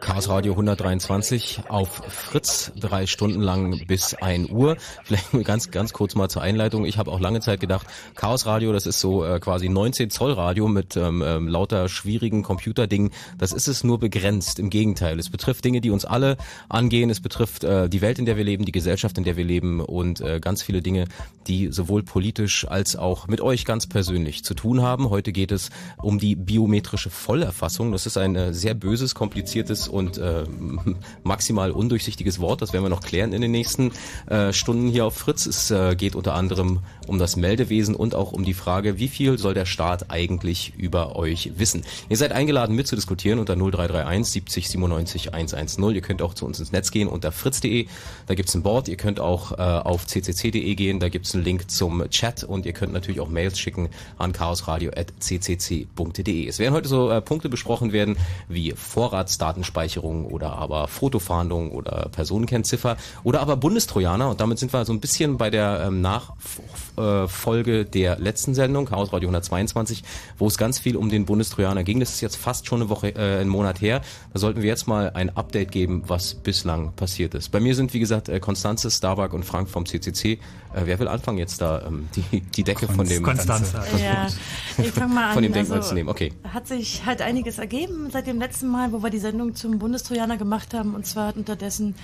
Chaos Radio 123 auf Fritz, drei Stunden lang bis ein Uhr. Vielleicht ganz, ganz kurz mal zur Einleitung. Ich habe auch lange Zeit gedacht, Chaos Radio, das ist so äh, quasi 19 Zoll Radio mit ähm, ähm, lauter schwierigen Computerdingen. Das ist es nur begrenzt. Im Gegenteil. Es betrifft Dinge, die uns alle angehen. Es betrifft äh, die Welt, in der wir leben, die Gesellschaft, in der wir leben und äh, ganz viele Dinge, die sowohl politisch als auch mit euch ganz persönlich zu tun haben. Heute geht es um die biometrische Vollerfassung. Das ist ein äh, sehr böses, kompliziertes und äh, maximal undurchsichtiges Wort. Das werden wir noch klären in den nächsten äh, Stunden hier auf Fritz. Es äh, geht unter anderem um das Meldewesen und auch um die Frage, wie viel soll der Staat eigentlich über euch wissen. Ihr seid eingeladen mitzudiskutieren unter 0331 70 97 110. Ihr könnt auch zu uns ins Netz gehen unter fritz.de. Da gibt's ein Board. Ihr könnt auch äh, auf ccc.de gehen. Da gibt's einen Link zum Chat und ihr könnt natürlich auch Mails schicken an chaosradio.ccc.de. Es werden heute so äh, Punkte besprochen werden wie Vorratsdatenspeicherung oder aber Fotofahndung oder Personenkennziffer oder aber Bundestrojaner. Und damit sind wir so ein bisschen bei der ähm, Nachfolge der letzten Sendung, Chaos Radio 122, wo es ganz viel um den Bundestrojaner ging. Das ist jetzt fast schon eine Woche, äh, einen Monat her. Da sollten wir jetzt mal ein Update geben, was bislang passiert ist. Bei mir sind, wie gesagt, äh, Konstanze, Starbuck und Frank vom CCC. Äh, wer will anfangen jetzt da ähm, die, die Decke Konz von dem... Konstanze. Ja, ich fange mal an. Von dem Denkmal also, zu nehmen, okay. Hat sich halt einiges ergeben seit dem letzten Mal, wo wir die Sendung zum Bundestrojaner gemacht haben. Und zwar hat unterdessen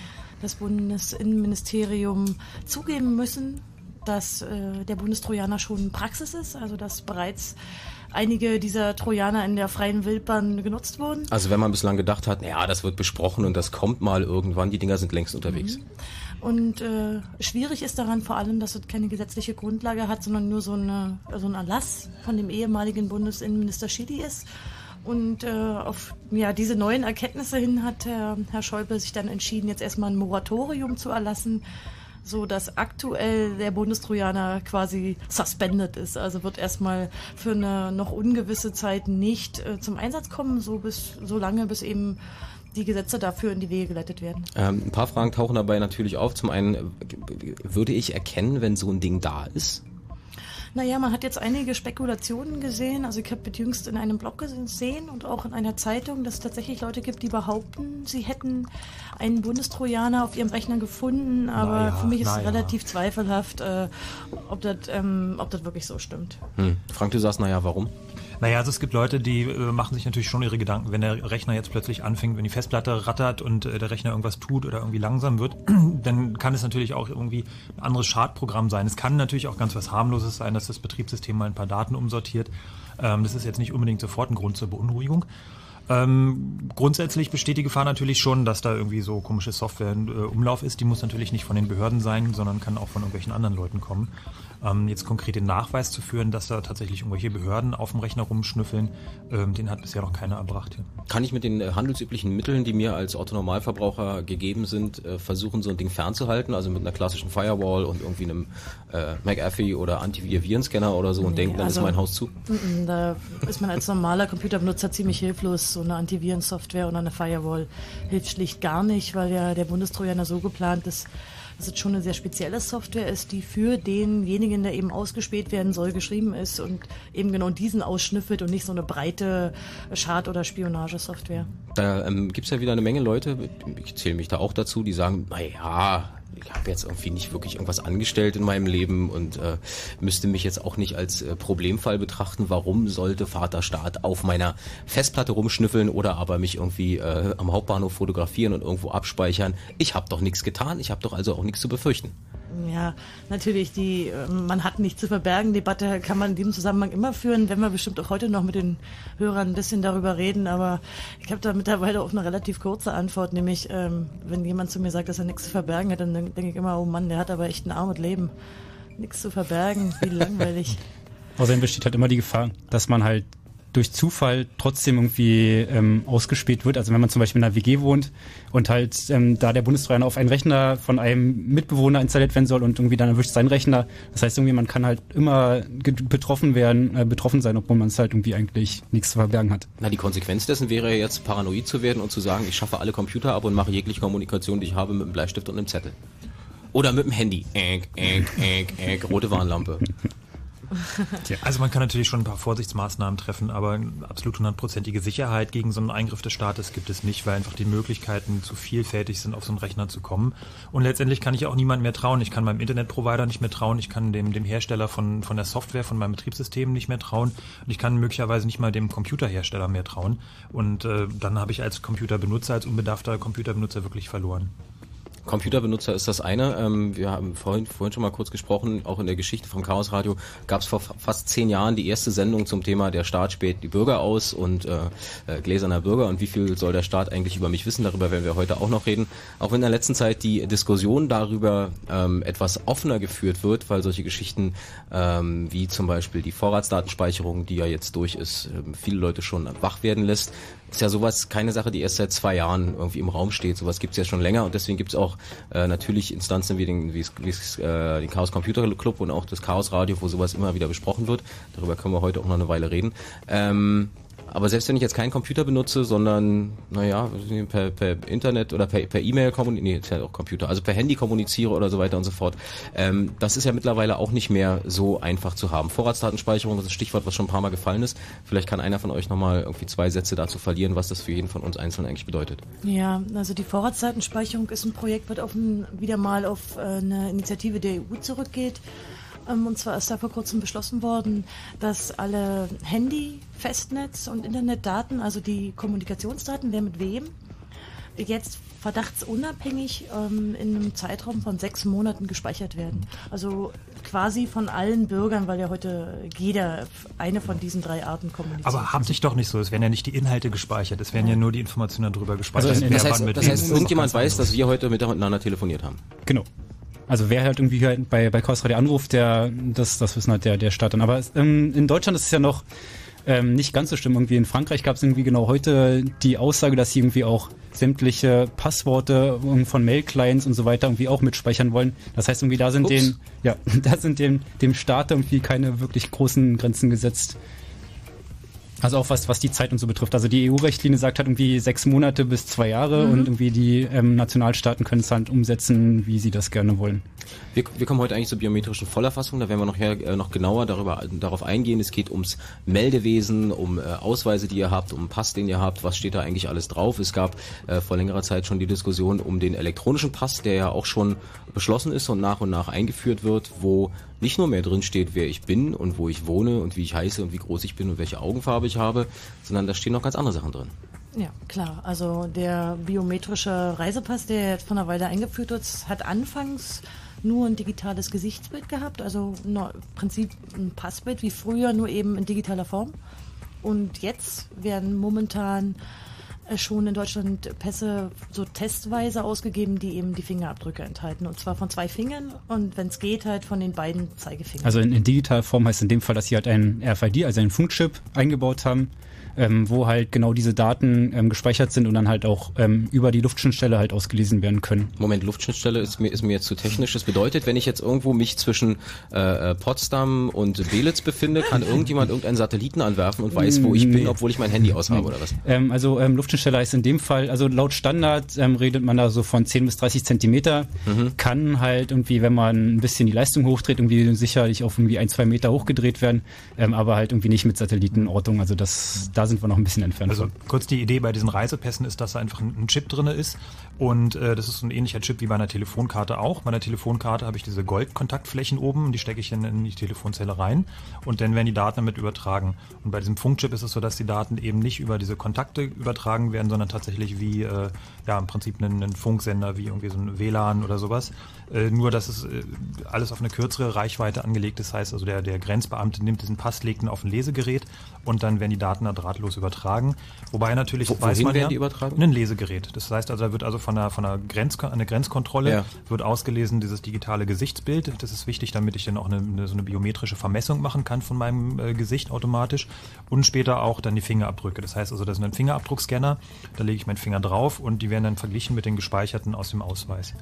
das Bundesinnenministerium zugeben müssen, dass äh, der Bundestrojaner schon Praxis ist, also dass bereits einige dieser Trojaner in der freien Wildbahn genutzt wurden. Also wenn man bislang gedacht hat, ja, das wird besprochen und das kommt mal irgendwann, die Dinger sind längst unterwegs. Mhm. Und äh, schwierig ist daran vor allem, dass es keine gesetzliche Grundlage hat, sondern nur so, eine, so ein Erlass von dem ehemaligen Bundesinnenminister Schily ist. Und äh, auf ja, diese neuen Erkenntnisse hin hat Herr, Herr Schäuble sich dann entschieden, jetzt erstmal ein Moratorium zu erlassen, so dass aktuell der Bundestrojaner quasi suspended ist. Also wird erstmal für eine noch ungewisse Zeit nicht äh, zum Einsatz kommen, so bis so lange bis eben die Gesetze dafür in die Wege geleitet werden. Ähm, ein paar Fragen tauchen dabei natürlich auf. Zum einen, würde ich erkennen, wenn so ein Ding da ist? Naja, man hat jetzt einige Spekulationen gesehen. Also ich habe jüngst in einem Blog gesehen und auch in einer Zeitung, dass es tatsächlich Leute gibt, die behaupten, sie hätten einen Bundestrojaner auf ihrem Rechner gefunden. Aber naja, für mich ist es relativ zweifelhaft, äh, ob, das, ähm, ob das wirklich so stimmt. Hm. Frank, du sagst, naja, warum? Naja, also es gibt Leute, die äh, machen sich natürlich schon ihre Gedanken, wenn der Rechner jetzt plötzlich anfängt, wenn die Festplatte rattert und äh, der Rechner irgendwas tut oder irgendwie langsam wird, dann kann es natürlich auch irgendwie ein anderes Schadprogramm sein. Es kann natürlich auch ganz was harmloses sein, dass das Betriebssystem mal ein paar Daten umsortiert. Ähm, das ist jetzt nicht unbedingt sofort ein Grund zur Beunruhigung. Ähm, grundsätzlich besteht die Gefahr natürlich schon, dass da irgendwie so komische Software in äh, Umlauf ist. Die muss natürlich nicht von den Behörden sein, sondern kann auch von irgendwelchen anderen Leuten kommen. Ähm, jetzt konkret den Nachweis zu führen, dass da tatsächlich irgendwelche Behörden auf dem Rechner rumschnüffeln, ähm, den hat bisher noch keiner erbracht. Ja. Kann ich mit den äh, handelsüblichen Mitteln, die mir als Autonormalverbraucher gegeben sind, äh, versuchen, so ein Ding fernzuhalten? Also mit einer klassischen Firewall und irgendwie einem äh, McAfee oder Antivirenscanner oder so und nee, denken, dann also, ist mein Haus zu? Da ist man als normaler Computerbenutzer ziemlich hilflos. So eine Antivirensoftware oder eine Firewall hilft schlicht gar nicht, weil ja der Bundestrojaner so geplant ist, dass es schon eine sehr spezielle Software ist, die für denjenigen, der eben ausgespäht werden soll, geschrieben ist und eben genau diesen ausschnüffelt und nicht so eine breite Schad- oder Spionagesoftware. Da ähm, gibt es ja wieder eine Menge Leute, ich zähle mich da auch dazu, die sagen, naja, ich habe jetzt irgendwie nicht wirklich irgendwas angestellt in meinem Leben und äh, müsste mich jetzt auch nicht als äh, Problemfall betrachten. Warum sollte Vaterstaat auf meiner Festplatte rumschnüffeln oder aber mich irgendwie äh, am Hauptbahnhof fotografieren und irgendwo abspeichern? Ich habe doch nichts getan, ich habe doch also auch nichts zu befürchten. Ja, natürlich, die ähm, man hat nichts zu verbergen. Debatte kann man in diesem Zusammenhang immer führen, wenn wir bestimmt auch heute noch mit den Hörern ein bisschen darüber reden. Aber ich habe da mittlerweile auch eine relativ kurze Antwort, nämlich ähm, wenn jemand zu mir sagt, dass er nichts zu verbergen hat, dann denke ich immer, oh Mann, der hat aber echt ein armes Leben. Nichts zu verbergen, wie langweilig. Außerdem besteht halt immer die Gefahr, dass man halt durch Zufall trotzdem irgendwie ähm, ausgespäht wird. Also wenn man zum Beispiel in einer WG wohnt und halt ähm, da der Bundestrojaner auf einen Rechner von einem Mitbewohner installiert werden soll und irgendwie dann erwischt sein Rechner. Das heißt irgendwie, man kann halt immer betroffen werden, äh, betroffen sein, obwohl man es halt irgendwie eigentlich nichts zu verbergen hat. Na, die Konsequenz dessen wäre jetzt paranoid zu werden und zu sagen, ich schaffe alle Computer ab und mache jegliche Kommunikation, die ich habe, mit einem Bleistift und einem Zettel. Oder mit dem Handy. Äck, äck, äck, äck, rote Warnlampe. Tja, also man kann natürlich schon ein paar Vorsichtsmaßnahmen treffen, aber absolut hundertprozentige Sicherheit gegen so einen Eingriff des Staates gibt es nicht, weil einfach die Möglichkeiten zu vielfältig sind, auf so einen Rechner zu kommen. Und letztendlich kann ich auch niemandem mehr trauen. Ich kann meinem Internetprovider nicht mehr trauen, ich kann dem, dem Hersteller von, von der Software, von meinem Betriebssystem nicht mehr trauen und ich kann möglicherweise nicht mal dem Computerhersteller mehr trauen. Und äh, dann habe ich als Computerbenutzer, als unbedarfter Computerbenutzer wirklich verloren. Computerbenutzer ist das eine. Ähm, wir haben vorhin, vorhin schon mal kurz gesprochen, auch in der Geschichte vom Chaos Radio gab es vor fast zehn Jahren die erste Sendung zum Thema der Staat späht die Bürger aus und äh, äh, gläserner Bürger und wie viel soll der Staat eigentlich über mich wissen. Darüber werden wir heute auch noch reden. Auch wenn in der letzten Zeit die Diskussion darüber ähm, etwas offener geführt wird, weil solche Geschichten ähm, wie zum Beispiel die Vorratsdatenspeicherung, die ja jetzt durch ist, äh, viele Leute schon wach werden lässt ist ja sowas keine Sache, die erst seit zwei Jahren irgendwie im Raum steht. Sowas gibt es ja schon länger und deswegen gibt es auch äh, natürlich Instanzen wie den, wie äh, den Chaos Computer Club und auch das Chaos Radio, wo sowas immer wieder besprochen wird. Darüber können wir heute auch noch eine Weile reden. Ähm, aber selbst wenn ich jetzt keinen Computer benutze, sondern, naja, per, per Internet oder per, E-Mail kommuniziere, nee, ist ja auch Computer, also per Handy kommuniziere oder so weiter und so fort, ähm, das ist ja mittlerweile auch nicht mehr so einfach zu haben. Vorratsdatenspeicherung ist ein Stichwort, was schon ein paar Mal gefallen ist. Vielleicht kann einer von euch nochmal irgendwie zwei Sätze dazu verlieren, was das für jeden von uns einzeln eigentlich bedeutet. Ja, also die Vorratsdatenspeicherung ist ein Projekt, was auf wieder mal auf äh, eine Initiative der EU zurückgeht. Ähm, und zwar ist da vor kurzem beschlossen worden, dass alle Handy, Festnetz und Internetdaten, also die Kommunikationsdaten, wer mit wem, jetzt verdachtsunabhängig ähm, in einem Zeitraum von sechs Monaten gespeichert werden. Also quasi von allen Bürgern, weil ja heute jeder eine von diesen drei Arten kommuniziert. Aber habt sich doch nicht so. Es werden ja nicht die Inhalte gespeichert. Es werden ja, ja nur die Informationen darüber gespeichert. Also das, heißt, das heißt irgendjemand weiß, dass wir heute miteinander telefoniert haben. Genau. Also wer halt irgendwie bei, bei Chaos Radio anruft, der, das, das wissen halt der, der Staat dann. Aber ähm, in Deutschland ist es ja noch ähm, nicht ganz so schlimm. Irgendwie in Frankreich gab es irgendwie genau heute die Aussage, dass sie irgendwie auch sämtliche Passworte von Mail-Clients und so weiter irgendwie auch mitspeichern wollen. Das heißt irgendwie da sind Ups. den, ja, da sind dem, dem Staat irgendwie keine wirklich großen Grenzen gesetzt. Also auch was, was die Zeit und so betrifft. Also die EU-Rechtlinie sagt halt irgendwie sechs Monate bis zwei Jahre mhm. und irgendwie die ähm, Nationalstaaten können es halt umsetzen, wie sie das gerne wollen. Wir, wir kommen heute eigentlich zur biometrischen Vollerfassung. Da werden wir noch, her, äh, noch genauer darüber, darauf eingehen. Es geht ums Meldewesen, um äh, Ausweise, die ihr habt, um Pass, den ihr habt. Was steht da eigentlich alles drauf? Es gab äh, vor längerer Zeit schon die Diskussion um den elektronischen Pass, der ja auch schon beschlossen ist und nach und nach eingeführt wird, wo nicht nur mehr drin steht, wer ich bin und wo ich wohne und wie ich heiße und wie groß ich bin und welche Augenfarbe ich habe, sondern da stehen noch ganz andere Sachen drin. Ja, klar. Also der biometrische Reisepass, der jetzt von einer Weile eingeführt wird, hat anfangs nur ein digitales Gesichtsbild gehabt, also im Prinzip ein Passbild wie früher, nur eben in digitaler Form. Und jetzt werden momentan schon in Deutschland Pässe so testweise ausgegeben, die eben die Fingerabdrücke enthalten. Und zwar von zwei Fingern und wenn es geht, halt von den beiden Zeigefingern. Also in, in digitaler Form heißt in dem Fall, dass sie halt einen RFID, also einen Funkchip eingebaut haben, ähm, wo halt genau diese Daten ähm, gespeichert sind und dann halt auch ähm, über die Luftschnittstelle halt ausgelesen werden können. Moment, Luftschnittstelle ist mir, ist mir jetzt zu technisch. Das bedeutet, wenn ich jetzt irgendwo mich zwischen äh, äh Potsdam und Belitz befinde, kann irgendjemand irgendeinen Satelliten anwerfen und weiß, wo ich bin, obwohl ich mein Handy aushabe oder was? Ähm, also ähm, Luftschnittstelle heißt in dem Fall, also laut Standard ähm, redet man da so von 10 bis 30 Zentimeter, mhm. kann halt irgendwie, wenn man ein bisschen die Leistung hochdreht, irgendwie sicherlich auf irgendwie ein, zwei Meter hochgedreht werden, ähm, aber halt irgendwie nicht mit Satellitenortung. Also das, da sind wir noch ein bisschen entfernt. Also kurz die Idee bei diesen Reisepässen ist, dass da einfach ein, Chip drin ist und äh, das ist so ein ähnlicher Chip wie bei einer Telefonkarte auch. Bei einer Telefonkarte habe ich diese Goldkontaktflächen oben, die stecke ich in, in, die Telefonzelle rein und dann werden die Daten damit übertragen. Und bei diesem Funkchip ist es so, dass die Daten eben nicht über diese Kontakte übertragen werden, sondern tatsächlich wie äh, ja im Prinzip ein, ein Funksender, wie irgendwie so ein WLAN oder sowas. Äh, nur, dass es äh, alles auf eine kürzere Reichweite angelegt ist. Das heißt also, der, der Grenzbeamte nimmt diesen Pass, legt ihn auf ein Lesegerät und dann werden die Daten da drahtlos übertragen. Wobei natürlich Wo, weiß man werden ja, die übertragen? Ein Lesegerät. Das heißt also, da wird also von einer, von einer, Grenz, eine Grenzkontrolle ja. wird ausgelesen dieses digitale Gesichtsbild. Das ist wichtig, damit ich dann auch eine, eine so eine biometrische Vermessung machen kann von meinem äh, Gesicht automatisch und später auch dann die Fingerabdrücke. Das heißt also, das ist ein Fingerabdruckscanner. Da lege ich meinen Finger drauf und die werden dann verglichen mit den gespeicherten aus dem Ausweis.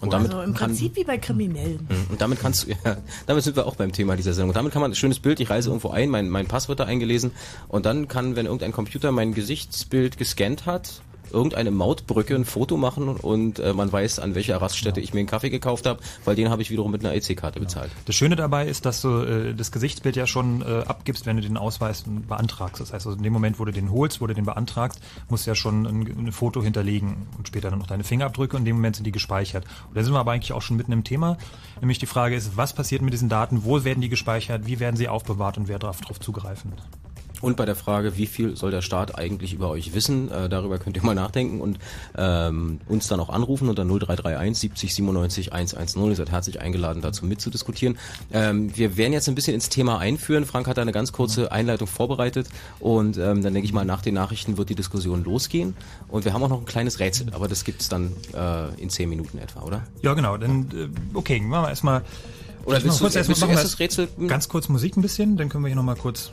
Und damit also im Prinzip wie bei Kriminellen. Mhm. Und damit kannst du, ja, damit sind wir auch beim Thema dieser Sendung. Und damit kann man ein schönes Bild, ich reise irgendwo ein, mein, mein Pass wird da eingelesen und dann kann, wenn irgendein Computer mein Gesichtsbild gescannt hat, irgendeine Mautbrücke ein Foto machen und äh, man weiß, an welcher Raststätte ja. ich mir einen Kaffee gekauft habe, weil den habe ich wiederum mit einer EC-Karte bezahlt. Das Schöne dabei ist, dass du äh, das Gesichtsbild ja schon äh, abgibst, wenn du den Ausweis beantragst. Das heißt, also in dem Moment, wo du den holst, wo du den beantragst, musst du ja schon ein, ein Foto hinterlegen und später dann noch deine Fingerabdrücke und in dem Moment sind die gespeichert. Und da sind wir aber eigentlich auch schon mitten im Thema. Nämlich die Frage ist, was passiert mit diesen Daten, wo werden die gespeichert, wie werden sie aufbewahrt und wer darf darauf zugreifen? Und bei der Frage, wie viel soll der Staat eigentlich über euch wissen, äh, darüber könnt ihr mal nachdenken und ähm, uns dann auch anrufen unter 0331 70 97 110. Ihr seid herzlich eingeladen, dazu mitzudiskutieren. Ähm, wir werden jetzt ein bisschen ins Thema einführen. Frank hat eine ganz kurze Einleitung vorbereitet und ähm, dann denke ich mal, nach den Nachrichten wird die Diskussion losgehen. Und wir haben auch noch ein kleines Rätsel, aber das gibt es dann äh, in zehn Minuten etwa, oder? Ja, genau. Dann, äh, okay, machen wir erstmal. Oder willst du, kurz erst, willst du erst das Rätsel? Ganz kurz Musik ein bisschen, dann können wir hier nochmal kurz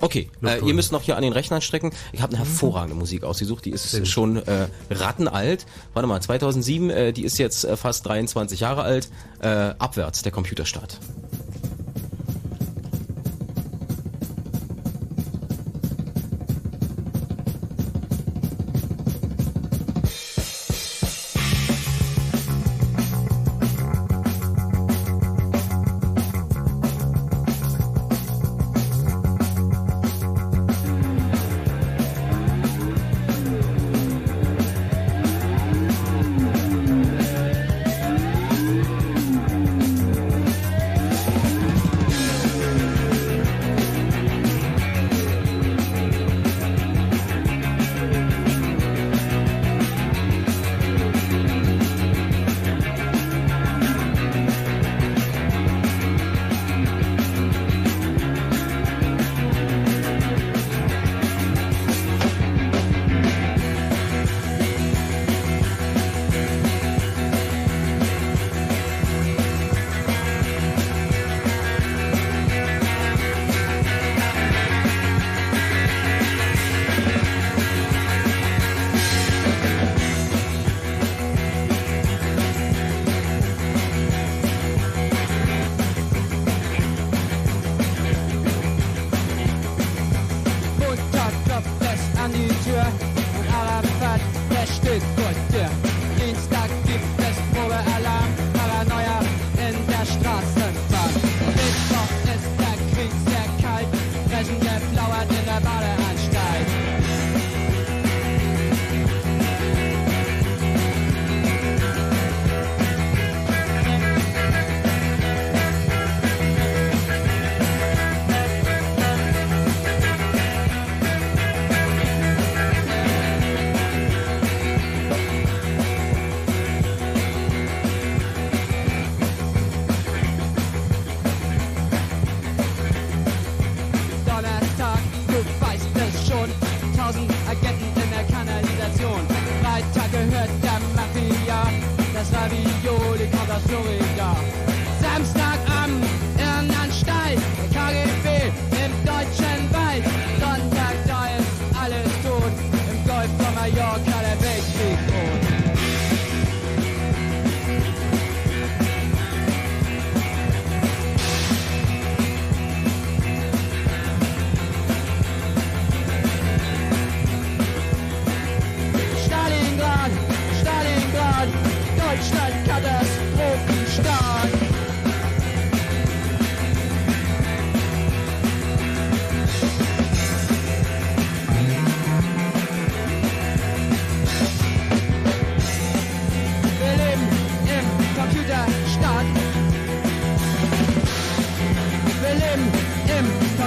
Okay, äh, ihr müsst noch hier an den Rechnern strecken. Ich habe eine mhm. hervorragende Musik ausgesucht, die ist schon äh, rattenalt. Warte mal, 2007, äh, die ist jetzt äh, fast 23 Jahre alt. Äh, abwärts, der Computerstart.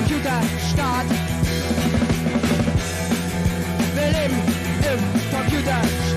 Computerstaat. Wir leben im Computerstaat.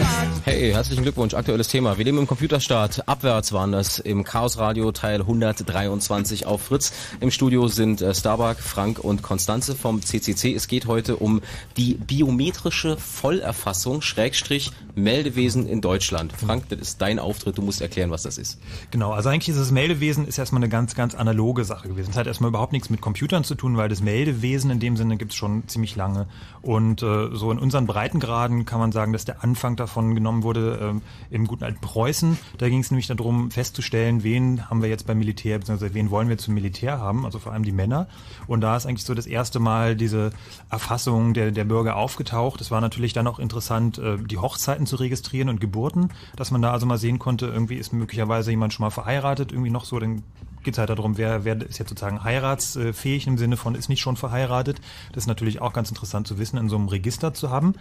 Hey, herzlichen Glückwunsch. Aktuelles Thema. Wir leben im Computerstaat. Abwärts waren das im Chaos Radio Teil 123 auf Fritz. Im Studio sind äh, Starbuck, Frank und Konstanze vom CCC. Es geht heute um die biometrische Vollerfassung, Schrägstrich, Meldewesen in Deutschland. Frank, das ist dein Auftritt. Du musst erklären, was das ist. Genau. Also eigentlich ist das Meldewesen ist erstmal eine ganz, ganz analoge Sache gewesen. Es hat erstmal überhaupt nichts mit Computern zu tun, weil das Meldewesen in dem Sinne gibt es schon ziemlich lange. Und äh, so in unseren Breitengraden kann man sagen, dass der Anfang davon genommen wurde ähm, im guten alten Preußen. Da ging es nämlich darum, festzustellen, wen haben wir jetzt beim Militär, beziehungsweise wen wollen wir zum Militär haben, also vor allem die Männer. Und da ist eigentlich so das erste Mal diese Erfassung der, der Bürger aufgetaucht. Es war natürlich dann auch interessant, äh, die Hochzeiten zu registrieren und Geburten, dass man da also mal sehen konnte, irgendwie ist möglicherweise jemand schon mal verheiratet, irgendwie noch so, dann geht es halt darum, wer, wer ist jetzt sozusagen heiratsfähig im Sinne von ist nicht schon verheiratet. Das ist natürlich auch ganz interessant zu wissen, in so einem Register zu haben.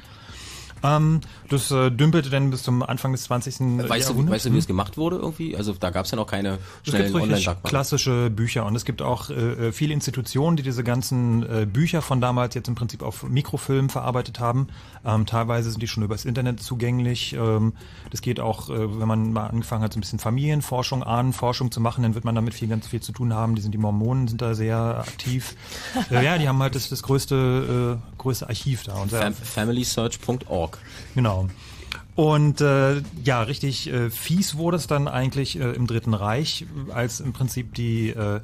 Ähm, das äh, dümpelte dann bis zum Anfang des 20. Weißt du, Jahrhunderts. weißt du, wie es gemacht wurde irgendwie? Also da gab es ja noch keine schnellen online klassische Bücher und es gibt auch äh, äh, viele Institutionen, die diese ganzen äh, Bücher von damals jetzt im Prinzip auf Mikrofilm verarbeitet haben. Ähm, teilweise sind die schon übers Internet zugänglich. Ähm, das geht auch, äh, wenn man mal angefangen hat, so ein bisschen Familienforschung, Ahnenforschung zu machen, dann wird man damit viel ganz viel zu tun haben. Die sind die Mormonen sind da sehr aktiv. äh, ja, die haben halt das, das größte äh, größte Archiv da. Und Fam FamilySearch.org. Genau. Und äh, ja, richtig äh, fies wurde es dann eigentlich äh, im Dritten Reich, als im Prinzip die, äh,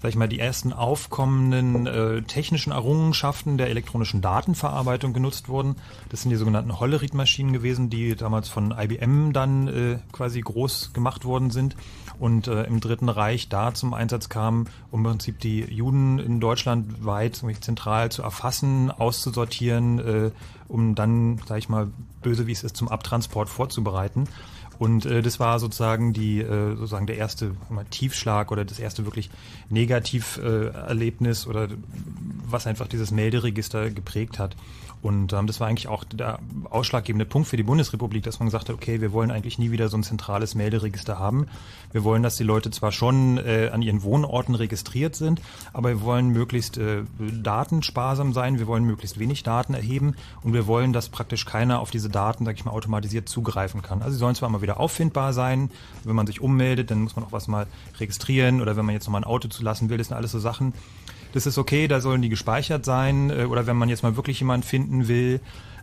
sag ich mal, die ersten aufkommenden äh, technischen Errungenschaften der elektronischen Datenverarbeitung genutzt wurden. Das sind die sogenannten Hollerith-Maschinen gewesen, die damals von IBM dann äh, quasi groß gemacht worden sind und äh, im Dritten Reich da zum Einsatz kamen, um im Prinzip die Juden in Deutschland weit zentral zu erfassen, auszusortieren, äh, um dann, sag ich mal, böse wie es ist, zum Abtransport vorzubereiten. Und äh, das war sozusagen die äh, sozusagen der erste mal, Tiefschlag oder das erste wirklich Negativerlebnis äh, Erlebnis oder was einfach dieses Melderegister geprägt hat. Und ähm, das war eigentlich auch der ausschlaggebende Punkt für die Bundesrepublik, dass man gesagt hat, okay, wir wollen eigentlich nie wieder so ein zentrales Melderegister haben. Wir wollen, dass die Leute zwar schon äh, an ihren Wohnorten registriert sind, aber wir wollen möglichst äh, datensparsam sein, wir wollen möglichst wenig Daten erheben. Und wir wollen, dass praktisch keiner auf diese Daten, sag ich mal, automatisiert zugreifen kann. Also sie sollen zwar mal wieder auffindbar sein, wenn man sich ummeldet, dann muss man auch was mal registrieren. Oder wenn man jetzt nochmal ein Auto zulassen will, das sind alles so Sachen, das ist okay, da sollen die gespeichert sein. äh, Oder wenn man jetzt mal wirklich jemanden finden will,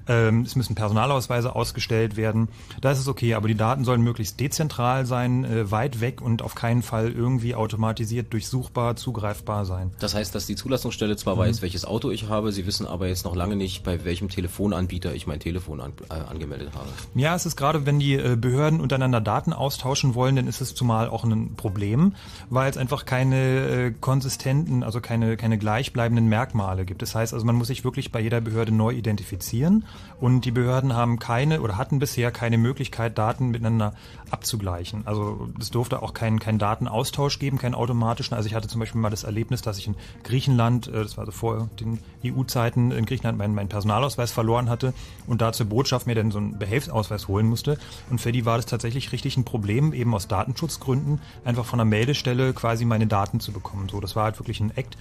ähm, es müssen Personalausweise ausgestellt werden. Da ist es okay, aber die Daten sollen möglichst dezentral sein, äh, weit weg und auf keinen Fall irgendwie automatisiert durchsuchbar, zugreifbar sein. Das heißt, dass die Zulassungsstelle zwar weiß, welches Auto ich habe, sie wissen aber jetzt noch lange nicht, bei welchem Telefonanbieter ich mein Telefon an, äh, angemeldet habe. Ja, es ist gerade, wenn die äh, Behörden untereinander Daten austauschen wollen, dann ist es zumal auch ein Problem, weil es einfach keine äh, konsistenten, also keine, keine gleichbleibenden Merkmale gibt. Das heißt also, man muss sich wirklich bei jeder Behörde neu identifizieren und die Behörden haben keine oder hatten bisher keine Möglichkeit, Daten miteinander abzugleichen. Also es durfte auch keinen keinen Datenaustausch geben, keinen automatischen. Also ich hatte zum Beispiel mal das Erlebnis, dass ich in Griechenland, äh, das war also vor den EU-Zeiten, in Griechenland meinen, meinen Personalausweis verloren hatte und da zur Botschaft mir dann so einen Behelfsausweis holen musste. Und für die war das tatsächlich richtig ein Problem, eben aus Datenschutzgründen, einfach von der Meldestelle quasi meine Daten zu bekommen. So, das war halt wirklich ein Act.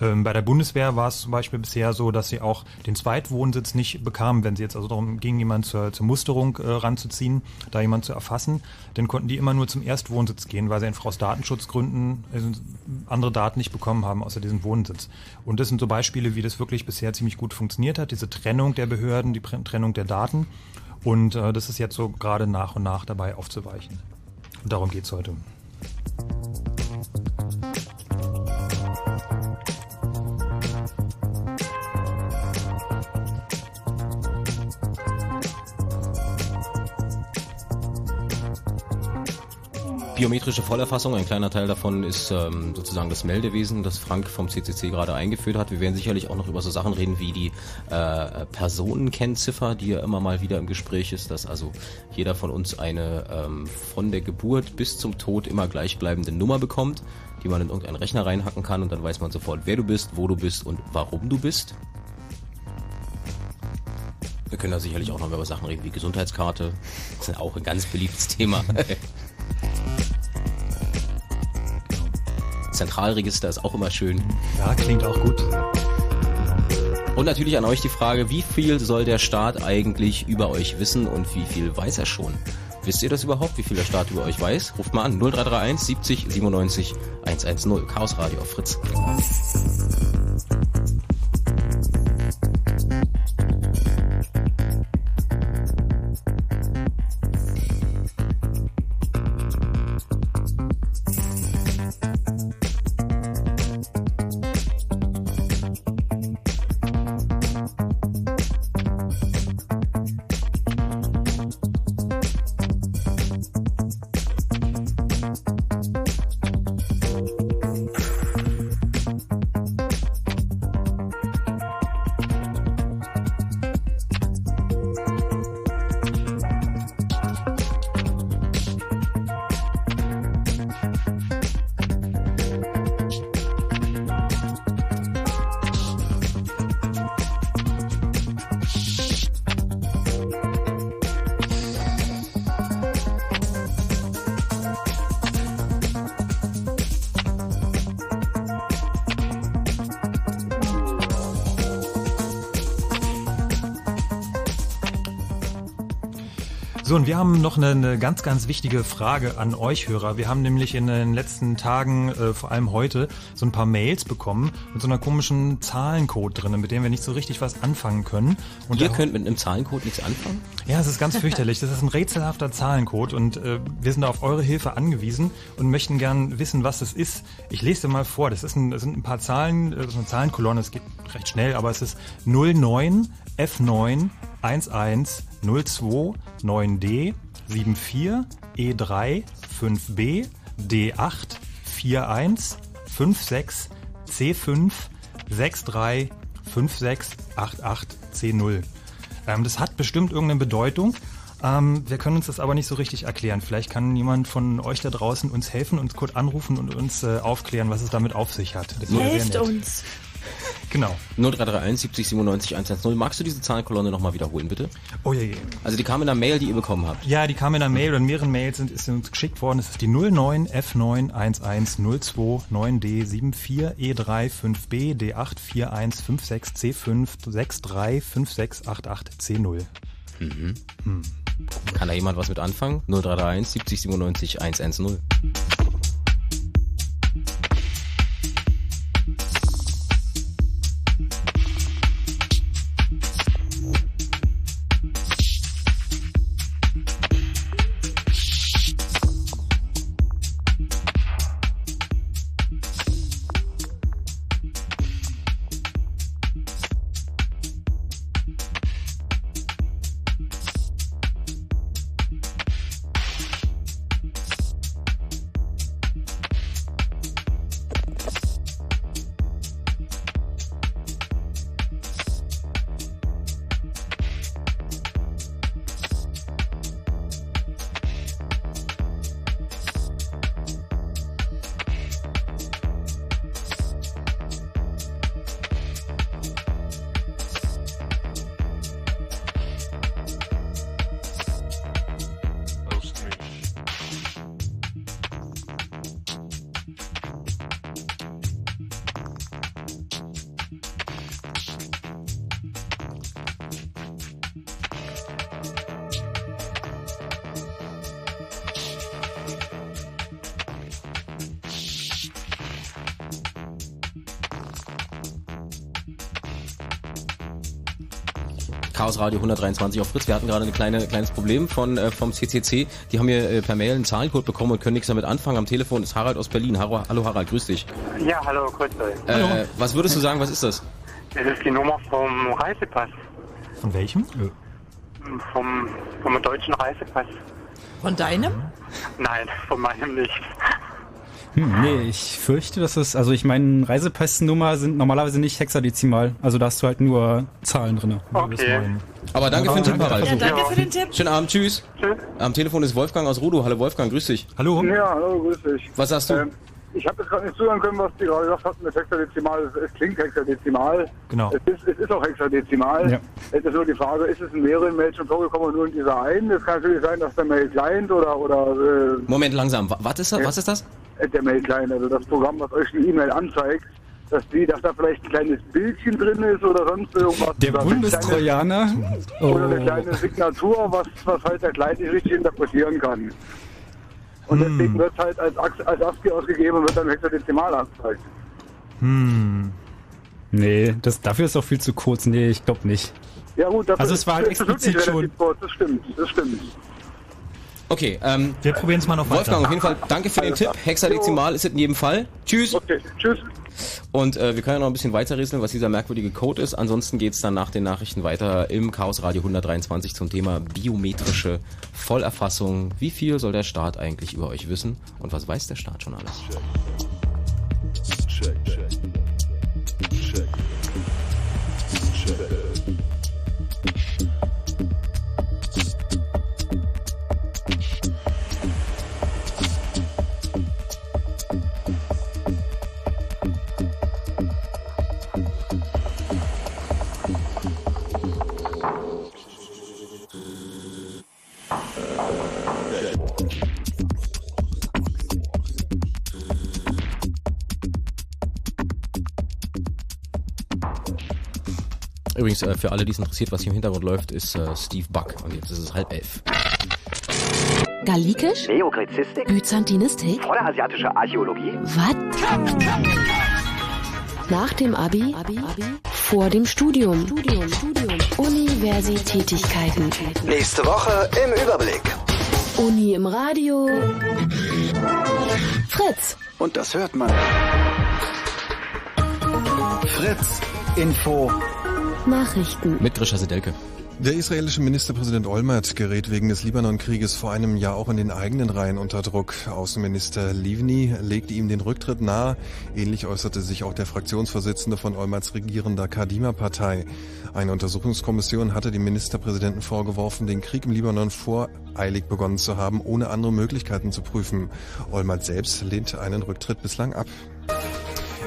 Ähm, bei der Bundeswehr war es zum Beispiel bisher so, dass sie auch den Zweitwohnsitz nicht bekamen, wenn sie jetzt also darum ging, jemanden zur, zur Musterung äh, ranzuziehen, da jemanden zu erfassen, dann konnten die immer nur zum Erstwohnsitz gehen, weil sie einfach aus Datenschutzgründen äh, andere Daten nicht bekommen haben, außer diesem Wohnsitz. Und das sind so Beispiele, wie das wirklich bisher ziemlich gut funktioniert hat, diese Trennung der Behörden, die Trennung der Daten. Und äh, das ist jetzt so gerade nach und nach dabei aufzuweichen. Und darum geht's heute. Biometrische Vollerfassung, ein kleiner Teil davon ist ähm, sozusagen das Meldewesen, das Frank vom CCC gerade eingeführt hat. Wir werden sicherlich auch noch über so Sachen reden wie die äh, Personenkennziffer, die ja immer mal wieder im Gespräch ist, dass also jeder von uns eine ähm, von der Geburt bis zum Tod immer gleichbleibende Nummer bekommt, die man in irgendeinen Rechner reinhacken kann und dann weiß man sofort, wer du bist, wo du bist und warum du bist. Wir können da sicherlich auch noch über Sachen reden wie Gesundheitskarte. Das ist auch ein ganz beliebtes Thema. Zentralregister ist auch immer schön. Ja, klingt auch gut. Und natürlich an euch die Frage, wie viel soll der Staat eigentlich über euch wissen und wie viel weiß er schon? Wisst ihr das überhaupt, wie viel der Staat über euch weiß? Ruft mal an 0331 70 97 110. Chaos Radio auf Fritz. Haben noch eine, eine ganz, ganz wichtige Frage an euch Hörer. Wir haben nämlich in den letzten Tagen, äh, vor allem heute, so ein paar Mails bekommen mit so einer komischen Zahlencode drin, mit dem wir nicht so richtig was anfangen können. Und Ihr könnt mit einem Zahlencode nichts anfangen? ja, es ist ganz fürchterlich. Das ist ein rätselhafter Zahlencode und äh, wir sind da auf eure Hilfe angewiesen und möchten gern wissen, was es ist. Ich lese dir mal vor. Das, ist ein, das sind ein paar Zahlen, äh, das ist eine Zahlenkolonne, es geht recht schnell, aber es ist 09 F9 11 02 9D 74 E3 5B D8 41 56 C5 63 56 88 C0. Ähm, das hat bestimmt irgendeine Bedeutung. Ähm, wir können uns das aber nicht so richtig erklären. Vielleicht kann jemand von euch da draußen uns helfen, uns kurz anrufen und uns äh, aufklären, was es damit auf sich hat. Das wäre sehr Helft nett. uns. Genau. 0331 70 97 110. Magst du diese Zahlenkolonne nochmal wiederholen, bitte? Oh je, je. Also die kam in der Mail, die ihr bekommen habt. Ja, die kam in einer Mail oder in mehreren Mails sind, ist uns geschickt worden. Es ist die 09 F9 11 02 9D 74 E3 5B D8 41 56 C5 63 56 88 C0. Kann da jemand was mit anfangen? 0331 70 97 110. Chaos Radio 123 auf Fritz. Wir hatten gerade ein kleine, kleines Problem von, äh, vom CCC. Die haben mir äh, per Mail einen Zahlencode bekommen und können nichts damit anfangen. Am Telefon ist Harald aus Berlin. Hallo, hallo Harald, grüß dich. Ja, hallo, grüß euch. Äh, was würdest du sagen, was ist das? Das ist die Nummer vom Reisepass, Von welchem? vom, vom deutschen Reisepass. Von deinem? Nein, von meinem nicht. Hm, nee, ich fürchte, dass es, also ich meine, Reisepassnummer sind normalerweise nicht hexadezimal. Also da hast du halt nur Zahlen drin. Okay. Aber danke für den Tipp, Harald. Ja, danke für den Tipp. Schönen Abend, tschüss. Tschüss. Am Telefon ist Wolfgang aus Rudo. Hallo Wolfgang, grüß dich. Hallo? Ja, hallo, grüß dich. Was sagst du? Ähm, ich habe jetzt gerade nicht zuhören können, was die gerade gesagt hatten mit Hexadezimal. Es, es klingt hexadezimal. Genau. Es ist, es ist auch hexadezimal. Ja. Es ist nur die Frage, ist es in mehreren Mails schon vorgekommen und nur in dieser einen? Es kann natürlich sein, dass der Mail-Client oder, oder Moment, langsam. Wa- Was ist das? Was ist das? äh, der Mail-Client, also das Programm, was euch eine E-Mail anzeigt, dass, die, dass da vielleicht ein kleines Bildchen drin ist oder sonst irgendwas. Der oder eine kleine- Bundestrojaner? Oder eine kleine Signatur, was, was halt der Kleine nicht richtig interpretieren kann. Und deswegen wird es halt als, als ASCII ausgegeben und wird dann hexadezimal angezeigt. Hm. Nee, das, dafür ist doch viel zu kurz. Nee, ich glaube nicht. Ja gut, das Also ist, es war halt explizit schon- kurz, das stimmt, das stimmt. Okay, ähm, Wir probieren es mal noch Wolfgang, auf weiter. jeden Fall danke für den Tipp. Hexadezimal ist es in jedem Fall. Tschüss. Okay, tschüss. Und äh, wir können ja noch ein bisschen weiterrätseln, was dieser merkwürdige Code ist. Ansonsten geht's dann nach den Nachrichten weiter im Chaos Radio 123 zum Thema biometrische Vollerfassung. Wie viel soll der Staat eigentlich über euch wissen? Und was weiß der Staat schon alles? Übrigens, äh, für alle, die es interessiert, was hier im Hintergrund läuft, ist äh, Steve Buck. Und jetzt ist es halb elf. Gallikisch? Neogräzistik? Byzantinistik? Vorderasiatische Archäologie? Was? Nach dem Abi? Abi? Vor dem Studium. Studium. Studium. Universitätigkeiten. Nächste Woche im Überblick. Uni im Radio. Fritz. Und das hört man. Fritz Info. Nachrichten. Mit Grisha Sedelke. Der israelische Ministerpräsident Olmert gerät wegen des Libanon-Krieges vor einem Jahr auch in den eigenen Reihen unter Druck. Außenminister Livni legte ihm den Rücktritt nahe. Ähnlich äußerte sich auch der Fraktionsvorsitzende von Olmerts regierender Kadima-Partei. Eine Untersuchungskommission hatte dem Ministerpräsidenten vorgeworfen, den Krieg im Libanon voreilig begonnen zu haben, ohne andere Möglichkeiten zu prüfen. Olmert selbst lehnt einen Rücktritt bislang ab.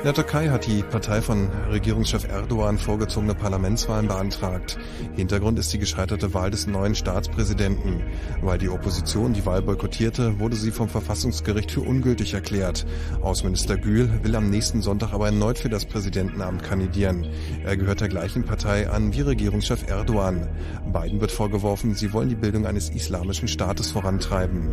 In der Türkei hat die Partei von Regierungschef Erdogan vorgezogene Parlamentswahlen beantragt. Hintergrund ist die gescheiterte Wahl des neuen Staatspräsidenten. Weil die Opposition die Wahl boykottierte, wurde sie vom Verfassungsgericht für ungültig erklärt. Außenminister Gül will am nächsten Sonntag aber erneut für das Präsidentenamt kandidieren. Er gehört der gleichen Partei an wie Regierungschef Erdogan. Beiden wird vorgeworfen, sie wollen die Bildung eines islamischen Staates vorantreiben.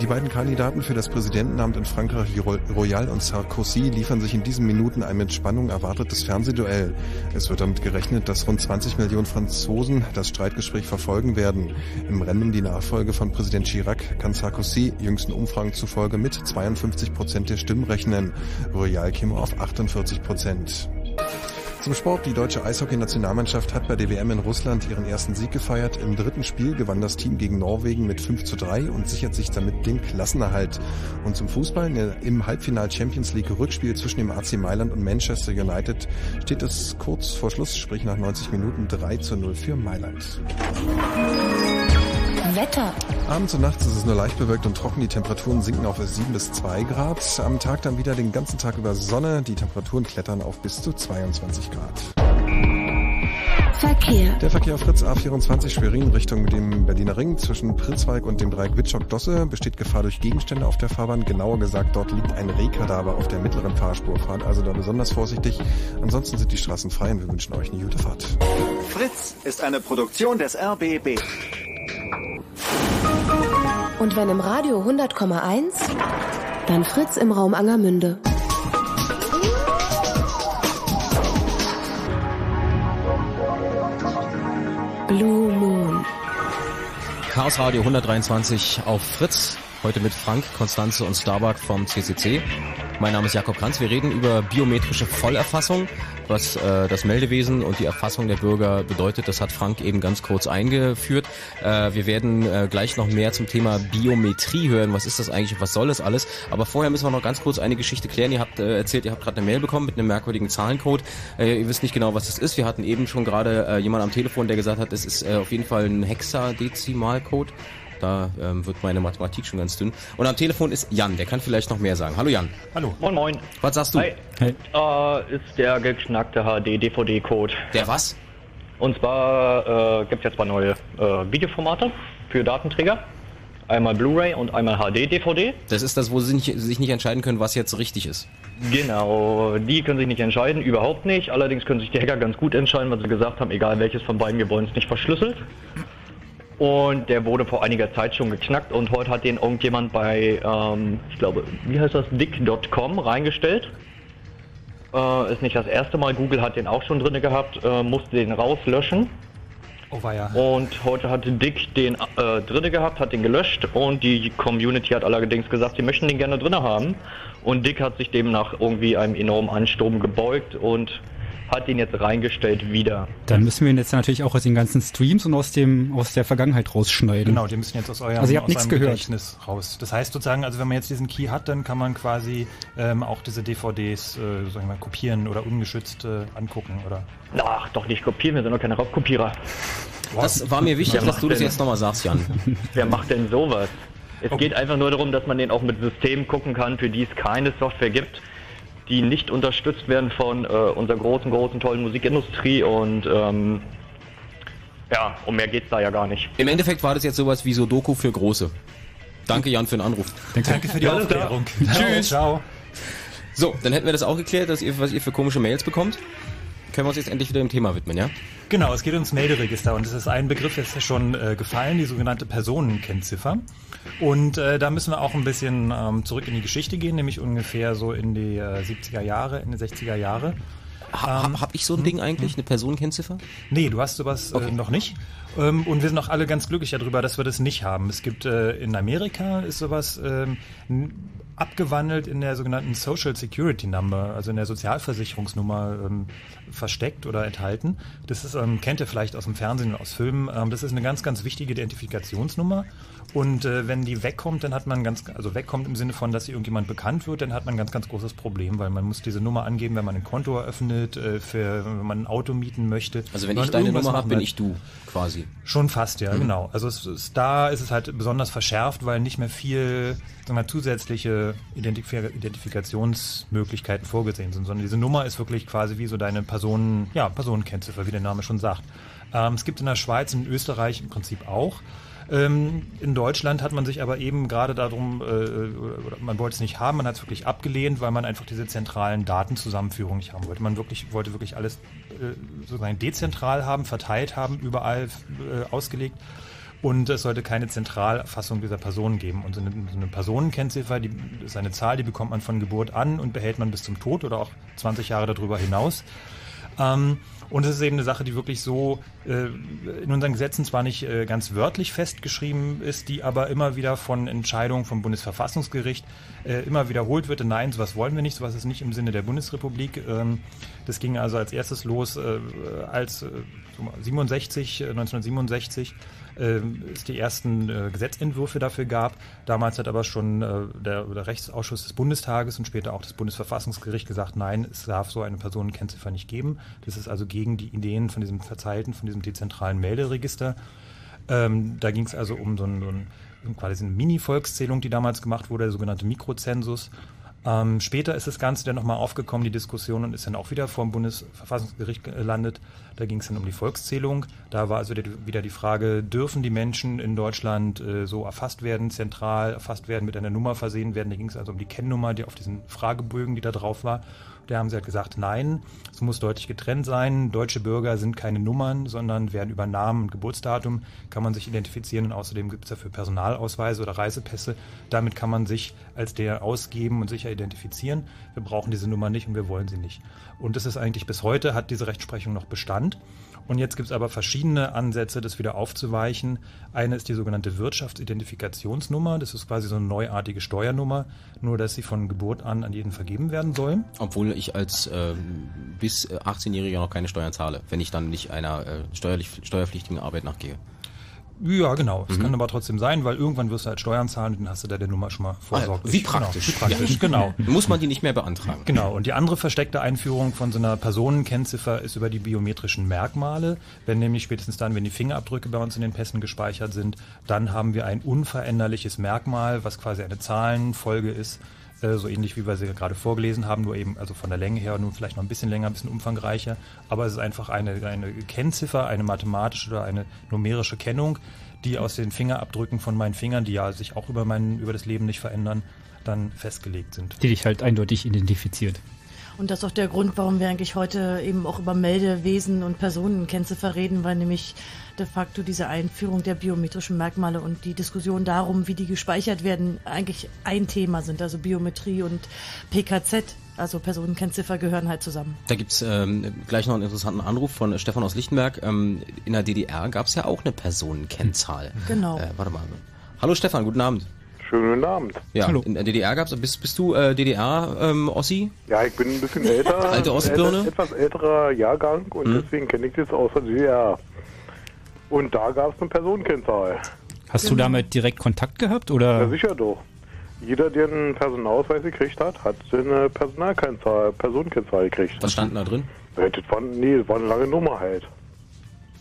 Die beiden Kandidaten für das Präsidentenamt in Frankreich, Ro- Royal und Sarkozy, liefern sich in diesen Minuten ein mit Spannung erwartetes Fernsehduell. Es wird damit gerechnet, dass rund 20 Millionen Franzosen das Streitgespräch verfolgen werden. Im Rennen die Nachfolge von Präsident Chirac kann Sarkozy jüngsten Umfragen zufolge mit 52 Prozent der Stimmen rechnen. Royal käme auf 48 Prozent. Zum Sport. Die deutsche Eishockey-Nationalmannschaft hat bei der WM in Russland ihren ersten Sieg gefeiert. Im dritten Spiel gewann das Team gegen Norwegen mit 5 zu 3 und sichert sich damit den Klassenerhalt. Und zum Fußball der- im Halbfinal Champions League Rückspiel zwischen dem AC Mailand und Manchester United steht es kurz vor Schluss, sprich nach 90 Minuten 3 zu 0 für Mailand. Wetter. Abends und nachts ist es nur leicht bewölkt und trocken. Die Temperaturen sinken auf 7 bis 2 Grad. Am Tag dann wieder den ganzen Tag über Sonne. Die Temperaturen klettern auf bis zu 22 Grad. Verkehr. Der Verkehr auf Fritz A24 Schwerin Richtung dem Berliner Ring zwischen Pritzwalk und dem Dreieck Witschok-Dosse besteht Gefahr durch Gegenstände auf der Fahrbahn. Genauer gesagt, dort liegt ein Rehkadaver auf der mittleren Fahrspur. Fahrt also da besonders vorsichtig. Ansonsten sind die Straßen frei und wir wünschen euch eine gute Fahrt. Fritz ist eine Produktion des RBB. Und wenn im Radio 100,1, dann Fritz im Raum Angermünde. Blue Moon. Chaos Radio 123 auf Fritz. Heute mit Frank, Konstanze und Starbuck vom CCC. Mein Name ist Jakob Kranz. Wir reden über biometrische Vollerfassung, was äh, das Meldewesen und die Erfassung der Bürger bedeutet. Das hat Frank eben ganz kurz eingeführt. Äh, wir werden äh, gleich noch mehr zum Thema Biometrie hören. Was ist das eigentlich? und Was soll das alles? Aber vorher müssen wir noch ganz kurz eine Geschichte klären. Ihr habt äh, erzählt, ihr habt gerade eine Mail bekommen mit einem merkwürdigen Zahlencode. Äh, ihr wisst nicht genau, was das ist. Wir hatten eben schon gerade äh, jemand am Telefon, der gesagt hat, es ist äh, auf jeden Fall ein Hexadezimalcode. Da ähm, wird meine Mathematik schon ganz dünn. Und am Telefon ist Jan, der kann vielleicht noch mehr sagen. Hallo Jan. Hallo. Moin Moin. Was sagst du? Hi. Äh, ist der geknackte HD-DVD-Code. Der was? Und zwar äh, gibt es jetzt zwei neue äh, Videoformate für Datenträger. einmal Blu-ray und einmal HD-DVD. Das ist das, wo sie nicht, sich nicht entscheiden können, was jetzt richtig ist. Genau, die können sich nicht entscheiden, überhaupt nicht. Allerdings können sich die Hacker ganz gut entscheiden, weil sie gesagt haben, egal welches von beiden, wir wollen es nicht verschlüsselt. Und der wurde vor einiger Zeit schon geknackt und heute hat den irgendjemand bei, ähm, ich glaube, wie heißt das, dick.com reingestellt. Äh, ist nicht das erste Mal, Google hat den auch schon drinne gehabt, äh, musste den rauslöschen. Oh war ja. Und heute hat Dick den äh, drinne gehabt, hat den gelöscht und die Community hat allerdings gesagt, sie möchten den gerne drinne haben. Und Dick hat sich demnach irgendwie einem enormen Ansturm gebeugt und hat ihn jetzt reingestellt wieder. Dann müssen wir ihn jetzt natürlich auch aus den ganzen Streams und aus dem aus der Vergangenheit rausschneiden. Genau, die müssen jetzt aus eurem, Also ihr habt aus nichts gehört. Gedächtnis raus. Das heißt sozusagen, also wenn man jetzt diesen Key hat, dann kann man quasi ähm, auch diese DVDs, äh, sag ich mal, kopieren oder ungeschützt äh, angucken, oder? Ach, doch nicht kopieren, wir sind doch keine Raubkopierer. Das war mir wichtig, dass du das jetzt nochmal sagst, Jan. Wer macht denn sowas? Es geht einfach nur darum, dass man den auch mit Systemen gucken kann, für die es keine Software gibt, die nicht unterstützt werden von äh, unserer großen, großen, tollen Musikindustrie und ähm, ja, um mehr geht's da ja gar nicht. Im Endeffekt war das jetzt sowas wie Sudoku für Große. Danke, Jan, für den Anruf. Danke für die. Aufklärung. Tschüss. Ciao. So, dann hätten wir das auch geklärt, dass ihr, was ihr für komische Mails bekommt. Können wir uns jetzt endlich wieder dem Thema widmen, ja? Genau, es geht ums Melderegister und es ist ein Begriff, der ist ja schon äh, gefallen, die sogenannte Personenkennziffer. Und äh, da müssen wir auch ein bisschen ähm, zurück in die Geschichte gehen, nämlich ungefähr so in die äh, 70er Jahre, in die 60er Jahre. Ha, ha- hab ich so ein Ding eigentlich, eine Personenkennziffer? Nee, du hast sowas äh, noch nicht. Ähm, und wir sind auch alle ganz glücklich darüber, dass wir das nicht haben. Es gibt äh, in Amerika ist sowas ähm, abgewandelt in der sogenannten Social Security Number, also in der Sozialversicherungsnummer ähm, versteckt oder enthalten. Das ist, ähm, kennt ihr vielleicht aus dem Fernsehen und aus Filmen. Ähm, das ist eine ganz, ganz wichtige Identifikationsnummer. Und äh, wenn die wegkommt, dann hat man ganz, also wegkommt im Sinne von, dass irgendjemand bekannt wird, dann hat man ein ganz, ganz großes Problem, weil man muss diese Nummer angeben, wenn man ein Konto eröffnet, äh, für, wenn man ein Auto mieten möchte. Also wenn man ich deine Nummer habe, bin ich du, quasi. Schon fast, ja, Mhm. genau. Also es ist, da ist es halt besonders verschärft, weil nicht mehr viel sagen wir, zusätzliche Identif Identifikationsmöglichkeiten vorgesehen sind, sondern diese Nummer ist wirklich quasi wie so deine Personen, ja, Personenkennziffer, wie der Name schon sagt. Ähm, es gibt in der Schweiz und in Österreich im Prinzip auch. Ähm, in Deutschland hat man sich aber eben gerade darum, äh, man wollte es nicht haben, man hat es wirklich abgelehnt, weil man einfach diese zentralen Datenzusammenführung nicht haben wollte. Man wirklich, wollte wirklich alles äh, sozusagen dezentral haben, verteilt haben, überall äh, ausgelegt. Und es sollte keine Zentralfassung dieser Person geben. Und so eine, so eine Personenkennziffer, die ist eine Zahl, die bekommt man von Geburt an und behält man bis zum Tod oder auch 20 Jahre darüber hinaus. Ähm, und es ist eben eine Sache, die wirklich so äh, in unseren Gesetzen zwar nicht äh, ganz wörtlich festgeschrieben ist, die aber immer wieder von Entscheidungen vom Bundesverfassungsgericht äh, immer wiederholt wird. Nein, sowas wollen wir nicht, sowas ist nicht im Sinne der Bundesrepublik. Ähm, das ging also als erstes los, äh, als äh, 67, äh, 1967 äh, es die ersten äh, Gesetzentwürfe dafür gab. Damals hat aber schon äh, der, der Rechtsausschuss des Bundestages und später auch das Bundesverfassungsgericht gesagt, nein, es darf so eine Personenkennziffer nicht geben. Das ist also gegen die Ideen von diesem verteilten, von diesem dezentralen Melderegister. Ähm, da ging es also um so, ein, so ein, quasi eine Mini-Volkszählung, die damals gemacht wurde, der sogenannte Mikrozensus. Ähm, später ist das Ganze dann nochmal aufgekommen, die Diskussion, und ist dann auch wieder vor dem Bundesverfassungsgericht gelandet. Da ging es dann um die Volkszählung. Da war also wieder die- Frage, dürfen die Menschen in Deutschland äh, so erfasst werden, zentral erfasst werden, mit einer Nummer versehen werden. Da ging es also um die Kennnummer, die auf diesen Fragebögen, die da drauf war. Da haben sie halt gesagt, nein, es muss deutlich getrennt sein. Deutsche Bürger sind keine Nummern, sondern werden über Namen und Geburtsdatum, kann man sich identifizieren und außerdem gibt es dafür Personalausweise oder Reisepässe. Damit kann man sich als der ausgeben und sicher identifizieren. Wir brauchen diese Nummer nicht und wir wollen sie nicht. Und das ist eigentlich bis heute, hat diese Rechtsprechung noch Bestand. Und jetzt gibt es aber verschiedene Ansätze, das wieder aufzuweichen. Eine ist die sogenannte Wirtschaftsidentifikationsnummer. Das ist quasi so eine neuartige Steuernummer, nur dass sie von Geburt an an jeden vergeben werden soll. Obwohl ich als ähm, bis äh, 18-Jähriger noch keine Steuern zahle, wenn ich dann nicht einer äh, steuerlich, steuerpflichtigen Arbeit nachgehe. Ja, genau. Es Mhm. kann aber trotzdem sein, weil irgendwann wirst du halt Steuern zahlen und dann hast du da der Nummer schon mal vorsorglich. Ah, wie praktisch. Genau, wie praktisch, Ja. genau. Muss man die nicht mehr beantragen. Genau, und die andere versteckte Einführung von so einer Personenkennziffer ist über die biometrischen Merkmale. Wenn nämlich spätestens dann, wenn die Fingerabdrücke bei uns in den Pässen gespeichert sind, dann haben wir ein unveränderliches Merkmal, was quasi eine Zahlenfolge ist, äh, so ähnlich wie wir sie gerade vorgelesen haben, nur eben also von der Länge her nur vielleicht noch ein bisschen länger, ein bisschen umfangreicher. Aber es ist einfach eine, eine Kennziffer, eine mathematische oder eine numerische Kennung, die aus den Fingerabdrücken von meinen Fingern, die ja sich auch über, mein, über das Leben nicht verändern, dann festgelegt sind. Die dich halt eindeutig identifiziert. Und das ist auch der Grund, warum wir eigentlich heute eben auch über Meldewesen und Personenkennziffer reden, weil nämlich de facto diese Einführung der biometrischen Merkmale und die Diskussion darum, wie die gespeichert werden, eigentlich ein Thema sind. Also Biometrie und PKZ, also Personenkennziffer, gehören halt zusammen. Da gibt's ähm, gleich noch einen interessanten Anruf von Stefan aus Lichtenberg. Ähm, in der DDR gab's ja auch eine Personenkennzahl. Genau. Äh, warte mal. Hallo Stefan, guten Abend. Schönen Abend. Ja, Hallo. in der DDR gab's, bist, bist du äh, DDR-Ossi? Ja, ich bin ein bisschen älter. Alte Ostbirne? Etwas, etwas älterer Jahrgang und Hm. deswegen kenne ich das aus der DDR. Und da gab es eine Personenkennzahl. Hast du damit direkt Kontakt gehabt Ja, oder? sicher doch. Jeder, der einen Personalausweis gekriegt hat, hat eine Personalkennzahl, Personenkennzahl gekriegt. Was stand denn da drin? Ja, das war, nee, das war eine lange Nummer halt.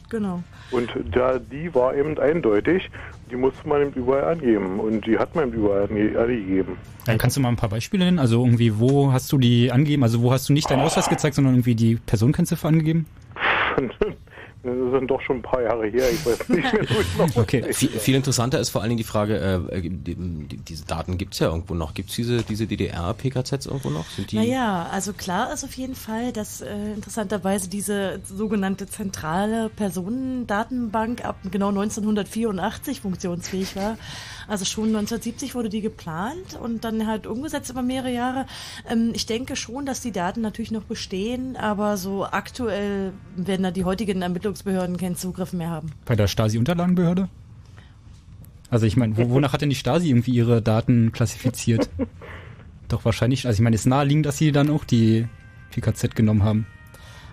Genau. Und da, die war eben eindeutig, die musste man eben überall angeben. Und die hat man eben überall ange angegeben. Äh, kannst du mal ein paar Beispiele nennen? Also irgendwie, wo hast du die angegeben? Also wo hast du nicht deinen Ausweis gezeigt, sondern irgendwie die Personenkennziffer angegeben? Das sind doch schon ein paar Jahre her, ich weiß nicht mehr, wo ich noch Okay. Viel, viel interessanter ist vor allen Dingen die Frage, äh, die, die, diese Daten gibt's ja irgendwo noch. Gibt's diese, diese DDR-PKZs irgendwo noch? Sind die? Naja, also klar ist auf jeden Fall, dass äh, interessanterweise diese sogenannte zentrale Personendatenbank ab genau 1984 funktionsfähig war. Also schon 1970 wurde die geplant und dann halt umgesetzt über mehrere Jahre. Ähm, ich denke schon, dass die Daten natürlich noch bestehen, aber so aktuell werden da die heutigen Ermittlungsbehörden keinen Zugriff mehr haben. Bei der Stasi-Unterlagenbehörde? Also ich meine, wo, wonach hat denn die Stasi irgendwie ihre Daten klassifiziert? Doch wahrscheinlich, also ich meine, es ist naheliegend, dass sie dann auch die PKZ genommen haben.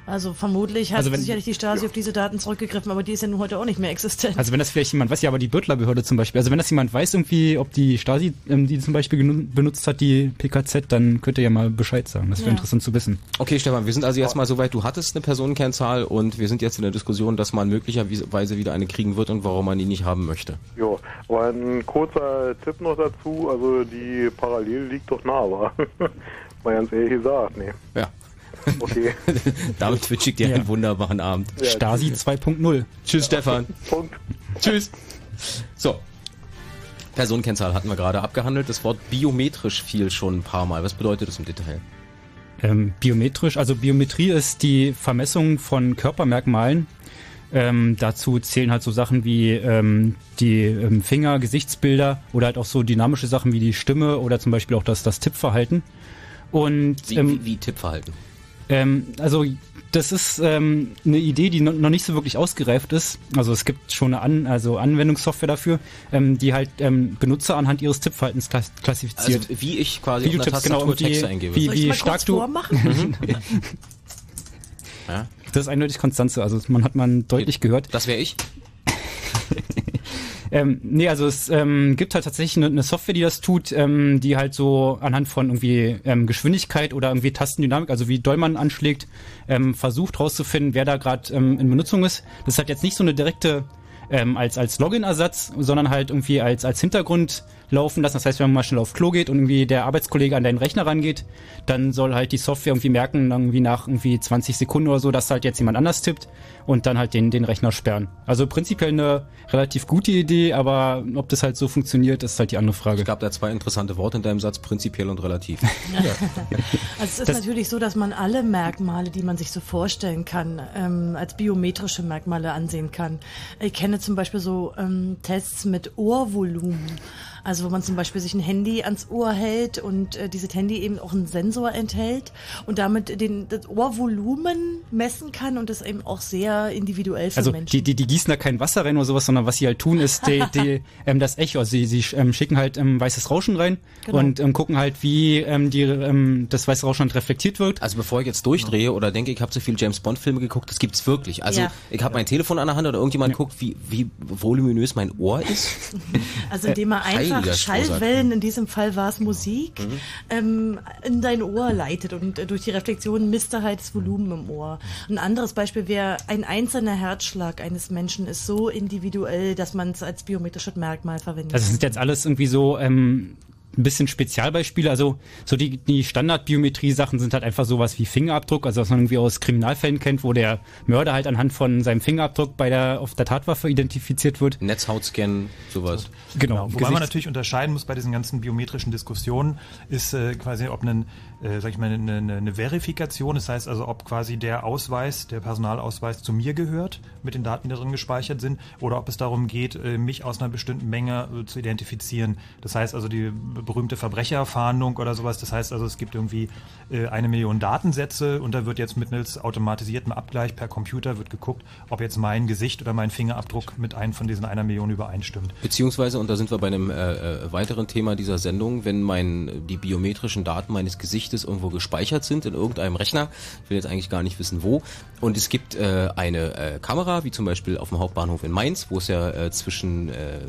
Also vermutlich hat Also wenn- sicherlich die Stasi auf diese Daten zurückgegriffen, aber die ist ja nun heute auch nicht mehr existent. Also wenn das vielleicht jemand weiß, ja, aber die Bürtler-Behörde zum Beispiel, also wenn das jemand weiß irgendwie, ob die Stasi ähm, die zum Beispiel benutzt hat, die PKZ, dann könnt ihr ja mal Bescheid sagen. Das wäre Ja. interessant zu wissen. Okay, Stefan, wir sind also jetzt mal so weit, du hattest eine Personenkennzahl und wir sind jetzt in der Diskussion, dass man möglicherweise wieder eine kriegen wird und warum man die nicht haben möchte. Ja, aber ein kurzer Tipp noch dazu, also die Parallele liegt doch nah, aber mal ganz ehrlich gesagt, nee. Ja. Okay. Damit wünsche ich dir Ja. einen wunderbaren Abend. Ja, Stasi 2.0. Tschüss, Stefan. Punkt. Tschüss. So. Personenkennzahl hatten wir gerade abgehandelt. Das Wort biometrisch fiel schon ein paar Mal. Was bedeutet das im Detail? Ähm, biometrisch, also Biometrie ist die Vermessung von Körpermerkmalen. Ähm, dazu zählen halt so Sachen wie ähm, die ähm, Finger, Gesichtsbilder oder halt auch so dynamische Sachen wie die Stimme oder zum Beispiel auch das, das Tippverhalten. Und Wie, ähm, wie, wie Tippverhalten? Ähm, also das ist ähm, eine Idee, die no, noch nicht so wirklich ausgereift ist. Also es gibt schon eine An also Anwendungssoftware dafür, ähm, die halt ähm, Benutzer anhand ihres Tippverhaltens klass klassifiziert. Also wie ich quasi Wie du auf tippst, genau, die- Texte eingebe. wie- Soll ich wie mal stark kurz du- vormachen? ja, Das ist eindeutig Konstanze, also man hat man deutlich gehört. das wäre ich. Ähm, nee, also es ähm, gibt halt tatsächlich eine, Software, die das tut, ähm, die halt so anhand von irgendwie ähm, Geschwindigkeit oder irgendwie Tastendynamik, also wie doll man anschlägt, ähm, versucht rauszufinden, wer da gerade ähm, in Benutzung ist. Das halt jetzt nicht so eine direkte ähm, als als Login-Ersatz, sondern halt irgendwie als als Hintergrund laufen lassen. Das heißt, wenn man mal schnell auf Klo geht und irgendwie der Arbeitskollege an deinen Rechner rangeht, dann soll halt die Software irgendwie merken, irgendwie nach irgendwie 20 Sekunden oder so, dass halt jetzt jemand anders tippt und dann halt den den Rechner sperren. Also prinzipiell eine relativ gute Idee, aber ob das halt so funktioniert, ist halt die andere Frage. Es gab da zwei interessante Worte in deinem Satz, prinzipiell und relativ. Also es ist Das- natürlich so, dass man alle Merkmale, die man sich so vorstellen kann, ähm, als biometrische Merkmale ansehen kann. Ich kenne zum Beispiel so ähm, Tests mit Ohrvolumen. Also wo man zum Beispiel sich ein Handy ans Ohr hält und äh, dieses Handy eben auch einen Sensor enthält und damit den, das Ohrvolumen messen kann und das eben auch sehr individuell für Also Menschen. die, die, die gießen da kein Wasser rein oder sowas, sondern was sie halt tun, ist die, die, ähm, das Echo. Also sie, sie ähm, schicken halt ähm, weißes Rauschen rein Genau. und ähm, gucken halt, wie ähm, die, ähm, das weiße Rauschen halt reflektiert wird. Also bevor ich jetzt durchdrehe oder denke, ich habe zu viel James Bond Filme geguckt, das gibt's wirklich. Also Ja. ich habe mein Telefon an der Hand oder irgendjemand guckt, wie, wie voluminös mein Ohr ist. Also indem man einfach Strohsack. Schallwellen, in diesem Fall war es Musik, ähm, in dein Ohr leitet und äh, durch die Reflexion misst er halt das Volumen im Ohr. Ein anderes Beispiel wäre, ein einzelner Herzschlag eines Menschen ist so individuell, dass man es als biometrisches Merkmal verwendet. Also es sind jetzt alles irgendwie so ähm, ein bisschen Spezialbeispiele. Also so die, die Standard-Biometrie-Sachen sind halt einfach sowas wie Fingerabdruck, also was man irgendwie aus Kriminalfällen kennt, wo der Mörder halt anhand von seinem Fingerabdruck bei der auf der Tatwaffe identifiziert wird. Netzhautscan, sowas. Genau. Wobei Gesichts- man natürlich unterscheiden muss bei diesen ganzen biometrischen Diskussionen, ist äh, quasi, ob ein, äh, sag ich mal, eine, eine, eine Verifikation, das heißt also, ob quasi der Ausweis, der Personalausweis zu mir gehört, mit den Daten, die da drin gespeichert sind, oder ob es darum geht, äh, mich aus einer bestimmten Menge äh, zu identifizieren. Das heißt also die berühmte Verbrecherfahndung oder sowas. Das heißt also, es gibt irgendwie äh, eine Million Datensätze und da wird jetzt mittels automatisiertem Abgleich per Computer wird geguckt, ob jetzt mein Gesicht oder mein Fingerabdruck mit einem von diesen einer Million übereinstimmt. Beziehungsweise, und da sind wir bei einem äh, weiteren Thema dieser Sendung, wenn mein, die biometrischen Daten meines Gesichtes irgendwo gespeichert sind in irgendeinem Rechner, ich will jetzt eigentlich gar nicht wissen wo, und es gibt äh, eine äh, Kamera, wie zum Beispiel auf dem Hauptbahnhof in Mainz, wo es ja äh, zwischen äh,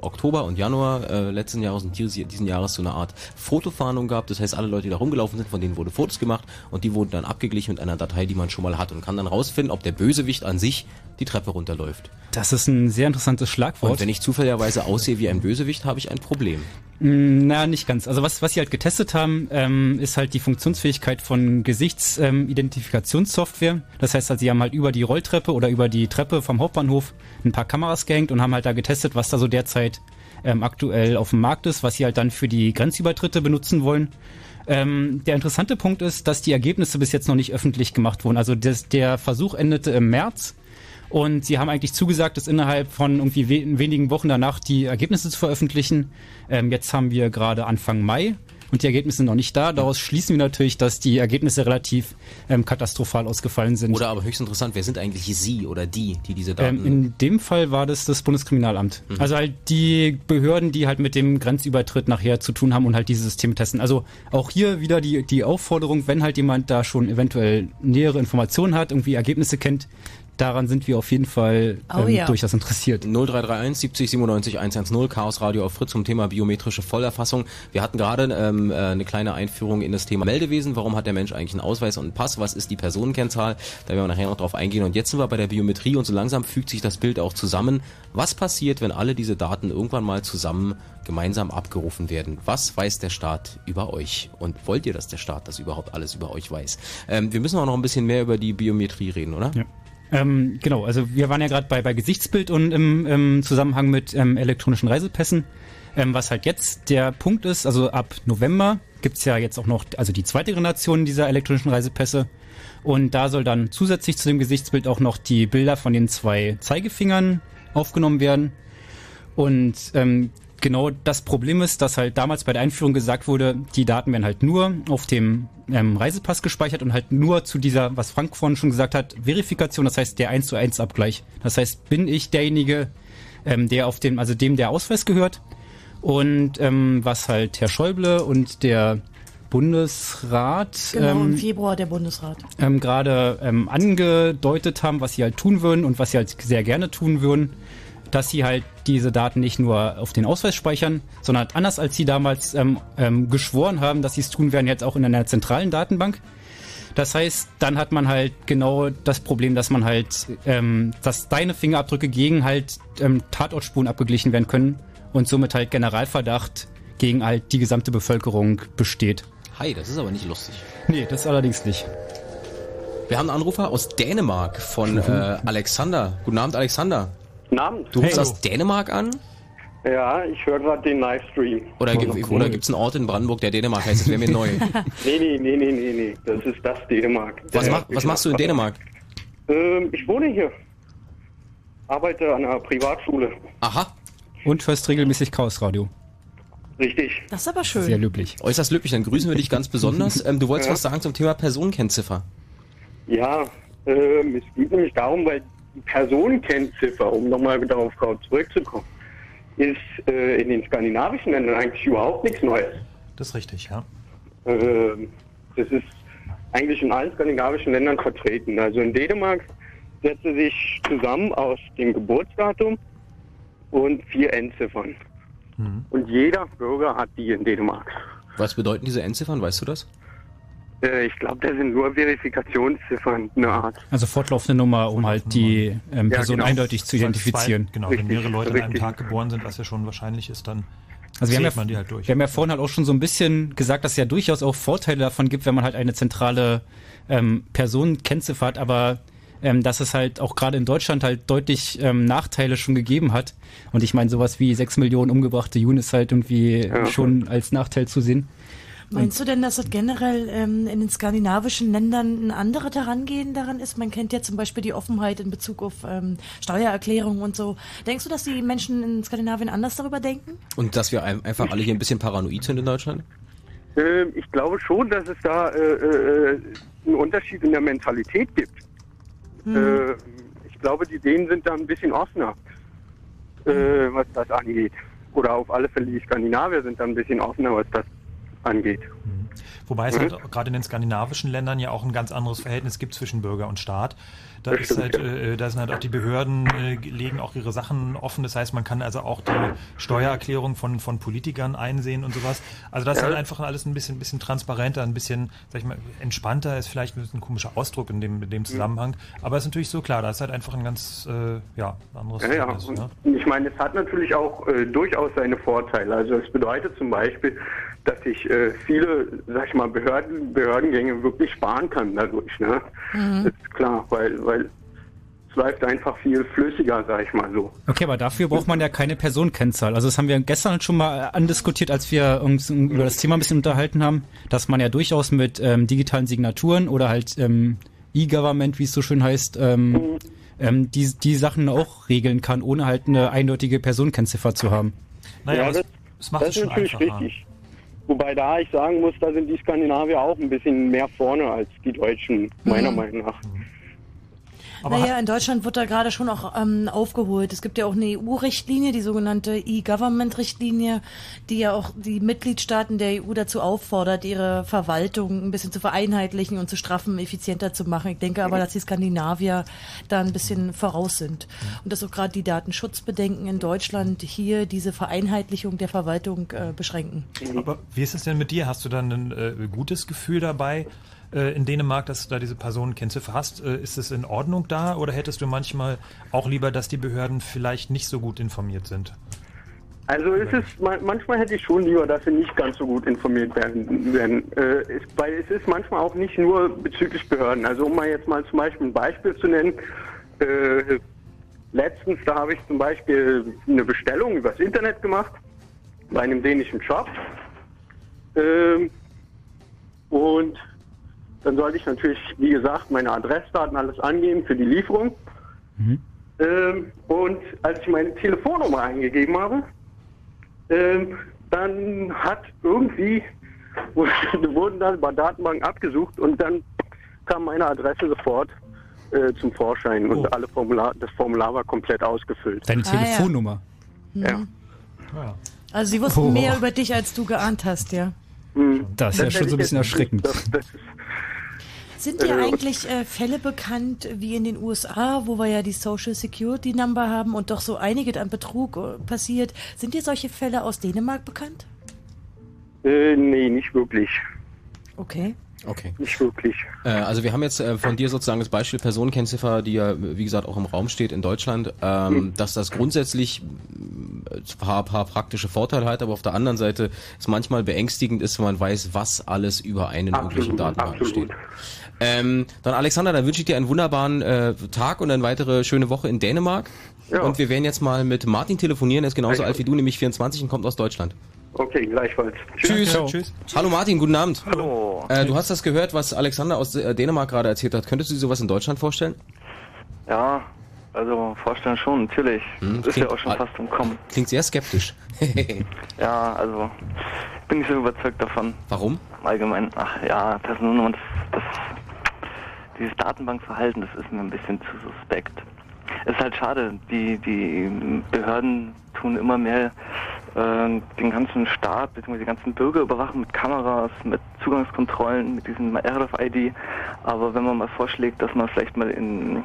Oktober und Januar äh, letzten Jahres und diesen Jahres so eine Art Fotofahndung gab. Das heißt, alle Leute, die da rumgelaufen sind, von denen wurde Fotos gemacht und die wurden dann abgeglichen mit einer Datei, die man schon mal hat und kann dann rausfinden, ob der Bösewicht an sich die Treppe runterläuft. Das ist ein sehr interessantes Schlagwort. Und wenn ich zufälligerweise aussehe wie ein Bösewicht, habe ich ein Problem. Mm, Na, nicht ganz. Also was, was sie halt getestet haben, ähm, ist halt die Funktionsfähigkeit von Gesichtsidentifikationssoftware. das heißt halt, sie haben halt über die Rolltreppe oder über die Treppe vom Hauptbahnhof ein paar Kameras gehängt und haben halt da getestet, was da so derzeit ähm, aktuell auf dem Markt ist, was sie halt dann für die Grenzübertritte benutzen wollen. Ähm, der interessante Punkt ist, dass die Ergebnisse bis jetzt noch nicht öffentlich gemacht wurden. Also das, der Versuch endete im März. Und sie haben eigentlich zugesagt, dass innerhalb von irgendwie we wenigen Wochen danach die Ergebnisse zu veröffentlichen. Ähm, jetzt haben wir gerade Anfang Mai und die Ergebnisse sind noch nicht da. Daraus schließen wir natürlich, dass die Ergebnisse relativ ähm, katastrophal ausgefallen sind. Oder aber höchst interessant, wer sind eigentlich Sie oder die, die diese Daten... Ähm, in dem Fall war das das Bundeskriminalamt. Mhm. Also halt die Behörden, die halt mit dem Grenzübertritt nachher zu tun haben und halt diese Systeme testen. Also auch hier wieder die, die Aufforderung, wenn halt jemand da schon eventuell nähere Informationen hat, irgendwie Ergebnisse kennt, daran sind wir auf jeden Fall Oh ähm, ja. durchaus interessiert. 0331 70 97 110 Chaos Radio auf Fritz zum Thema biometrische Vollerfassung. Wir hatten gerade ähm, äh, eine kleine Einführung in das Thema Meldewesen. Warum hat der Mensch eigentlich einen Ausweis und einen Pass? Was ist die Personenkennzahl? Da werden wir nachher noch drauf eingehen. Und jetzt sind wir bei der Biometrie und so langsam fügt sich das Bild auch zusammen. Was passiert, wenn alle diese Daten irgendwann mal zusammen gemeinsam abgerufen werden? Was weiß der Staat über euch? Und wollt ihr, dass der Staat das überhaupt alles über euch weiß? Ähm, wir müssen auch noch ein bisschen mehr über die Biometrie reden, oder? Ja. Ähm, genau, also wir waren ja gerade bei, bei Gesichtsbild und im, im Zusammenhang mit ähm, elektronischen Reisepässen. Ähm, was halt jetzt der Punkt ist, also ab November gibt's ja jetzt auch noch, also die zweite Generation dieser elektronischen Reisepässe. Und da soll dann zusätzlich zu dem Gesichtsbild auch noch die Bilder von den zwei Zeigefingern aufgenommen werden. Und ähm, genau das Problem ist, dass halt damals bei der Einführung gesagt wurde, die Daten werden halt nur auf dem ähm, Reisepass gespeichert und halt nur zu dieser, was Frank vorhin schon gesagt hat, Verifikation, das heißt der 1 zu 1 Abgleich. Das heißt, bin ich derjenige, ähm, der auf dem, also dem der Ausweis gehört und ähm, was halt Herr Schäuble und der Bundesrat Genau, im ähm, Februar der Bundesrat. ähm, gerade ähm, angedeutet haben, was sie halt tun würden und was sie halt sehr gerne tun würden, dass sie halt diese Daten nicht nur auf den Ausweis speichern, sondern halt anders als sie damals ähm, ähm, geschworen haben, dass sie es tun werden, jetzt auch in einer zentralen Datenbank. Das heißt, dann hat man halt genau das Problem, dass man halt, ähm, dass deine Fingerabdrücke gegen halt ähm, Tatortspuren abgeglichen werden können und somit halt Generalverdacht gegen halt die gesamte Bevölkerung besteht. Hi, das ist aber nicht lustig. Nee, das allerdings nicht. Wir haben einen Anrufer aus Dänemark von äh, Alexander. Guten Abend, Alexander. Guten Abend. Du rufst aus Dänemark an? Ja, ich höre gerade den Livestream. Oder, gi- oder gibt es einen Ort in Brandenburg, der Dänemark heißt? Das wäre mir neu. Nee, nee, nee, nee, nee, nee. Das ist das Dänemark. Was, mach, was machst du in Dänemark? Ähm, ich wohne hier. Arbeite an einer Privatschule. Aha. Und hörst regelmäßig Chaos Radio. Richtig. Das ist aber schön. Sehr löblich. Äußerst löblich, dann grüßen wir dich ganz besonders. Ähm, du wolltest Ja. was sagen zum Thema Personenkennziffer. Ja, ähm, es geht nämlich darum, weil Personenkennziffer, um nochmal darauf zurückzukommen, ist äh, in den skandinavischen Ländern eigentlich überhaupt nichts Neues. Das ist richtig, ja. Ähm, das ist eigentlich in allen skandinavischen Ländern vertreten. Also in Dänemark setzt sie sich zusammen aus dem Geburtsdatum und vier Endziffern. Und jeder Bürger hat die in Dänemark. Was bedeuten diese Endziffern, weißt du das? Äh, ich glaube, das sind nur Verifikationsziffern, eine Art. Also fortlaufende Nummer, um halt die ähm, Ja, Person genau. eindeutig zu identifizieren. Zwei, genau, Richtig, wenn mehrere Leute an einem richtig. Tag geboren sind, was ja schon wahrscheinlich ist, dann Also wir haben, ja, man die halt durch. wir haben ja vorhin halt auch schon so ein bisschen gesagt, dass es ja durchaus auch Vorteile davon gibt, wenn man halt eine zentrale ähm, Person kennziffert, aber ähm, dass es halt auch gerade in Deutschland halt deutlich ähm, Nachteile schon gegeben hat. Und ich meine, sowas wie sechs Millionen umgebrachte Juden ist halt irgendwie Ja. schon als Nachteil zu sehen. Meinst du denn, dass das generell ähm, in den skandinavischen Ländern ein anderes Herangehen daran ist? Man kennt ja zum Beispiel die Offenheit in Bezug auf ähm, Steuererklärungen und so. Denkst du, dass die Menschen in Skandinavien anders darüber denken? Und dass wir ein- einfach alle hier ein bisschen paranoid sind in Deutschland? Ähm, ich glaube schon, dass es da äh, äh, einen Unterschied in der Mentalität gibt. Äh, ich glaube, die Dänen sind da ein bisschen offener, äh, was das angeht. Oder auf alle Fälle die Skandinavier sind da ein bisschen offener, was das angeht. Wobei es Mhm. halt gerade in den skandinavischen Ländern ja auch ein ganz anderes Verhältnis gibt zwischen Bürger und Staat. Da ist halt, ja. äh, da sind halt auch die Behörden äh, legen auch ihre Sachen offen. Das heißt, man kann also auch die Steuererklärung von von Politikern einsehen und sowas. Also das ist Ja. halt einfach alles ein bisschen bisschen transparenter, ein bisschen, sag ich mal, entspannter ist vielleicht ein bisschen ein komischer Ausdruck in dem in Mhm. dem Zusammenhang. Aber es ist natürlich so klar, da ist halt einfach ein ganz äh, ja anderes Ja, ja. Verhältnis, ne? Und ich meine, es hat natürlich auch äh, durchaus seine Vorteile. Also es bedeutet zum Beispiel, dass ich äh, viele, sag ich mal, Behörden, Behördengänge wirklich sparen kann dadurch. Ne? Mhm. Das ist klar, weil, weil es läuft einfach viel flüssiger, sag ich mal so. Okay, aber dafür braucht man ja keine Personenkennzahl. Also das haben wir gestern schon mal andiskutiert, als wir uns über das Thema ein bisschen unterhalten haben, dass man ja durchaus mit ähm, digitalen Signaturen oder halt ähm, E-Government, wie es so schön heißt, ähm, ähm, die, die Sachen auch regeln kann, ohne halt eine eindeutige Personenkennziffer zu haben. Naja, Ja, das, das macht das es ist schon natürlich einfacher. richtig. Wobei da ich sagen muss, da sind die Skandinavier auch ein bisschen mehr vorne als die Deutschen, meiner Mhm. Meinung nach. Aber naja, in Deutschland wird da gerade schon auch ähm, aufgeholt. Es gibt ja auch eine EU-Richtlinie, die sogenannte E-Government-Richtlinie, die ja auch die Mitgliedstaaten der EU dazu auffordert, ihre Verwaltung ein bisschen zu vereinheitlichen und zu straffen, effizienter zu machen. Ich denke aber, dass die Skandinavier da ein bisschen voraus sind. Und dass auch gerade die Datenschutzbedenken in Deutschland hier diese Vereinheitlichung der Verwaltung äh, beschränken. Aber wie ist es denn mit dir? Hast du dann ein äh, gutes Gefühl dabei äh, in Dänemark, dass du da diese Personenkennziffer hast? Äh, ist es in Ordnung da oder hättest du manchmal auch lieber, dass die Behörden vielleicht nicht so gut informiert sind? Also es ist ma- manchmal hätte ich schon lieber, dass sie nicht ganz so gut informiert werden, werden. Äh, es, weil es ist manchmal auch nicht nur bezüglich Behörden. Also um mal jetzt mal zum Beispiel ein Beispiel zu nennen, äh, letztens da habe ich zum Beispiel eine Bestellung übers Internet gemacht bei einem dänischen Shop ähm, und dann sollte ich natürlich, wie gesagt, meine Adressdaten alles angeben für die Lieferung. Ähm, und als ich meine Telefonnummer eingegeben habe, ähm, dann hat irgendwie, wurden dann bei Datenbanken abgesucht und dann kam meine Adresse sofort äh, zum Vorschein und Oh. alle Formular, das Formular war komplett ausgefüllt. Deine Ah, ja. Telefonnummer. Ja. Ja. Also sie wussten Oh. mehr über dich, als du geahnt hast, ja. Hm. Das ist ja schon so ein bisschen erschreckend. Das, das ist, Sind dir Äh, eigentlich äh, Fälle bekannt, wie in den USA, wo wir ja die Social Security Number haben und doch so einige an Betrug äh, passiert? Sind dir solche Fälle aus Dänemark bekannt? äh, nee, nicht wirklich. Okay. Okay. Nicht wirklich. Äh, also wir haben jetzt äh, von dir sozusagen das Beispiel Personenkennziffer, die ja wie gesagt auch im Raum steht in Deutschland, ähm, dass das grundsätzlich ein paar, paar praktische Vorteile hat, aber auf der anderen Seite es manchmal beängstigend ist, wenn man weiß, was alles über einen Absolut, Datenbanken absolut. steht. Ähm, dann Alexander, dann wünsche ich dir einen wunderbaren äh, Tag und eine weitere schöne Woche in Dänemark. Ja. Und wir werden jetzt mal mit Martin telefonieren, er ist genauso alt wie du, nämlich 24 und kommt aus Deutschland. Okay, gleichfalls. Tschüss. Ja, tschüss. Hallo Martin, guten Abend. Hallo. Äh, du hast das gehört, was Alexander aus äh, Dänemark gerade erzählt hat. Könntest du dir sowas in Deutschland vorstellen? Ja, also vorstellen schon, natürlich. Hm, ist ja auch schon fast im Kommen. Klingt sehr skeptisch. Ja, also bin nicht so überzeugt davon. Warum? Allgemein, ach ja, Personennummern, das, das, dieses Datenbankverhalten, das ist mir ein bisschen zu suspekt. Es ist halt schade, die, die Behörden tun immer mehr äh, den ganzen Staat bzw. die ganzen Bürger überwachen mit Kameras, mit Zugangskontrollen, mit diesem RFID. Aber wenn man mal vorschlägt, dass man vielleicht mal in,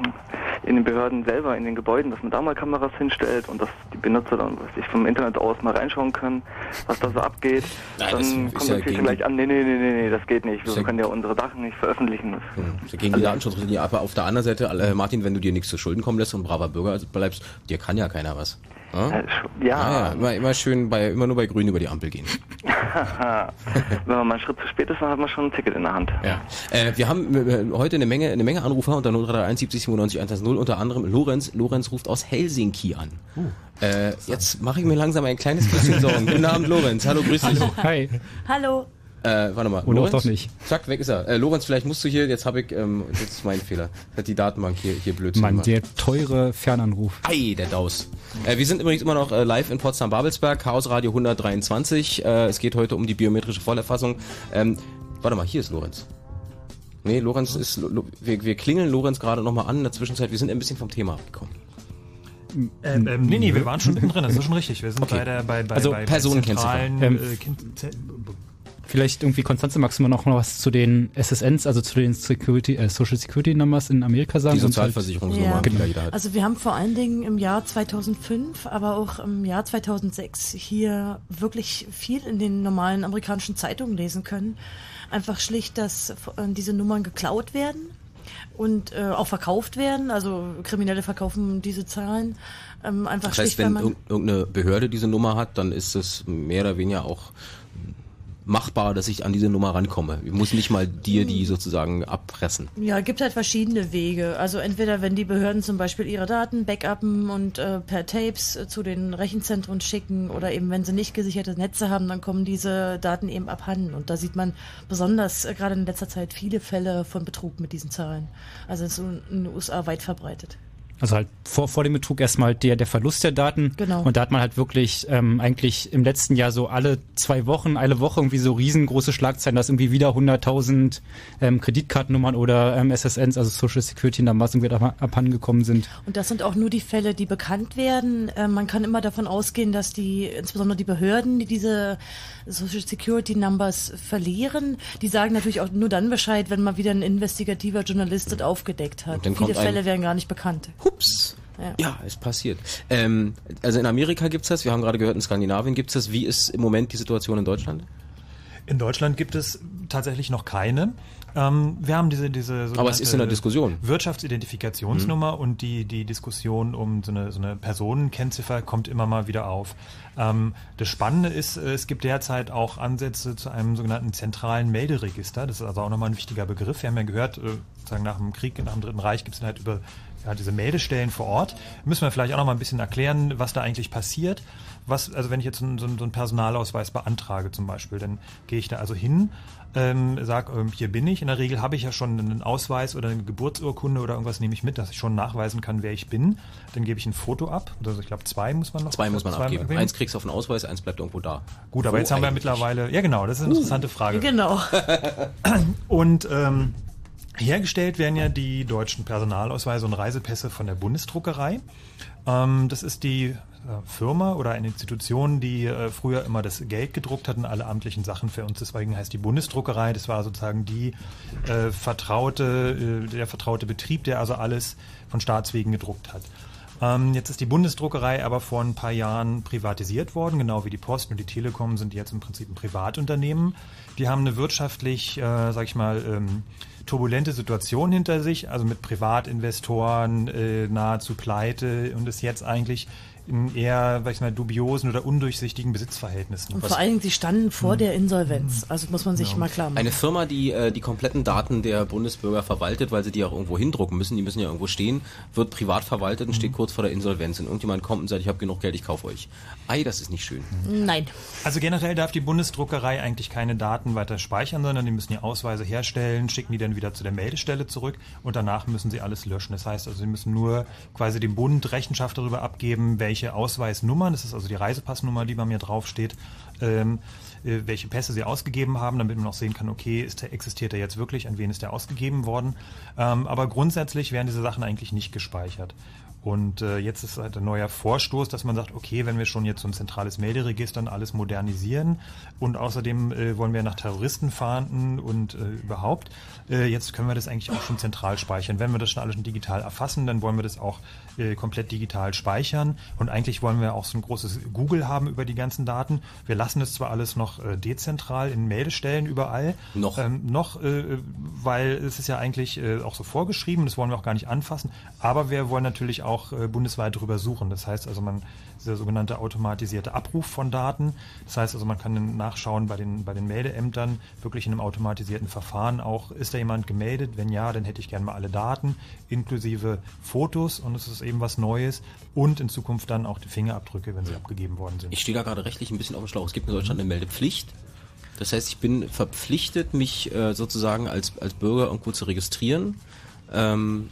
in den Behörden selber, in den Gebäuden, dass man da mal Kameras hinstellt und dass die Benutzer dann weiß ich, vom Internet aus mal reinschauen können, was da so abgeht, Nein, dann kommt ja natürlich gegen- gleich an, nee, nee, nee, nee, nee, das geht nicht. Wir ja- können ja unsere Sachen nicht veröffentlichen. Das, ist gegen die Datenschutzrichtlinie. Aber auf der anderen Seite, äh, Martin, wenn du dir nichts zu Schulden kommen lässt und braver Bürger bleibst, dir kann ja keiner was. Ja? Äh, ja. Ah, ja. Immer, immer schön bei, immer nur bei Grün über die Ampel gehen. Wenn man mal einen Schritt zu spät ist, dann hat man schon ein Ticket in der Hand. Ja. Äh, wir haben äh, heute eine Menge, eine Menge Anrufer unter 0331 70 97 110, unter anderem Lorenz. Lorenz ruft aus Helsinki an. Äh, jetzt mache ich mir langsam ein kleines bisschen Sorgen. Guten Abend, Lorenz. Hallo, grüß dich. Hi. Hallo. Äh, warte mal. Oder auch doch nicht. Zack, weg ist er. Äh, Lorenz, vielleicht musst du hier, jetzt habe ich, ähm, das ist mein Fehler. Hat die Datenbank hier, hier blöd Mann, gemacht. der teure Fernanruf. Ei, der Daus. Äh, wir sind übrigens immer noch äh, live in Potsdam-Babelsberg, Chaos Radio 123. Äh, es geht heute um die biometrische Vollerfassung. Ähm, warte mal, hier ist Lorenz. Nee, Lorenz ist, wir, wir klingeln Lorenz gerade nochmal an in der Zwischenzeit. Wir sind ein bisschen vom Thema abgekommen. Ähm, ähm, nee, nee, wir waren schon mittendrin, das ist schon richtig. Wir sind Okay. bei der bei, bei, Also bei, bei Personenkennziffer. zentralen, Ähm, äh, kind, Vielleicht irgendwie, Konstanze, magst du mal noch mal was zu den SSNs, also zu den Security, äh, Social Security Numbers in Amerika sagen? Die halt- Sozialversicherungsnummer, Genau. die jeder hat. Also wir haben vor allen Dingen im Jahr 2005, aber auch im Jahr 2006 hier wirklich viel in den normalen amerikanischen Zeitungen lesen können. Einfach schlicht, dass äh, diese Nummern geklaut werden und äh, auch verkauft werden. Also Kriminelle verkaufen diese Zahlen. Ähm, einfach Das heißt, schlicht, weil wenn man irg- irgendeine Behörde diese Nummer hat, dann ist es mehr oder weniger auch machbar, dass ich an diese Nummer rankomme. Ich muss nicht mal dir die sozusagen abpressen. Ja, gibt halt verschiedene Wege. Also entweder wenn die Behörden zum Beispiel ihre Daten backuppen und äh, per Tapes äh, zu den Rechenzentren schicken oder eben wenn sie nicht gesicherte Netze haben, dann kommen diese Daten eben abhanden. Und da sieht man besonders äh, gerade in letzter Zeit viele Fälle von Betrug mit diesen Zahlen. Also es ist in den USA weit verbreitet. Also halt vor, vor dem Betrug erstmal der, der Verlust der Daten. Genau. Und da hat man halt wirklich ähm, eigentlich im letzten Jahr so alle zwei Wochen, alle Woche irgendwie so riesengroße Schlagzeilen, dass irgendwie wieder 100.000 ähm, Kreditkartennummern oder ähm, SSNs, also Social Security Numbers irgendwie ab, abhandengekommen sind. Und das sind auch nur die Fälle, die bekannt werden. Äh, man kann immer davon ausgehen, dass die, insbesondere die Behörden, die diese Social Security Numbers verlieren, die sagen natürlich auch nur dann Bescheid, wenn mal wieder ein investigativer Journalist das aufgedeckt hat. Viele Fälle werden gar nicht bekannt. Hups. Ja. Ja, es passiert. Ähm, also in Amerika gibt's das, wir haben gerade gehört, in Skandinavien gibt's das. Wie ist im Moment die Situation in Deutschland? In Deutschland gibt es tatsächlich noch keine. Ähm, wir haben diese, diese Aber es ist in der Diskussion. Wirtschaftsidentifikationsnummer und die, die Diskussion um so eine, so eine Personenkennziffer kommt immer mal wieder auf. Ähm, das Spannende ist, äh, es gibt derzeit auch Ansätze zu einem sogenannten zentralen Melderegister. Das ist also auch nochmal ein wichtiger Begriff. Wir haben ja gehört, äh, sozusagen nach dem Krieg, nach dem Dritten Reich gibt es dann halt über ja, diese Meldestellen vor Ort. Müssen wir vielleicht auch noch mal ein bisschen erklären, was da eigentlich passiert. Was, also wenn ich jetzt so, einen- so einen Personalausweis beantrage zum Beispiel, dann gehe ich da also hin, ähm, sag, ähm, hier bin ich. In der Regel habe ich ja schon einen Ausweis oder eine Geburtsurkunde oder irgendwas nehme ich mit, dass ich schon nachweisen kann, wer ich bin. Dann gebe ich ein Foto ab. Also ich glaube, zwei muss man noch. Zwei muss man zwei abgeben. Eins kriegst du auf den Ausweis, eins bleibt irgendwo da. Gut, aber Wo jetzt haben wir eigentlich? mittlerweile, ja genau, das ist eine interessante Frage. Genau. Und ähm, hergestellt werden ja die deutschen Personalausweise und Reisepässe von der Bundesdruckerei. Ähm, das ist die äh, Firma oder eine Institution, die äh, früher immer das Geld gedruckt hat und alle amtlichen Sachen für uns. Deswegen heißt die Bundesdruckerei. Das war sozusagen die äh, vertraute, äh, der vertraute Betrieb, der also alles von Staatswegen gedruckt hat. Ähm, jetzt ist die Bundesdruckerei aber vor ein paar Jahren privatisiert worden, genau wie die Post und die Telekom sind jetzt im Prinzip ein Privatunternehmen. Die haben eine wirtschaftlich, äh, sag ich mal, ähm, turbulente Situation hinter sich, also mit Privatinvestoren äh, nahezu pleite und ist jetzt eigentlich in eher, sag ich mal, dubiosen oder undurchsichtigen Besitzverhältnissen. Und vor allen Dingen, sie standen vor der Insolvenz. Also muss man sich mal klar machen. Eine Firma, die äh, die kompletten Daten der Bundesbürger verwaltet, weil sie die auch irgendwo hindrucken müssen, die müssen ja irgendwo stehen, wird privat verwaltet und steht kurz vor der Insolvenz. Und irgendjemand kommt und sagt, ich habe genug Geld, ich kaufe euch. Ei, das ist nicht schön. Nein. Also generell darf die Bundesdruckerei eigentlich keine Daten weiter speichern, sondern die müssen die Ausweise herstellen, schicken die dann wieder zu der Meldestelle zurück und danach müssen sie alles löschen. Das heißt also, sie müssen nur quasi dem Bund Rechenschaft darüber abgeben, welche Ausweisnummern, das ist also die Reisepassnummer, die bei mir draufsteht, ähm, äh, welche Pässe sie ausgegeben haben, damit man auch sehen kann, okay, ist der, existiert er jetzt wirklich, an wen ist der ausgegeben worden. Ähm, aber grundsätzlich werden diese Sachen eigentlich nicht gespeichert. Und äh, jetzt ist halt ein neuer Vorstoß, dass man sagt, okay, wenn wir schon jetzt so ein zentrales Melderegister und alles modernisieren und außerdem äh, wollen wir nach Terroristen fahnden und äh, überhaupt, äh, jetzt können wir das eigentlich auch schon zentral speichern. Wenn wir das schon alles schon digital erfassen, dann wollen wir das auch äh, komplett digital speichern und eigentlich wollen wir auch so ein großes Google haben über die ganzen Daten. Wir lassen es zwar alles noch äh, dezentral in Meldestellen überall. Noch. Ähm, noch, äh, weil es ist ja eigentlich äh, auch so vorgeschrieben, das wollen wir auch gar nicht anfassen. Aber wir wollen natürlich auch bundesweit drüber suchen. Das heißt also, man der sogenannte automatisierte Abruf von Daten. Das heißt also, man kann nachschauen bei den, bei den Meldeämtern, wirklich in einem automatisierten Verfahren auch, ist da jemand gemeldet? Wenn ja, dann hätte ich gerne mal alle Daten, inklusive Fotos und es ist eben was Neues und in Zukunft dann auch die Fingerabdrücke, wenn sie abgegeben worden sind. Ich stehe da gerade rechtlich ein bisschen auf dem Schlauch. Es gibt in Deutschland eine Meldepflicht. Das heißt, ich bin verpflichtet, mich äh, sozusagen als, als Bürger irgendwo zu registrieren. Ähm,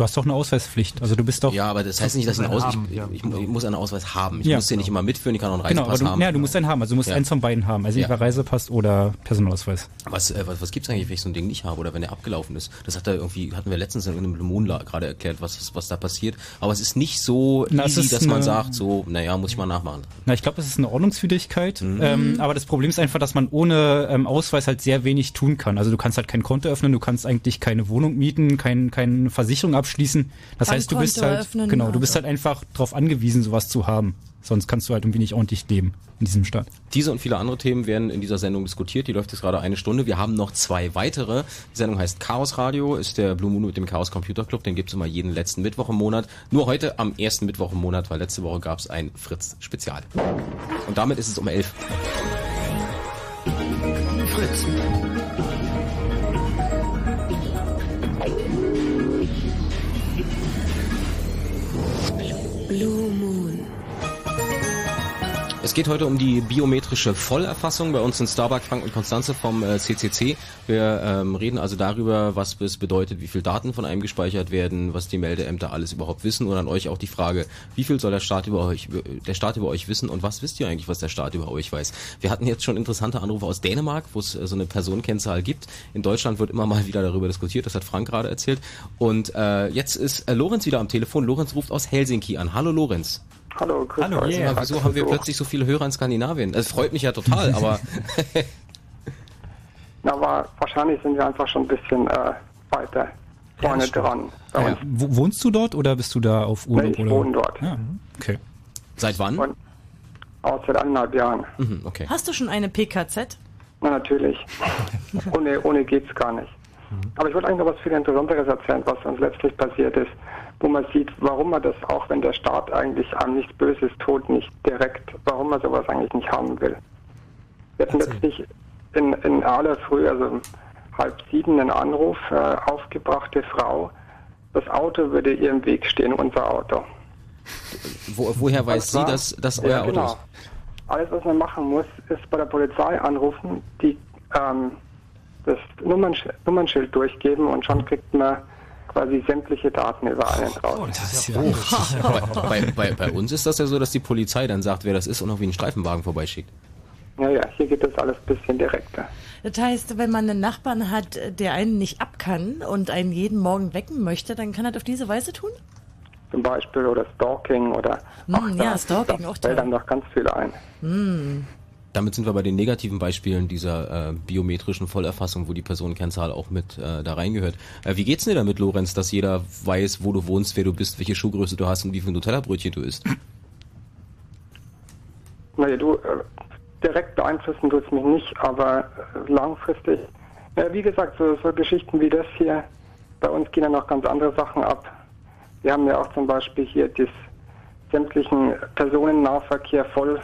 Du hast doch eine Ausweispflicht. Also du bist doch. ja, aber das heißt nicht, dass ich einen Ausweis, haben, ich, ja, ich, ich muss einen Ausweis haben. Ich Ja. muss den nicht immer mitführen, ich kann auch einen Genau, aber Reisepass du, haben. ja, du musst einen haben. Also du musst Ja. eins von beiden haben. Also Ja. entweder Reisepass oder Personalausweis. Was, äh, was, was gibt's eigentlich, wenn ich so ein Ding nicht habe oder wenn der abgelaufen ist? Das hat da irgendwie, hatten wir letztens in einem La- gerade erklärt, was, was, da passiert. Aber es ist nicht so Na, easy, dass man eine- sagt, so, naja, muss ich mal nachmachen. Na, ich glaube, es ist eine Ordnungswidrigkeit. Mhm. Ähm, aber das Problem ist einfach, dass man ohne ähm, Ausweis halt sehr wenig tun kann. Also du kannst halt kein Konto öffnen, du kannst eigentlich keine Wohnung mieten, kein, keine Versicherung abschließen. Das heißt, du bist Bankkonto halt öffnen, genau, du bist also. halt einfach darauf angewiesen, sowas zu haben. Sonst kannst du halt irgendwie nicht ordentlich leben in diesem Staat. Diese und viele andere Themen werden in dieser Sendung diskutiert. Die läuft jetzt gerade eine Stunde. Wir haben noch zwei weitere. Die Sendung heißt Chaos Radio, ist der Blue Moon mit dem Chaos Computer Club. Den gibt's immer jeden letzten Mittwoch im Monat. Nur heute am ersten Mittwoch im Monat, weil letzte Woche gab's ein Fritz-Spezial. Und damit ist es um elf. Fritz. Es geht heute um die biometrische Vollerfassung bei uns in Starbuck, Frank und Konstanze vom äh, CCC. Wir ähm, reden also darüber, was es bedeutet, wie viel Daten von einem gespeichert werden, was die Meldeämter alles überhaupt wissen und an euch auch die Frage, wie viel soll der Staat über euch, der Staat über euch wissen und was wisst ihr eigentlich, was der Staat über euch weiß? Wir hatten jetzt schon interessante Anrufe aus Dänemark, wo es äh, so eine Personenkennzahl gibt. In Deutschland wird immer mal wieder darüber diskutiert, das hat Frank gerade erzählt. Und äh, jetzt ist äh, Lorenz wieder am Telefon. Lorenz ruft aus Helsinki an. Hallo Lorenz. Hallo, grüß Hallo, euch. Ja, wieso haben wir plötzlich so viele Hörer in Skandinavien? Das freut mich ja total, aber Na, aber wahrscheinlich sind wir einfach schon ein bisschen äh, weiter vorne dran. Ja. uns. Wo, wohnst du dort oder bist du da auf Urlaub? Nee, ich wohne dort. Ja, okay. seit wann? Und auch seit eineinhalb Jahren. Mhm, okay. Hast du schon eine PKZ? Na, natürlich. ohne, ohne geht's gar nicht. Aber ich wollte eigentlich noch was viel Interessanteres erzählen, was uns letztlich passiert ist, wo man sieht, warum man das, auch wenn der Staat eigentlich an nichts Böses tut, nicht direkt, warum man sowas eigentlich nicht haben will. Wir hatten letztlich in, in aller Früh, also halb sieben, einen Anruf, äh, aufgebrachte Frau, das Auto würde ihr im Weg stehen, unser Auto. Wo, woher weiß Und sie, dass das Ja, euer Auto genau. ist? Alles, was man machen muss, ist bei der Polizei anrufen, die ähm, das Nummernschild, Nummernschild durchgeben und schon kriegt man quasi sämtliche Daten über einen raus. das ist ja bei, bei, bei uns ist das ja so, dass die Polizei dann sagt, wer das ist und auch wie einen Streifenwagen vorbeischickt. Naja, hier geht das alles ein bisschen direkter. Das heißt, wenn man einen Nachbarn hat, der einen nicht ab kann und einen jeden Morgen wecken möchte, dann kann er das auf diese Weise tun? Zum Beispiel oder Stalking oder Hm, ja, da- Stalking, da auch fällt toll. einem noch ganz viel ein. Hm. Damit sind wir bei den negativen Beispielen dieser äh, biometrischen Vollerfassung, wo die Personenkennzahl auch mit äh, da reingehört. Äh, wie geht's dir damit, Lorenz, dass jeder weiß, wo du wohnst, wer du bist, welche Schuhgröße du hast und wie viel Nutella-Brötchen du isst? Naja, du, äh, direkt beeinflussen tut es mich nicht, aber äh, langfristig, wie gesagt, so, so Geschichten wie das hier, bei uns gehen ja noch ganz andere Sachen ab. Wir haben ja auch zum Beispiel hier das sämtlichen Personennahverkehr voll,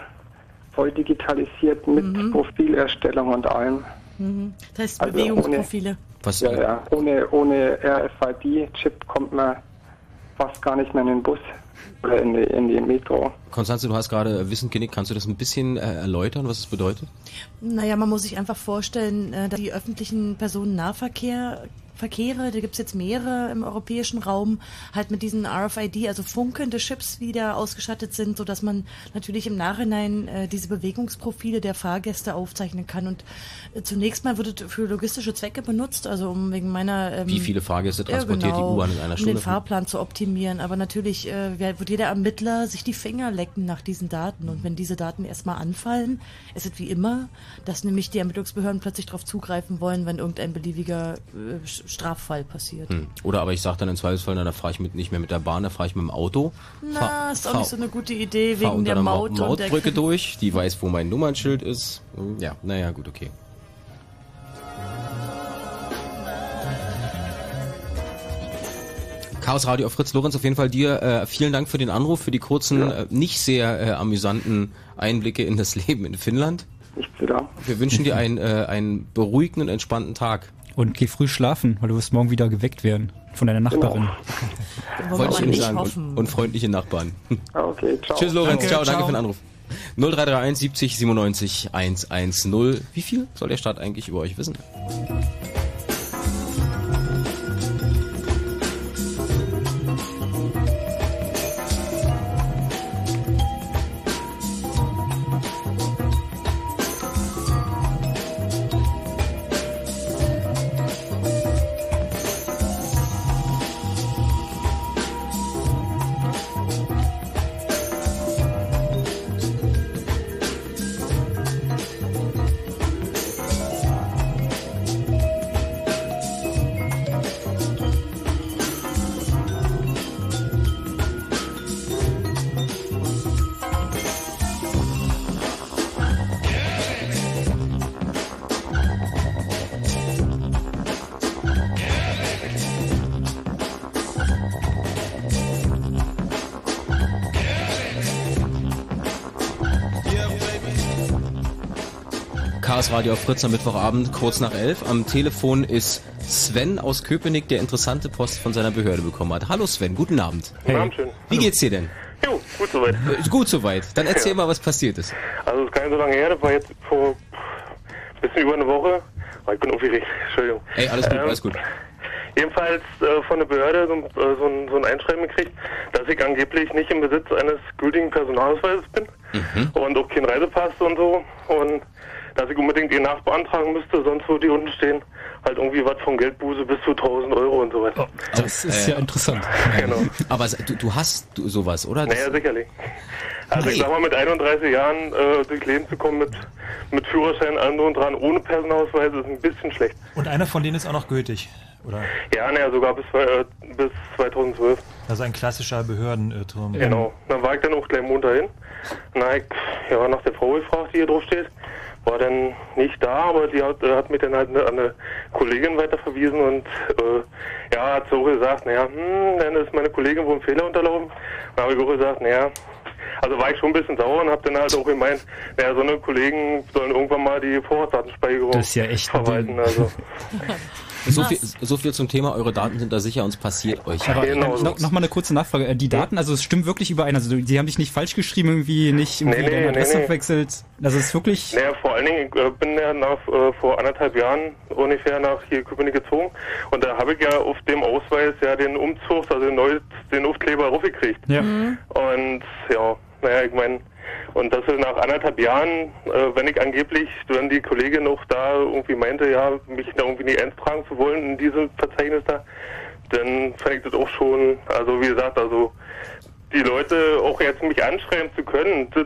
voll digitalisiert mit Profilerstellung und allem. Mhm. Das heißt Also Bewegungsprofile. Was, Ja, ja, ohne, ohne RFID-Chip kommt man fast gar nicht mehr in den Bus oder in die, in die Metro. Konstanze, du hast gerade Wissen genickt, kannst du das ein bisschen äh, erläutern, was es bedeutet? Naja, man muss sich einfach vorstellen, äh, dass die öffentlichen Personennahverkehr Verkehre, da gibt's jetzt mehrere im europäischen Raum, halt mit diesen RFID, also funkende Chips wieder ausgestattet sind, so dass man natürlich im Nachhinein äh, diese Bewegungsprofile der Fahrgäste aufzeichnen kann. Und äh, zunächst mal wird es für logistische Zwecke benutzt, also um wegen meiner... Ähm, Wie viele Fahrgäste ja, transportiert genau, die U-Bahn in einer um Stunde? den Fahrplan zu optimieren. Aber natürlich äh, wird jeder Ermittler sich die Finger lecken nach diesen Daten. Und wenn diese Daten erstmal anfallen, ist es wie immer, dass nämlich die Ermittlungsbehörden plötzlich darauf zugreifen wollen, wenn irgendein beliebiger äh, Straffall passiert. Hm. Oder aber ich sage dann im Zweifelsfall, na, da fahre ich mit, nicht mehr mit der Bahn, da fahre ich mit dem Auto. Na, Fahr- ist auch fahr- nicht so eine gute Idee wegen unter der einer Maut und der Mautbrücke durch, die weiß, wo mein Nummernschild ist. Hm, Ja, naja, gut, okay. Chaos Radio auf Fritz Lorenz, auf jeden Fall dir äh, vielen Dank für den Anruf, für die kurzen, äh, nicht sehr äh, amüsanten Einblicke in das Leben in Finnland. Nichts da. Wir wünschen dir einen, äh, einen beruhigenden, entspannten Tag. Und geh früh schlafen, weil du wirst morgen wieder geweckt werden von deiner Nachbarin. Wollen Wollte ich Ihnen nicht sagen. Und, und freundliche Nachbarn. Okay, ciao. Tschüss Lorenz, Danke, ciao, danke ciao. für den Anruf. 0331 70 97 110. Wie viel soll der Staat eigentlich über euch wissen? Radio auf Fritz am Mittwochabend, kurz nach elf. Am Telefon ist Sven aus Köpenick, der interessante Post von seiner Behörde bekommen hat. Hallo Sven, guten Abend. Guten Abend, schön. Wie geht's dir denn? Jo, gut soweit. Äh, Gut soweit. Dann erzähl mal, was passiert ist. Also es ist gar nicht so lange her, das war jetzt vor ein bisschen über eine Woche. Oh, ich bin aufgeregt, Entschuldigung. Ey, alles gut, Ähm, alles gut. Jedenfalls äh, von der Behörde so, ein- äh, so, ein, so ein Einschreiben gekriegt, dass ich angeblich nicht im Besitz eines gültigen Personalausweises bin Mhm. und auch keinen Reisepass und so und dass ich unbedingt den nachbeantragen müsste, sonst würde die unten stehen, halt irgendwie was von Geldbuße bis zu 1000 Euro und so weiter. Das ist Äh, ja interessant. Genau. Aber du, du hast sowas, oder? Das- Naja, sicherlich. Also ich Nein. sag mal, mit 31 Jahren äh, durchs Leben zu kommen mit, mit Führerschein, allem drum und dran, ohne Personalausweis, ist ein bisschen schlecht. Und einer von denen ist auch noch gültig, oder? Ja, naja, sogar bis, äh, bis 2012. Also ein klassischer Behördenirrtum. Genau. Dann war ich dann auch gleich Montag hin. Hab ich ja, nach der Frau gefragt, die hier drauf steht. War dann nicht da, aber die hat, äh, hat mich dann halt an eine Kollegin weiterverwiesen und äh, ja, hat so gesagt, naja, hm, dann ist meine Kollegin wohl ein Fehler unterlaufen. Dann habe ich auch gesagt, naja, also war ich schon ein bisschen sauer und habe dann halt auch gemeint, naja, so eine Kollegen sollen irgendwann mal die Vorratsdatenspeicherung Das ist ja echt verwalten. Also. So viel, so viel zum Thema, eure Daten sind da sicher und es passiert euch. Aber Genau so. noch, noch mal eine kurze Nachfrage. Äh, Die Daten, also es stimmt wirklich überein. Also du- die haben dich nicht falsch geschrieben, irgendwie nicht irgendwie Nee, nee, deine Adresse nee, nee. verwechselt. Also es ist wirklich. Naja, vor allen Dingen, ich äh, bin ja nach, äh, vor anderthalb Jahren ungefähr nach hier Köpenick gezogen und da habe ich ja auf dem Ausweis ja den Umzug, also den, Neu den Aufkleber raufgekriegt. Ja. Und ja, naja, ich meine, und das ist nach anderthalb Jahren, äh, wenn ich angeblich, wenn die Kollegin noch da irgendwie meinte, ja, mich da irgendwie nicht eintragen zu wollen in diesem Verzeichnis da, dann fände ich das auch schon, also wie gesagt, also die Leute auch jetzt mich anschreiben zu können, die,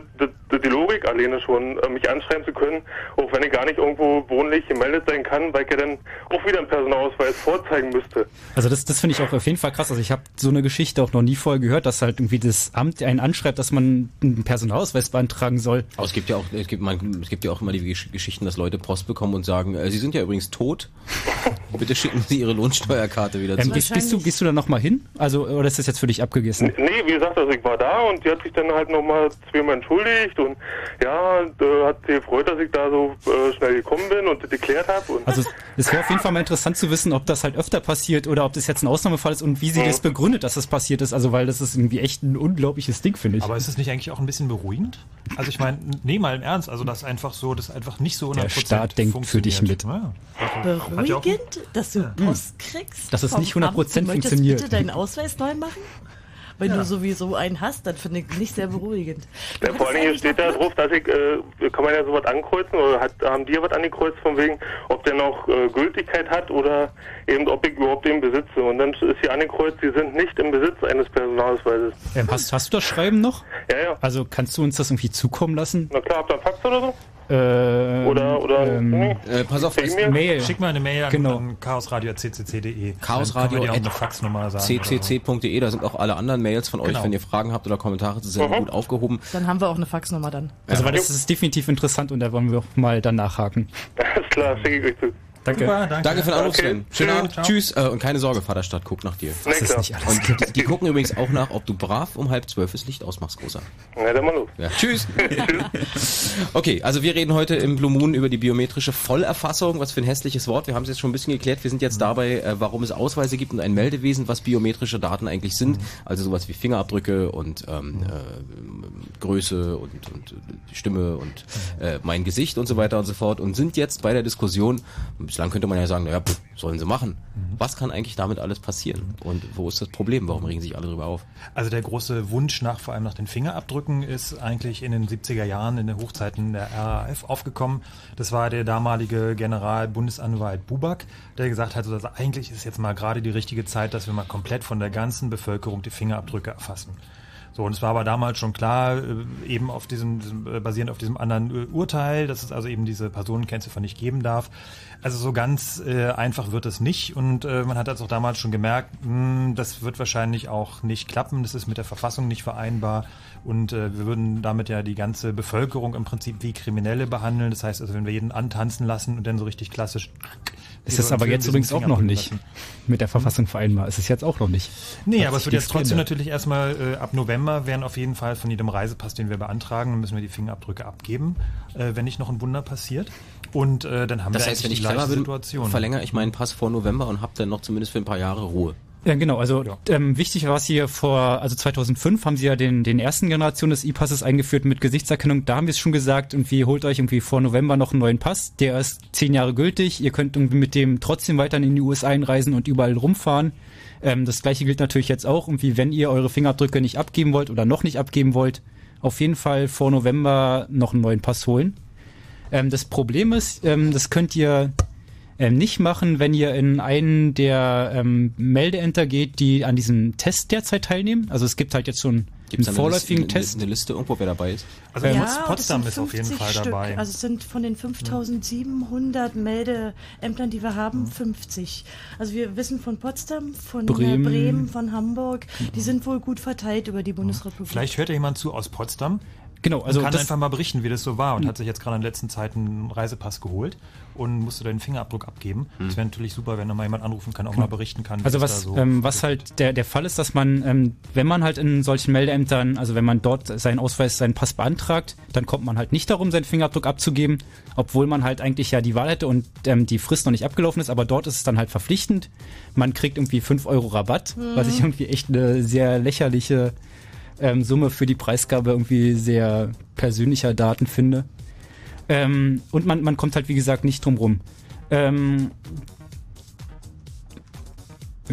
die, die Logik alleine schon, äh, mich anschreiben zu können, auch wenn ich gar nicht irgendwo wohnlich gemeldet sein kann, weil ich ja dann auch wieder einen Personalausweis vorzeigen müsste. Also das, das finde ich auch auf jeden Fall krass. Also ich habe so eine Geschichte auch noch nie vorher gehört, dass halt irgendwie das Amt einen anschreibt, dass man einen Personalausweis beantragen soll. Aber es gibt ja auch, es gibt, man, es gibt ja auch immer die Gesch- Geschichten, dass Leute Post bekommen und sagen, äh, Sie sind ja übrigens tot. Bitte schicken Sie Ihre Lohnsteuerkarte wieder Ähm, zurück. gehst, gehst, du, gehst du da nochmal hin? Also, oder ist das jetzt für dich abgegessen? Nee, wie gesagt, also ich war da und die hat sich dann halt nochmal zweimal entschuldigt und ja, äh, hat sie gefreut, dass ich da so äh, schnell gekommen bin und das geklärt habe. Und Also es- es wäre auf jeden Fall mal interessant zu wissen, ob das halt öfter passiert oder ob das jetzt ein Ausnahmefall ist und wie sie das begründet, dass das passiert ist. Also weil das ist irgendwie echt ein unglaubliches Ding, finde ich. Aber ist es nicht eigentlich auch ein bisschen beruhigend? Also ich meine, nee, mal im Ernst, also das einfach so, das einfach nicht so 100% Der Staat denkt für dich mit. Ja. Beruhigend, dass du Post kriegst? Dass es nicht 100% Amt, du möchtest funktioniert. bitte deinen Ausweis neu machen? Wenn Ja. du sowieso einen hast, dann finde ich nicht sehr beruhigend. Ja, vor allen Dingen steht da drauf, dass ich, äh, kann man ja sowas ankreuzen, oder hat, haben die ja was angekreuzt von wegen, ob der noch äh, Gültigkeit hat oder eben, ob ich überhaupt den besitze. Und dann ist hier angekreuzt, sie sind nicht im Besitz eines Personalausweises. Ähm, hast, hast du das Schreiben noch? Ja, ja. Also kannst du uns das irgendwie zukommen lassen? Na klar, habt ihr einen Fax oder so? Äh, Oder- oder- ähm, Äh, pass auf, Per E-Mail? Mail. Schick mal eine Mail an, Genau. an chaosradio.ccc.de. Chaosradio Dann können wir dir auch at eine Faxnummer sagen. oder so. ccc.de, da sind auch alle anderen Mails von euch, Genau. wenn ihr Fragen habt oder Kommentare zu senden, gut aufgehoben. Dann haben wir auch eine Faxnummer dann. Also, weil das ist definitiv interessant und da wollen wir auch mal dann nachhaken. Alles klar, schicke ich euch zu. Danke. Super, danke. Danke für den Anruf, Okay. Sven. Schönen Tschüss. Abend. Ciao. Tschüss. Äh, und keine Sorge, Vaterstadt guckt nach dir. Na klar. alles Und die, die gucken übrigens auch nach, ob du brav um halb zwölf das Licht ausmachst, Großer. Na, dann mal los. Ja. Tschüss. Okay, also wir reden heute im Blue Moon über die biometrische Vollerfassung. Was für ein hässliches Wort. Wir haben es jetzt schon ein bisschen geklärt. Wir sind jetzt dabei, äh, warum es Ausweise gibt und ein Meldewesen, was biometrische Daten eigentlich sind. Also sowas wie Fingerabdrücke und ähm, äh, Größe und, und äh, Stimme und äh, mein Gesicht und so weiter und so fort. Und sind jetzt bei der Diskussion, bislang könnte man ja sagen, naja, pff, sollen sie machen. Was kann eigentlich damit alles passieren? Und wo ist das Problem? Warum regen sich alle darüber auf? Also der große Wunsch nach vor allem nach den Fingerabdrücken ist eigentlich in den 70er Jahren in den Hochzeiten der RAF aufgekommen. Das war der damalige Generalbundesanwalt Buback, der gesagt hat, also eigentlich ist jetzt mal gerade die richtige Zeit, dass wir mal komplett von der ganzen Bevölkerung die Fingerabdrücke erfassen. So, und es war aber damals schon klar, äh, eben auf diesem, äh, basierend auf diesem anderen äh, Urteil, dass es also eben diese Personenkennziffer nicht geben darf. Also so ganz äh, einfach wird es nicht. Und äh, man hat das auch damals schon gemerkt, mh, das wird wahrscheinlich auch nicht klappen, das ist mit der Verfassung nicht vereinbar und äh, wir würden damit ja die ganze Bevölkerung im Prinzip wie Kriminelle behandeln. Das heißt also, wenn wir jeden antanzen lassen und dann so richtig klassisch Ist das aber jetzt übrigens auch noch nicht mit der Verfassung vereinbar. Ist es jetzt auch noch nicht. Nee, aber es wird jetzt trotzdem geändert. natürlich erstmal äh, ab November werden auf jeden Fall von jedem Reisepass, den wir beantragen, müssen wir die Fingerabdrücke abgeben, äh, wenn nicht noch ein Wunder passiert. Und äh, dann haben Das wir heißt, wenn ich die gleiche bin, Situation. verlängere ich meinen Pass vor November und habe dann noch zumindest für ein paar Jahre Ruhe. Ja, genau. Also ähm, wichtig war es hier vor, also 2005 haben sie ja den, den ersten Generation des E-Passes eingeführt mit Gesichtserkennung. Da haben wir es schon gesagt, irgendwie holt euch irgendwie vor November noch einen neuen Pass. Der ist zehn Jahre gültig. Ihr könnt irgendwie mit dem trotzdem weiterhin in die USA einreisen und überall rumfahren. Ähm, das gleiche gilt natürlich jetzt auch. Irgendwie, wenn ihr eure Fingerabdrücke nicht abgeben wollt oder noch nicht abgeben wollt, auf jeden Fall vor November noch einen neuen Pass holen. Ähm, das Problem ist, ähm, das könnt ihr ähm, nicht machen, wenn ihr in einen der ähm, Meldeämter geht, die an diesem Test derzeit teilnehmen. Also es gibt halt jetzt schon Gibt es einen eine, vorläufigen Liste, eine, Test. eine Liste irgendwo, wer dabei ist? Also ja, Pots- und Potsdam ist sind auf jeden 50 Fall Stück. dabei. Also es sind von den 5700 Meldeämtern, die wir haben, 50. Also wir wissen von Potsdam, von Bremen. Bremen, von Hamburg, die sind wohl gut verteilt über die Bundesrepublik. Vielleicht hört ja jemand zu aus Potsdam. Genau, also und kann das- einfach mal berichten, wie das so war und hat sich jetzt gerade in der letzten Zeit einen Reisepass geholt und musste deinen Fingerabdruck abgeben. Das wäre natürlich super, wenn da mal jemand anrufen kann, auch mal berichten kann. wie Also das was, da so ähm, was halt der, der Fall ist, dass man, ähm, wenn man halt in solchen Meldeämtern, also wenn man dort seinen Ausweis, seinen Pass beantragt, dann kommt man halt nicht darum, seinen Fingerabdruck abzugeben, obwohl man halt eigentlich ja die Wahl hätte und ähm, die Frist noch nicht abgelaufen ist, aber dort ist es dann halt verpflichtend. Man kriegt irgendwie 5 Euro Rabatt, Mhm. was ich irgendwie echt eine sehr lächerliche ähm, Summe für die Preisgabe irgendwie sehr persönlicher Daten finde. Ähm, und man, man kommt halt, wie gesagt, nicht drum rum. Ähm,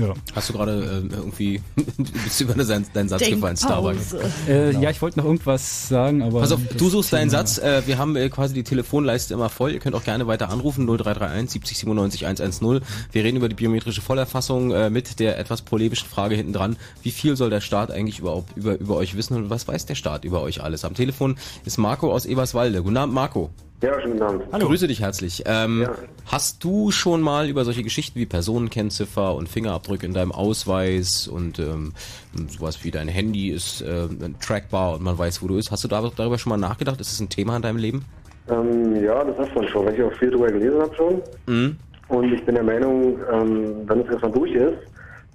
ja. Hast du gerade äh, irgendwie, bist du über deinen, deinen Satz gefallen, Starbucks? Äh, Ja, ich wollte noch irgendwas sagen, aber. Pass auf, du suchst deinen Thema- Satz. Äh, wir haben äh, quasi die Telefonleiste immer voll. Ihr könnt auch gerne weiter anrufen. 0331 70 97 110. Wir reden über die biometrische Vollerfassung äh, mit der etwas polemischen Frage hinten dran. Wie viel soll der Staat eigentlich überhaupt über, über euch wissen und was weiß der Staat über euch alles? Am Telefon ist Marco aus Eberswalde. Guten Abend, Marco. Ja, schönen Abend. Hallo. Grüße dich herzlich. Ähm, Hast du schon mal über solche Geschichten wie Personenkennziffer und Fingerabdrücke in deinem Ausweis und ähm, sowas wie dein Handy ist äh, trackbar und man weiß, wo du bist, hast du da- darüber schon mal nachgedacht? Ist das ein Thema in deinem Leben? Ähm, ja, das ist man schon, weil ich auch viel drüber gelesen habe schon. Mhm. Und ich bin der Meinung, ähm, wenn es erstmal durch ist,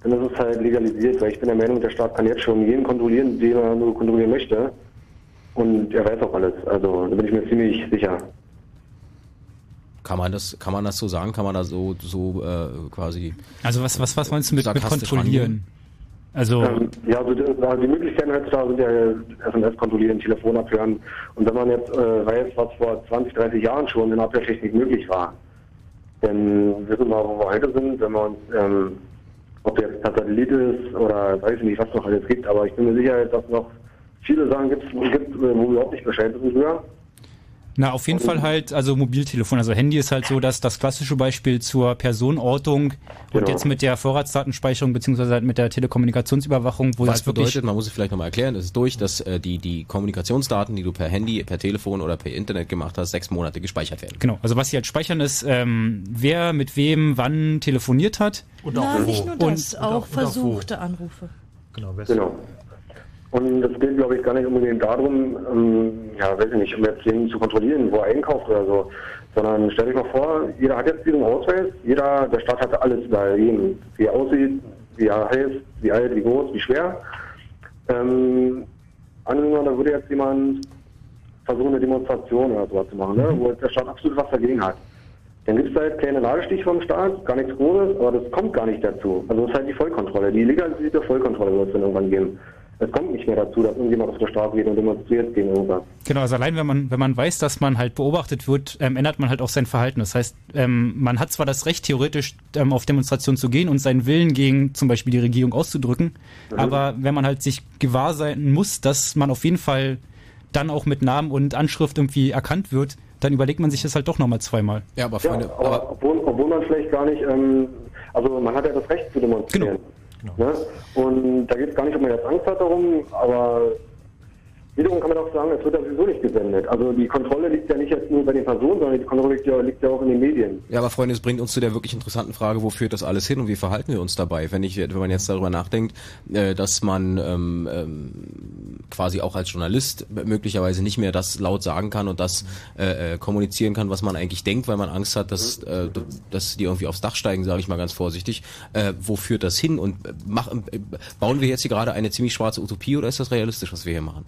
dann ist es halt legalisiert, weil ich bin der Meinung, der Staat kann jetzt schon jeden kontrollieren, den er nur kontrollieren möchte. Und er weiß auch alles. Also da bin ich mir ziemlich sicher. Kann man das, kann man das so sagen? Kann man da so, so äh, quasi? Also was, was, was meinst du mit, mit kontrollieren? Also, Ähm, ja, also die, also die Möglichkeiten heutzutage sind ja SMS kontrollieren, Telefon abhören. Und wenn man jetzt äh, weiß, was vor 20, 30 Jahren schon in Abhörtechnik möglich war, dann wissen wir, wo wir heute sind, wenn wir uns, ähm, ob jetzt Satellit ist oder weiß ich nicht, was noch alles gibt, aber ich bin mir sicher, dass noch viele Sachen gibt, gibt wo wir überhaupt nicht Bescheid wissen früher. Na, auf jeden Fall halt, also Mobiltelefon. Also Handy ist halt so, dass das klassische Beispiel zur Personenortung und Genau. jetzt mit der Vorratsdatenspeicherung beziehungsweise halt mit der Telekommunikationsüberwachung, wo Was das wirklich bedeutet, man muss es vielleicht nochmal erklären, es ist durch, dass äh, die, die Kommunikationsdaten, die du per Handy, per Telefon oder per Internet gemacht hast, sechs Monate gespeichert werden. Genau, also was sie halt speichern ist, ähm, wer mit wem wann telefoniert hat. Na, nicht nur das, Und- auch versuchte Anrufe. Genau, Genau. Und es geht, glaube ich, gar nicht unbedingt darum, ähm, ja, weiß ich nicht, um jetzt den zu kontrollieren, wo er einkauft oder so, sondern stell dich mal vor, jeder hat jetzt diesen Ausweis, jeder, der Staat hat alles über jeden, wie er aussieht, wie er heißt, wie alt, wie groß, wie schwer. Ähm, da würde jetzt jemand versuchen, eine Demonstration oder sowas zu machen, ne, wo der Staat absolut was dagegen hat. Dann gibt es halt kleine Ladestich vom Staat, gar nichts Großes, aber das kommt gar nicht dazu. Also es ist halt die Vollkontrolle. Die legalisierte Vollkontrolle wird es dann irgendwann geben. Es kommt nicht mehr dazu, dass irgendjemand auf der Straße geht und demonstriert gegen irgendwas. Genau, also allein wenn man, wenn man weiß, dass man halt beobachtet wird, ähm, ändert man halt auch sein Verhalten. Das heißt, ähm, man hat zwar das Recht, theoretisch ähm, auf Demonstrationen zu gehen und seinen Willen gegen zum Beispiel die Regierung auszudrücken, Mhm. aber wenn man halt sich gewahr sein muss, dass man auf jeden Fall dann auch mit Namen und Anschrift irgendwie erkannt wird, dann überlegt man sich das halt doch nochmal zweimal. Ja, aber Ja, aber, obwohl, obwohl man vielleicht gar nicht, ähm, also man hat ja das Recht zu demonstrieren. Ne? Und da geht es gar nicht, man jetzt Angst hat darum, aber wiederum kann man auch sagen, es wird ja sowieso nicht gesendet. Also die Kontrolle liegt ja nicht jetzt nur bei den Personen, sondern die Kontrolle liegt ja, liegt ja auch in den Medien. Ja, aber Freunde, es bringt uns zu der wirklich interessanten Frage, wo führt das alles hin und wie verhalten wir uns dabei? Wenn ich, wenn man jetzt darüber nachdenkt, äh, dass man ähm, ähm, quasi auch als Journalist möglicherweise nicht mehr das laut sagen kann und das äh, äh, kommunizieren kann, was man eigentlich denkt, weil man Angst hat, dass, äh, dass die irgendwie aufs Dach steigen, sage ich mal ganz vorsichtig. Äh, wo führt das hin? Und äh, mach, bauen wir jetzt hier gerade eine ziemlich schwarze Utopie oder ist das realistisch, was wir hier machen?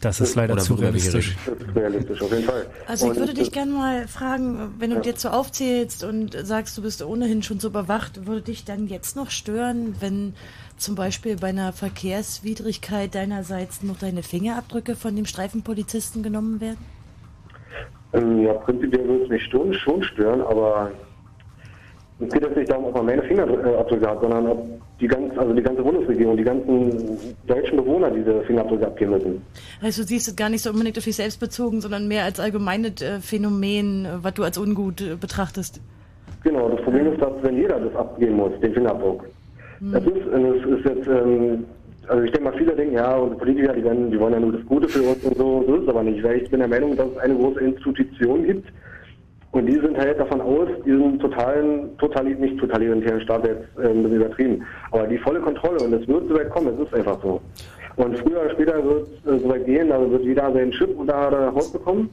Das ist leider Oder zu realistisch. Das ist realistisch, auf jeden Fall. Also ich Und würde dich das- gerne mal fragen, wenn du Ja. jetzt so aufzählst und sagst, du bist ohnehin schon so überwacht, würde dich dann jetzt noch stören, wenn zum Beispiel bei einer Verkehrswidrigkeit deinerseits noch deine Fingerabdrücke von dem Streifenpolizisten genommen werden? Ähm, ja, prinzipiell würde es mich schon stören, aber es geht jetzt nicht darum, ob man meine Fingerabdrücke hat, sondern ob die ganze, also die ganze Bundesregierung, die ganzen deutschen Bewohner diese Fingerabdrücke abgeben müssen. Also du siehst es gar nicht so unbedingt auf dich selbst bezogen, sondern mehr als allgemeines äh, Phänomen, äh, was du als ungut äh, betrachtest. Genau, das Problem ist, dass wenn jeder das abgeben muss, den Fingerabdruck. Das ist, es ist jetzt, ähm, also ich denke mal, viele denken, ja, unsere Politiker, die, werden, die wollen ja nur das Gute für uns und so, so ist es aber nicht, weil ich bin der Meinung, dass es eine große Institution gibt und die sind halt davon aus, diesen totalen, total, nicht totalitären Staat jetzt äh, ein bisschen übertrieben, aber die volle Kontrolle und es wird so weit kommen, es ist einfach so. Und früher oder später wird es äh, so weit gehen, also wird jeder seinen Chip unter der Haut bekommen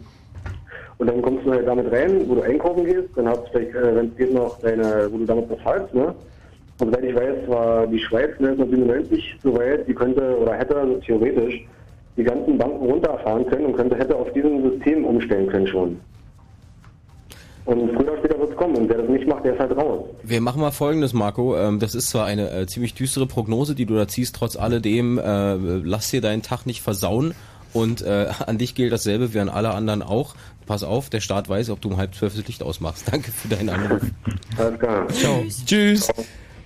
und dann kommst du halt damit rein, wo du einkaufen gehst, dann hast du vielleicht, äh, wenn es geht, noch deine, wo du damit bezahlst, ne? Und soweit ich weiß, war die Schweiz 1997 so weit, die könnte oder hätte also theoretisch die ganzen Banken runterfahren können und könnte, hätte auf diesem System umstellen können schon. Und früher oder später wird es kommen und wer das nicht macht, der ist halt raus. Wir machen mal Folgendes, Marco. Ähm, das ist zwar eine äh, ziemlich düstere Prognose, die du da ziehst. Trotz alledem, äh, lass dir deinen Tag nicht versauen. Und äh, an dich gilt dasselbe wie an alle anderen auch. Pass auf, der Staat weiß, ob du um halb zwölf das Licht ausmachst. Danke für deinen Anruf. Alles klar. Ciao. Tschüss.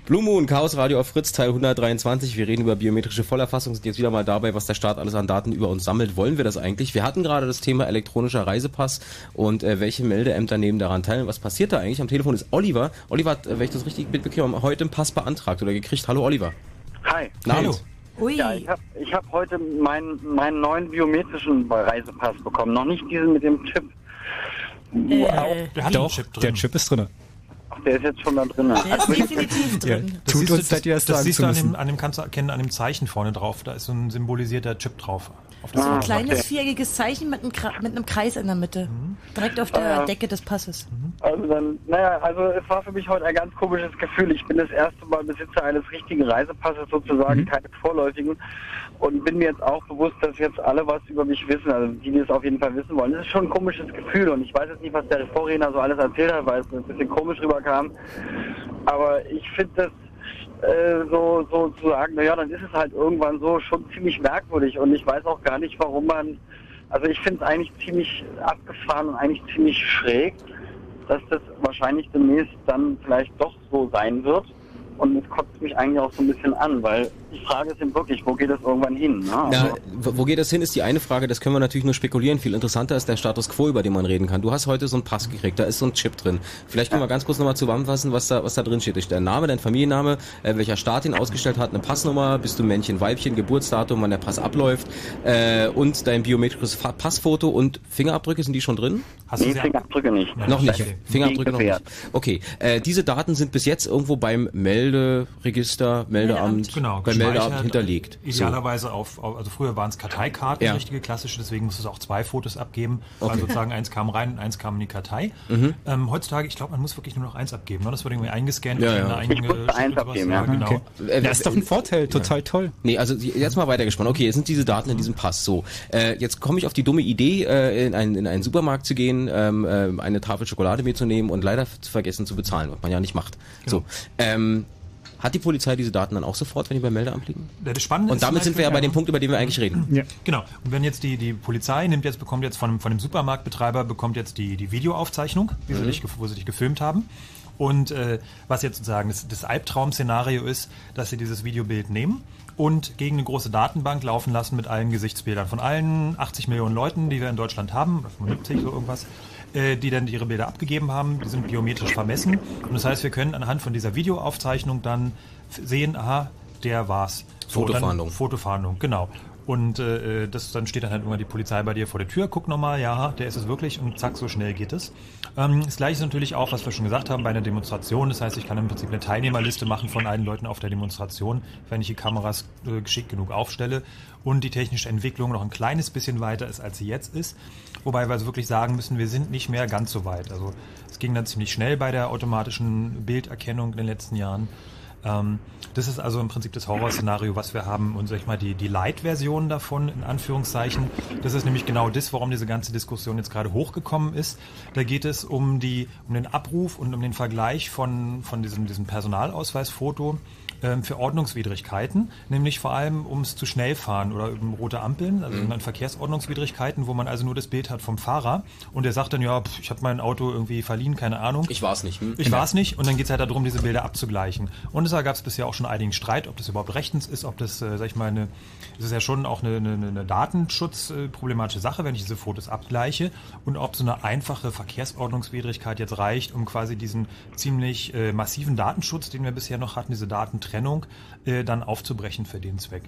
Blue Moon, Chaos Radio auf Fritz, Teil 123. Wir reden über biometrische Vollerfassung, sind jetzt wieder mal dabei, was der Staat alles an Daten über uns sammelt. Wollen wir das eigentlich? Wir hatten gerade das Thema elektronischer Reisepass und äh, welche Meldeämter nehmen daran teil. Was passiert da eigentlich? Am Telefon ist Oliver. Oliver hat, äh, wenn ich das richtig mitbekomme, heute einen Pass beantragt oder gekriegt. Hallo Oliver. Hi. Hallo. Ja, ich habe ich hab heute meinen meinen neuen biometrischen Reisepass bekommen. Noch nicht diesen mit dem Chip. Äh, Doch, der Chip ist drin. Der ist jetzt schon da drin. Der ist definitiv Ja, drin. Das tut siehst uns du, das das sagen siehst du an dem, an dem kannst du erkennen, an dem Zeichen vorne drauf. Da ist so ein symbolisierter Chip drauf. Auf das So ein Auto. kleines viereckiges Zeichen mit einem, mit einem Kreis in der Mitte. Direkt auf der Ah, ja. Decke des Passes. Also dann, naja, also es war für mich heute ein ganz komisches Gefühl. Ich bin das erste Mal Besitzer eines richtigen Reisepasses sozusagen, keine vorläufigen. Und bin mir jetzt auch bewusst, dass jetzt alle was über mich wissen, also die, die es auf jeden Fall wissen wollen. Das ist schon ein komisches Gefühl und ich weiß jetzt nicht, was der Vorredner so alles erzählt hat, weil es ein bisschen komisch rüberkam. Aber ich finde das äh, so, so zu sagen, naja, dann ist es halt irgendwann so schon ziemlich merkwürdig. Und ich weiß auch gar nicht, warum man, also ich finde es eigentlich ziemlich abgefahren und eigentlich ziemlich schräg, dass das wahrscheinlich demnächst dann vielleicht doch so sein wird, Und es kotzt mich eigentlich auch so ein bisschen an, weil die Frage ist eben wirklich, wo geht es irgendwann hin? Ne? Ja, Also, wo geht das hin, ist die eine Frage, das können wir natürlich nur spekulieren. Viel interessanter ist der Status quo, über den man reden kann. Du hast heute so einen Pass gekriegt, da ist so ein Chip drin. Vielleicht können wir ganz kurz nochmal zusammenfassen, was da, was da drin steht. Der Name, dein Familienname, äh, welcher Staat ihn ausgestellt hat, eine Passnummer, bist du Männchen, Weibchen, Geburtsdatum, wann der Pass abläuft äh, und dein biometrisches Fa Passfoto und Fingerabdrücke, sind die schon drin? Hast du Nee, Fingerabdrücke nicht. Noch nicht. Okay. Fingerabdrücke noch nicht. Okay, äh, diese Daten sind bis jetzt irgendwo beim Melderegister, Meldeamt, Genau, beim Meldeamt hinterlegt. So. Idealerweise auf, auf, also früher waren es Karteikarten, Ja. richtige klassische, deswegen musste es auch zwei Fotos abgeben. Okay. Also sozusagen eins kam rein und eins kam in die Kartei. Mhm. Ähm, heutzutage, ich glaube, man muss wirklich nur noch eins abgeben. Ne? Das wird irgendwie eingescannt. Ja, eins abgeben, ja. Genau. Okay. Äh, Das ist doch ein Vorteil, total toll. Nee, also jetzt mal weitergespannt. Okay, jetzt sind diese Daten in diesem Pass. So, äh, jetzt komme ich auf die dumme Idee, äh, in, einen, in einen Supermarkt zu gehen, ähm, äh, eine Tafel Schokolade mitzunehmen und leider zu vergessen zu bezahlen, was man ja nicht macht. So, ähm, hat die Polizei diese Daten dann auch sofort, wenn die beim Meldeamt liegen? Ja, Das Spannende Und ist damit zum sind wir ja bei dem Punkt, über den wir eigentlich reden. Ja. Genau. Und wenn jetzt die, die Polizei nimmt jetzt, bekommt jetzt von, von dem Supermarktbetreiber, bekommt jetzt die, die Videoaufzeichnung, wie sie Mhm. dich, gef- wo sie dich gefilmt haben. Und äh, was jetzt sozusagen das, das Albtraum-Szenario ist, dass sie dieses Videobild nehmen und gegen eine große Datenbank laufen lassen mit allen Gesichtsbildern von allen 80 Millionen Leuten, die wir in Deutschland haben, oder 75 so irgendwas, äh, die dann ihre Bilder abgegeben haben. Die sind biometrisch vermessen. Und das heißt, wir können anhand von dieser Videoaufzeichnung dann sehen, aha, der war's. So, Fotofahndung. Fotofahndung, genau. Und äh, das, dann steht dann halt immer die Polizei bei dir vor der Tür, guck nochmal, ja, der ist es wirklich und zack, so schnell geht es. Ähm, das gleiche ist natürlich auch, was wir schon gesagt haben, bei einer Demonstration. Das heißt, ich kann im Prinzip eine Teilnehmerliste machen von allen Leuten auf der Demonstration, wenn ich die Kameras äh, geschickt genug aufstelle und die technische Entwicklung noch ein kleines bisschen weiter ist, als sie jetzt ist. Wobei wir also wirklich sagen müssen, wir sind nicht mehr ganz so weit. Also es ging dann ziemlich schnell bei der automatischen Bilderkennung in den letzten Jahren. Ähm, das ist also im Prinzip das Horrorszenario, was wir haben. Und sag ich mal, die, die Light-Version davon, in Anführungszeichen, das ist nämlich genau das, warum diese ganze Diskussion jetzt gerade hochgekommen ist. Da geht es um, die, um den Abruf und um den Vergleich von, von diesem, diesem Personalausweisfoto ähm, für Ordnungswidrigkeiten, nämlich vor allem ums zu schnell fahren oder um rote Ampeln, also Mhm. Verkehrsordnungswidrigkeiten, wo man also nur das Bild hat vom Fahrer und der sagt dann, ja, pf, ich habe mein Auto irgendwie verliehen, keine Ahnung. Ich war es nicht. Hm? Ich war es nicht und dann geht es halt darum, diese Bilder abzugleichen. Und da gab es bisher auch schon einigen Streit, ob das überhaupt rechtens ist, ob das, äh, sag ich mal, eine, es ist ja schon auch eine, eine, eine datenschutzproblematische Sache, wenn ich diese Fotos abgleiche und ob so eine einfache Verkehrsordnungswidrigkeit jetzt reicht, um quasi diesen ziemlich äh, massiven Datenschutz, den wir bisher noch hatten, diese Datentrennung, äh, dann aufzubrechen für den Zweck.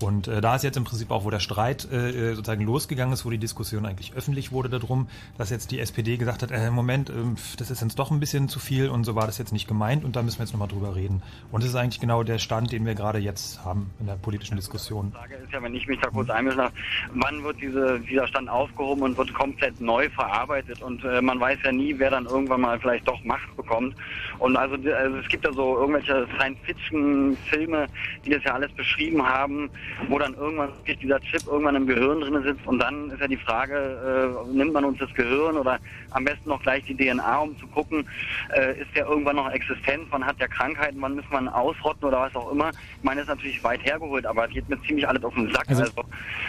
Und äh, da ist jetzt im Prinzip auch, wo der Streit äh, sozusagen losgegangen ist, wo die Diskussion eigentlich öffentlich wurde darum, dass jetzt die SPD gesagt hat, äh, Moment, pf, das ist jetzt doch ein bisschen zu viel und so war das jetzt nicht gemeint und da müssen wir jetzt nochmal drüber reden. Und das ist eigentlich genau der Stand, den wir gerade jetzt haben in der politischen Diskussion. Frage ist ja, wenn ich mich da kurz einmischen darf, wann wird diese, dieser Stand aufgehoben und wird komplett neu verarbeitet und äh, man weiß ja nie, wer dann irgendwann mal vielleicht doch Macht bekommt. Und also, die- also es gibt ja so irgendwelche Science-Fiction-Filme, die das ja alles beschrieben haben, wo dann irgendwann dieser Chip irgendwann im Gehirn drin sitzt und dann ist ja die Frage, äh, nimmt man uns das Gehirn oder am besten noch gleich die DNA, um zu gucken, äh, ist der irgendwann noch existent, man hat ja Krankheiten, wann muss man ausrotten oder was auch immer. Ich meine, das ist natürlich weit hergeholt, aber es geht mir ziemlich alles auf den Sack. Also- Also,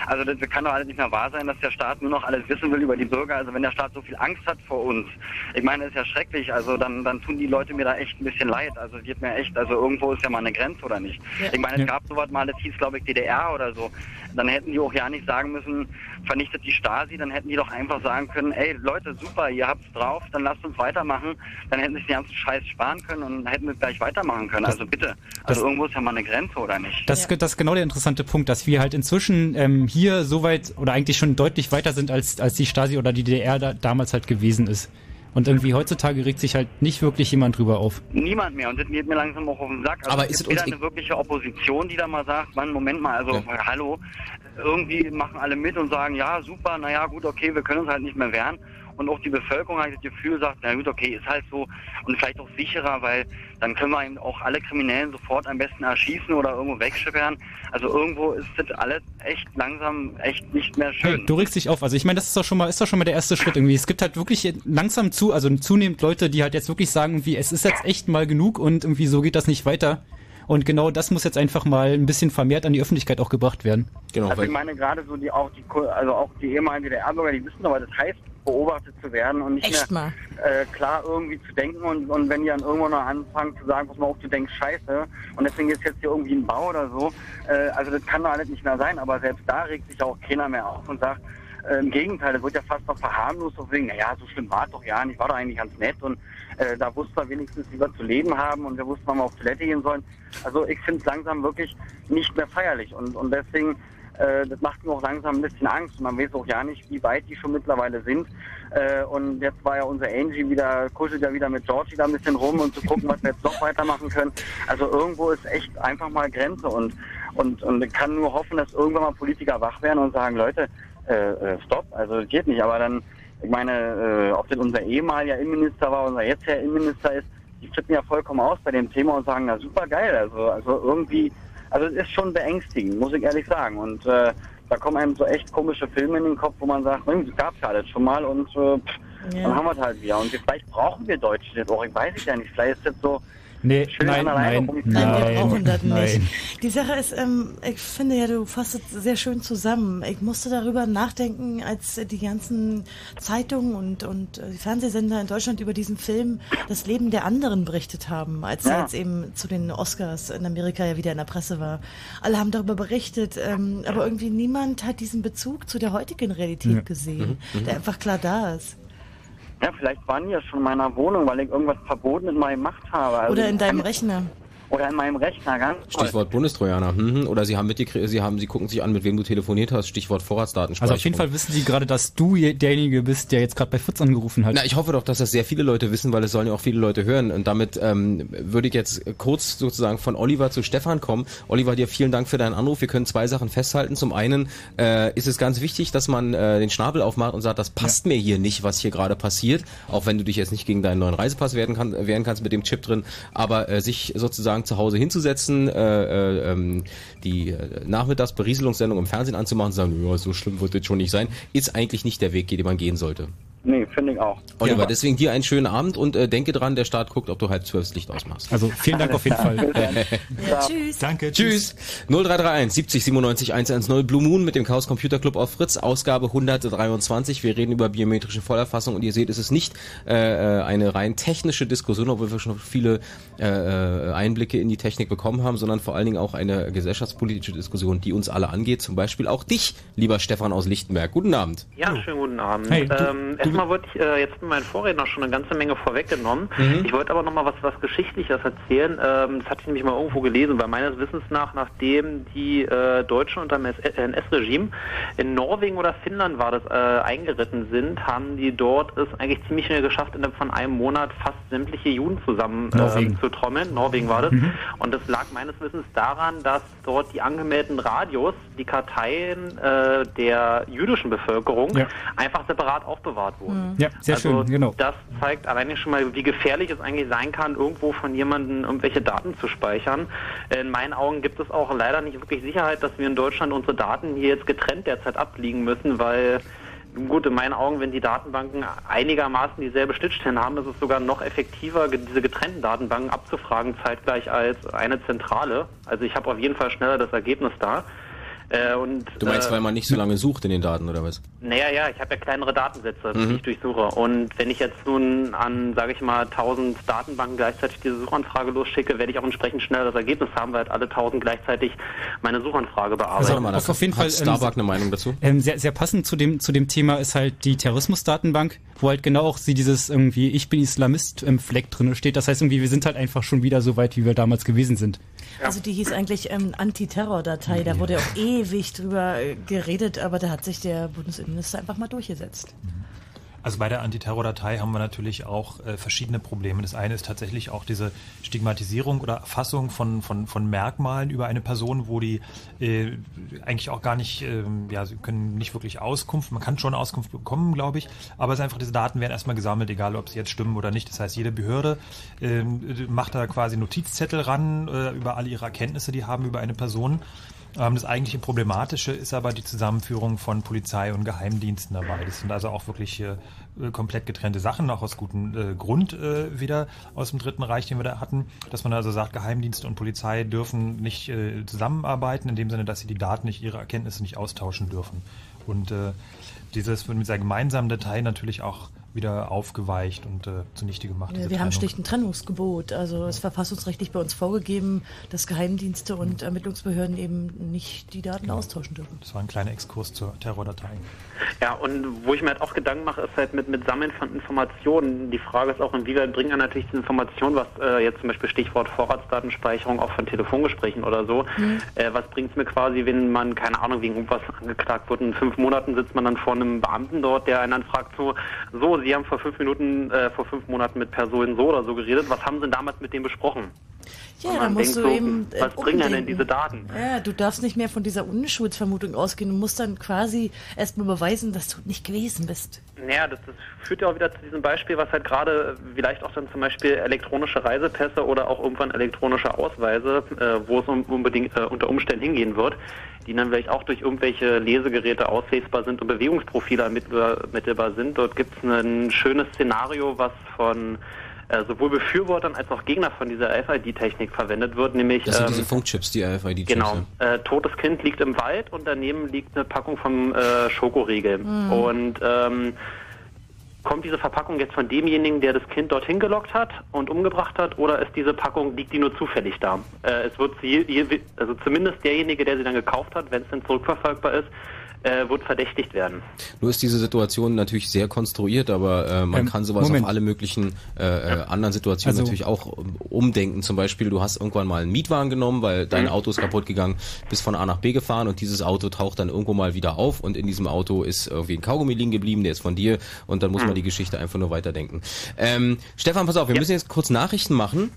also, das kann doch alles nicht mehr wahr sein, dass der Staat nur noch alles wissen will über die Bürger. Also wenn der Staat so viel Angst hat vor uns, ich meine, das ist ja schrecklich. Also dann, dann tun die Leute mir da echt ein bisschen leid. Also es geht mir echt, also irgendwo ist ja mal eine Grenze oder nicht. Ja. Ich meine, es Ja. gab sowas mal, das hieß glaube ich DDR oder so. Dann hätten die auch ja nicht sagen müssen, vernichtet die Stasi, dann hätten die doch einfach sagen können, ey Leute, super, ihr habt's drauf, dann lasst uns weitermachen. Dann hätten sich den ganzen Scheiß sparen können und hätten wir gleich weitermachen können. Das- also bitte. das- Also irgendwo ist ja mal eine Grenze oder nicht? Das, das ist genau der interessante Punkt, dass wir halt inzwischen ähm, hier so weit oder eigentlich schon deutlich weiter sind, als, als die Stasi oder die DDR da, damals halt gewesen ist. Und irgendwie heutzutage regt sich halt nicht wirklich jemand drüber auf. Niemand mehr und das geht mir langsam auch auf den Sack. Also Aber es ist es uns eine wirkliche Opposition, die da mal sagt, Mann, Moment mal, also hallo, irgendwie machen alle mit und sagen, ja, super, naja, gut, okay, wir können uns halt nicht mehr wehren. Und auch die Bevölkerung hat das Gefühl, sagt, na gut, okay, ist halt so und vielleicht auch sicherer, weil dann können wir eben auch alle Kriminellen sofort am besten erschießen oder irgendwo wegsperren. Also irgendwo ist das alles echt langsam echt nicht mehr schön. Hey, du regst dich auf. Also ich meine, das ist doch schon mal, ist doch schon mal der erste Schritt irgendwie. Es gibt halt wirklich langsam zu, also zunehmend Leute, die halt jetzt wirklich sagen, irgendwie, es ist jetzt echt mal genug und irgendwie so geht das nicht weiter. Und genau das muss jetzt einfach mal ein bisschen vermehrt an die Öffentlichkeit auch gebracht werden. Genau, Also ich meine gerade so die auch die also auch die ehemaligen DDR-Bürger, die wissen doch, was das heißt, beobachtet zu werden und nicht Echt mehr äh, klar irgendwie zu denken und, und wenn die dann irgendwo noch anfangen zu sagen, pass mal auf, du denkst scheiße und deswegen ist jetzt hier irgendwie ein Bau oder so, äh, also das kann doch alles nicht mehr sein, aber selbst da regt sich auch keiner mehr auf und sagt, äh, Im Gegenteil, das wird ja fast noch verharmlost, deswegen, naja, so schlimm war es doch ja nicht, war doch eigentlich ganz nett und äh, da wussten wir wenigstens, wie wir zu leben haben und wir wussten, wann wir auf Toilette gehen sollen. Also ich finde es langsam wirklich nicht mehr feierlich und, und deswegen, äh, das macht mir auch langsam ein bisschen Angst. Man weiß auch ja nicht, wie weit die schon mittlerweile sind. Äh, und jetzt war ja unser Angie wieder, kuschelt ja wieder mit Georgie da ein bisschen rum und zu gucken, was wir jetzt noch weitermachen können. Also irgendwo ist echt einfach mal Grenze und, und, und kann nur hoffen, dass irgendwann mal Politiker wach werden und sagen, Leute, äh, äh, stopp, also das geht nicht. Aber dann, ich meine, äh, ob denn unser ehemaliger Innenminister war, unser jetziger Innenminister ist, die flippen ja vollkommen aus bei dem Thema und sagen, na super geil. Also, also irgendwie, also es ist schon beängstigend, muss ich ehrlich sagen. Und äh, da kommen einem so echt komische Filme in den Kopf, wo man sagt, hm, das gab's ja alles schon mal und äh, pff, Ja. dann haben wir es halt wieder. Und vielleicht brauchen wir Deutsche das auch, ich weiß es ja nicht. Vielleicht ist das so Nee, schön nein, nein, rumfliegen. Nein, wir brauchen nein, das nicht. nein. Die Sache ist, ähm, ich finde ja, du fasst es sehr schön zusammen. Ich musste darüber nachdenken, als die ganzen Zeitungen und, und äh, die Fernsehsender in Deutschland über diesen Film Das Leben der anderen berichtet haben, als er Ja. jetzt eben zu den Oscars in Amerika ja wieder in der Presse war. Alle haben darüber berichtet, ähm, aber irgendwie niemand hat diesen Bezug zu der heutigen Realität Ja. gesehen, Mhm, mhm. der einfach klar da ist. Ja, vielleicht waren die ja schon in meiner Wohnung, weil ich irgendwas verboten in meiner Macht habe. Also Oder in deinem Rechner. Oder in meinem Rechner, ganz toll. Stichwort Bundestrojaner. Mhm. Oder Sie haben mitgekriegt, Sie haben, Sie gucken sich an, mit wem du telefoniert hast. Stichwort Vorratsdatenspeicherung. Also auf jeden Fall wissen Sie gerade, dass du je- derjenige bist, der jetzt gerade bei Fritz angerufen hat. Na, ich hoffe doch, dass das sehr viele Leute wissen, weil es sollen ja auch viele Leute hören. Und damit ähm, würde ich jetzt kurz sozusagen von Oliver zu Stefan kommen. Oliver, dir vielen Dank für deinen Anruf. Wir können zwei Sachen festhalten. Zum einen äh, ist es ganz wichtig, dass man äh, den Schnabel aufmacht und sagt, das passt mir hier nicht, was hier gerade passiert. Auch wenn du dich jetzt nicht gegen deinen neuen Reisepass wehren, kann, wehren kannst mit dem Chip drin. Aber äh, sich sozusagen zu Hause hinzusetzen, äh, äh, ähm, die äh, Nachmittagsberieselungssendung im Fernsehen anzumachen und sagen, ja, so schlimm wird das schon nicht sein, ist eigentlich nicht der Weg, den man gehen sollte. Nee, finde ich auch. Oliver, Ja. deswegen dir einen schönen Abend und äh, denke dran, der Staat guckt, ob du halb zwölf das Licht ausmachst. Also vielen Dank auf jeden Fall. Ja, tschüss. Danke, Tschüss. 0331 70 97 110 Blue Moon mit dem Chaos Computer Club auf Fritz, Ausgabe 123. Wir reden über biometrische Vollerfassung und ihr seht, es ist nicht äh, äh, eine rein technische Diskussion, obwohl wir schon viele äh, äh, Einblicke in die Technik bekommen haben, sondern vor allen Dingen auch eine gesellschaftspolitische Diskussion, die uns alle angeht. Zum Beispiel auch dich, lieber Stefan aus Lichtenberg. Guten Abend. Ja, schönen guten Abend. Hey, du- ähm, erstmal wollte ich äh, jetzt mit meinen Vorrednern schon eine ganze Menge vorweggenommen. Mhm. Ich wollte aber noch mal was, was Geschichtliches erzählen. Ähm, das hatte ich nämlich mal irgendwo gelesen, weil meines Wissens nach, nachdem die äh, Deutschen unter dem NS-Regime in Norwegen oder Finnland war das, äh, eingeritten sind, haben die dort es eigentlich ziemlich schnell geschafft, innerhalb von einem Monat fast sämtliche Juden zusammen ähm, zu trommeln. Norwegen war das. Mhm. Und das lag meines Wissens daran, dass dort die angemeldeten Radios, die Karteien äh, der jüdischen Bevölkerung, Ja. einfach separat aufbewahrt wurden. Ja, sehr also schön, genau. Das zeigt alleine schon mal, wie gefährlich es eigentlich sein kann, irgendwo von jemandem irgendwelche Daten zu speichern. In meinen Augen gibt es auch leider nicht wirklich Sicherheit, dass wir in Deutschland unsere Daten hier jetzt getrennt derzeit abliegen müssen, weil Gut, in meinen Augen, wenn die Datenbanken einigermaßen dieselbe Schnittstellen haben, ist es sogar noch effektiver, diese getrennten Datenbanken abzufragen, zeitgleich als eine zentrale. Also ich habe auf jeden Fall schneller das Ergebnis da. Äh, und, Du meinst, äh, weil man nicht so lange sucht in den Daten oder was? naja, ja, ich habe ja kleinere Datensätze, Mhm. die ich durchsuche. Und wenn ich jetzt nun an, sage ich mal, 1000 Datenbanken gleichzeitig diese Suchanfrage losschicke, werde ich auch entsprechend schneller das Ergebnis haben, weil halt alle 1000 gleichzeitig meine Suchanfrage bearbeiten. Also, was auf jeden Fall, Hat ähm, Starbuck eine Meinung dazu? Ähm, sehr, sehr passend zu dem, zu dem Thema ist halt die Terrorismusdatenbank, wo halt genau auch sie dieses irgendwie Ich bin Islamist im Fleck drin steht. Das heißt irgendwie, wir sind halt einfach schon wieder so weit, wie wir damals gewesen sind. Also die hieß eigentlich ähm, Antiterror-Datei, da wurde auch ewig drüber äh, geredet, aber da hat sich der Bundesinnenminister einfach mal durchgesetzt. Also bei der Antiterror-Datei haben wir natürlich auch äh, verschiedene Probleme. Das eine ist tatsächlich auch diese Stigmatisierung oder Erfassung von, von, von Merkmalen über eine Person, wo die äh, eigentlich auch gar nicht, ähm, ja, sie können nicht wirklich Auskunft, man kann schon Auskunft bekommen, glaube ich, aber es ist einfach, diese Daten werden erstmal gesammelt, egal ob sie jetzt stimmen oder nicht. Das heißt, jede Behörde ähm, macht da quasi Notizzettel ran äh, über alle ihre Erkenntnisse, die haben über eine Person. Ähm, das eigentliche Problematische ist aber die Zusammenführung von Polizei und Geheimdiensten dabei. Das sind also auch wirklich äh, komplett getrennte Sachen, auch aus gutem äh, Grund äh, wieder aus dem Dritten Reich, den wir da hatten, dass man also sagt, Geheimdienste und Polizei dürfen nicht zusammenarbeiten, in dem Sinne, dass sie die Daten nicht, ihre Erkenntnisse nicht austauschen dürfen. Und dieses wird mit seiner gemeinsamen Datei natürlich auch wieder aufgeweicht und äh, zunichte gemacht. Ja, wir haben schlicht ein Trennungsgebot. Also es ist verfassungsrechtlich bei uns vorgegeben, dass Geheimdienste und Ermittlungsbehörden eben nicht die Daten austauschen dürfen. Das war ein kleiner Exkurs zur Terrordatei. Ja, und wo ich mir halt auch Gedanken mache, ist halt mit, mit Sammeln von Informationen. Die Frage ist auch, inwieweit bringen dann natürlich diese Informationen, was äh, jetzt zum Beispiel Stichwort Vorratsdatenspeicherung auch von Telefongesprächen oder so, Mhm. äh, was bringt es mir quasi, wenn man, keine Ahnung, wegen irgendwas angeklagt wird und in fünf Monaten sitzt man dann vor einem Beamten dort, der einen dann fragt so, so, Sie haben vor fünf Minuten, äh, vor fünf Monaten mit Personen so oder so geredet, was haben Sie damals mit dem besprochen? Ja, Und da man musst du so, eben. äh, was bringen denn diese Daten? Ja, du darfst nicht mehr von dieser Unschuldsvermutung ausgehen. Du musst dann quasi erstmal beweisen, dass du nicht gewesen bist. Naja, das, das führt ja auch wieder zu diesem Beispiel, was halt gerade äh, vielleicht auch dann zum Beispiel elektronische Reisepässe oder auch irgendwann elektronische Ausweise, äh, wo es um, unbedingt äh, unter Umständen hingehen wird, die dann vielleicht auch durch irgendwelche Lesegeräte auslesbar sind und Bewegungsprofile ermittelbar sind. Dort gibt es ein schönes Szenario, was von äh, sowohl Befürwortern als auch Gegnern von dieser RFID-Technik verwendet wird, nämlich Das sind ähm, diese Funkchips, die RFID-Chips. Genau. Äh, totes Kind liegt im Wald und daneben liegt eine Packung vom äh, Schokoriegel. Mhm. Und ähm, kommt diese Verpackung jetzt von demjenigen, der das Kind dorthin gelockt hat und umgebracht hat, oder ist diese Packung, liegt die nur zufällig da? Äh, es wird je, also zumindest derjenige, der sie dann gekauft hat, wenn es denn zurückverfolgbar ist, äh, wird verdächtigt werden. Nur ist diese Situation natürlich sehr konstruiert, aber äh, man Ähm, kann sowas Moment. auf alle möglichen äh, äh, anderen Situationen Also- natürlich auch ähm, umdenken. Zum Beispiel, du hast irgendwann mal einen Mietwagen genommen, weil dein Mhm. Auto ist kaputt gegangen, bist von A nach B gefahren und dieses Auto taucht dann irgendwo mal wieder auf und in diesem Auto ist irgendwie ein Kaugummi liegen geblieben, der ist von dir und dann muss Mhm. man die Geschichte einfach nur weiterdenken. Ähm, Stefan, pass auf, wir müssen jetzt kurz Nachrichten machen.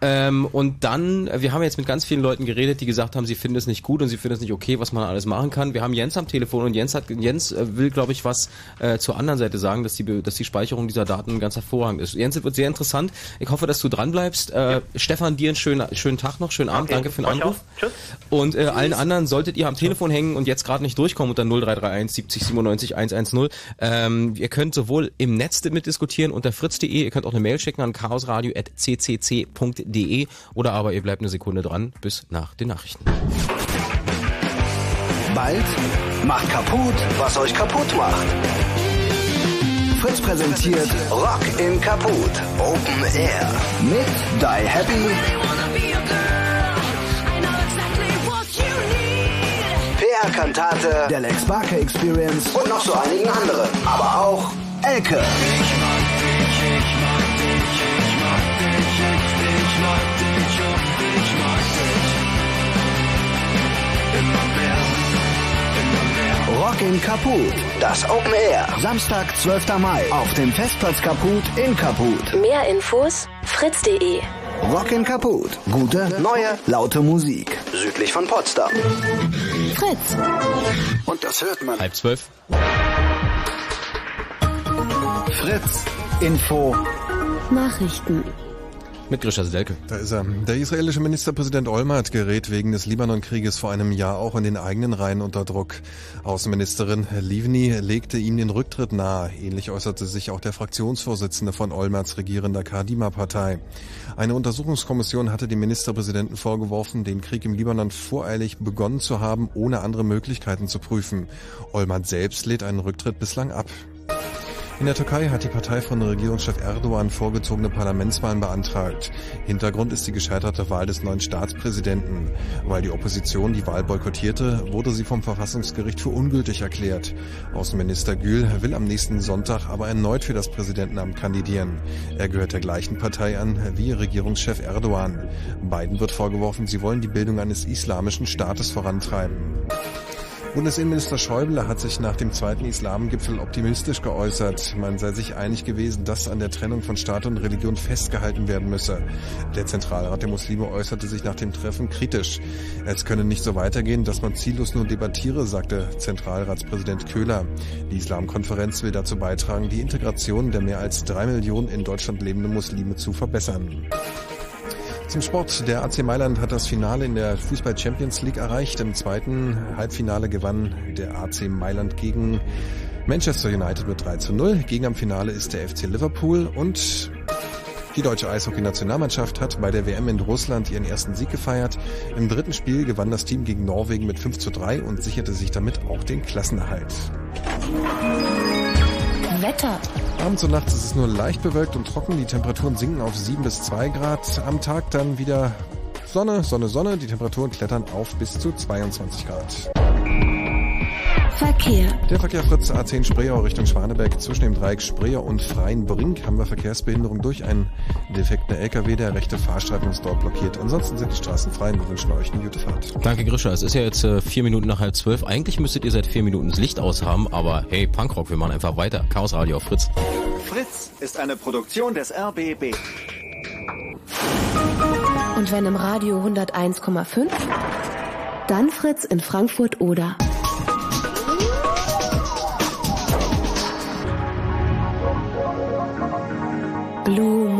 Ähm, und dann, wir haben jetzt mit ganz vielen Leuten geredet, die gesagt haben, sie finden es nicht gut und sie finden es nicht okay, was man alles machen kann. Wir haben Jens am Telefon und Jens hat, Jens äh, will, glaube ich, was äh, zur anderen Seite sagen, dass die, dass die Speicherung dieser Daten ganz hervorragend ist. Jens, es wird sehr interessant. Ich hoffe, dass du dran bleibst. Äh, Stefan, dir einen schönen, schönen Tag noch, schönen Abend, Okay, danke für den Anruf. Tschüss. Und äh, allen anderen, solltet ihr am Telefon hängen und jetzt gerade nicht durchkommen unter 0331 70 97 110, ähm, ihr könnt sowohl im Netz mitdiskutieren unter fritz.de, ihr könnt auch eine Mail schicken an chaosradio.ccc.de oder aber ihr bleibt eine Sekunde dran bis nach den Nachrichten. Bald macht kaputt, was euch kaputt macht. Fritz präsentiert Rock in Kaputt Open Air mit Die Happy, PR Kantate, der Lex Barker Experience und noch so einigen anderen. Aber auch Elke. Rock in Kaput, das Open Air. Samstag, 12. Mai auf dem Festplatz Kaput in Kaput. Mehr Infos fritz.de. Rock in Kaput. Gute, neue, laute Musik. Südlich von Potsdam. Fritz. Und das hört man. Halb zwölf. Fritz. Info. Nachrichten. Mit Grisha Selke. Da ist er. Der israelische Ministerpräsident Olmert gerät wegen des Libanon-Krieges vor einem Jahr auch in den eigenen Reihen unter Druck. Außenministerin Livni legte ihm den Rücktritt nahe. Ähnlich äußerte sich auch der Fraktionsvorsitzende von Olmerts regierender Kadima-Partei. Eine Untersuchungskommission hatte dem Ministerpräsidenten vorgeworfen, den Krieg im Libanon voreilig begonnen zu haben, ohne andere Möglichkeiten zu prüfen. Olmert selbst lädt einen Rücktritt bislang ab. In der Türkei hat die Partei von Regierungschef Erdogan vorgezogene Parlamentswahlen beantragt. Hintergrund ist die gescheiterte Wahl des neuen Staatspräsidenten. Weil die Opposition die Wahl boykottierte, wurde sie vom Verfassungsgericht für ungültig erklärt. Außenminister Gül will am nächsten Sonntag aber erneut für das Präsidentenamt kandidieren. Er gehört der gleichen Partei an wie Regierungschef Erdogan. Beiden wird vorgeworfen, sie wollen die Bildung eines islamischen Staates vorantreiben. Bundesinnenminister Schäuble hat sich nach dem zweiten Islamgipfel optimistisch geäußert. Man sei sich einig gewesen, dass an der Trennung von Staat und Religion festgehalten werden müsse. Der Zentralrat der Muslime äußerte sich nach dem Treffen kritisch. Es könne nicht so weitergehen, dass man ziellos nur debattiere, sagte Zentralratspräsident Köhler. Die Islamkonferenz will dazu beitragen, die Integration der mehr als drei Millionen in Deutschland lebenden Muslime zu verbessern. Zum Sport. Der AC Mailand hat das Finale in der Fußball Champions League erreicht. Im zweiten Halbfinale gewann der AC Mailand gegen Manchester United mit 3 zu 0. Gegen am Finale ist der FC Liverpool und die deutsche Eishockey-Nationalmannschaft hat bei der WM in Russland ihren ersten Sieg gefeiert. Im dritten Spiel gewann das Team gegen Norwegen mit 5 zu 3 und sicherte sich damit auch den Klassenerhalt. Wetter. Abends und nachts ist es nur leicht bewölkt und trocken. Die Temperaturen sinken auf 7 bis 2 Grad. Am Tag dann wieder Sonne, Sonne, Sonne. Die Temperaturen klettern auf bis zu 22 Grad. Verkehr. Der Verkehr Fritz A10 Spreeau Richtung Schwanebeck. Zwischen dem Dreieck Spreeau und Freienbrink haben wir Verkehrsbehinderung durch einen defekten LKW. Der rechte Fahrstreifen ist dort blockiert. Ansonsten sind die Straßen frei. Wir wünschen euch eine gute Fahrt. Danke, Grisha. Es ist ja jetzt äh, vier Minuten nach halb zwölf. Eigentlich müsstet ihr seit vier Minuten das Licht aus haben, aber hey, Punkrock, wir machen einfach weiter. Chaos Radio auf Fritz. Fritz ist eine Produktion des RBB. Und wenn im Radio 101,5, dann Fritz in Frankfurt oder. Blue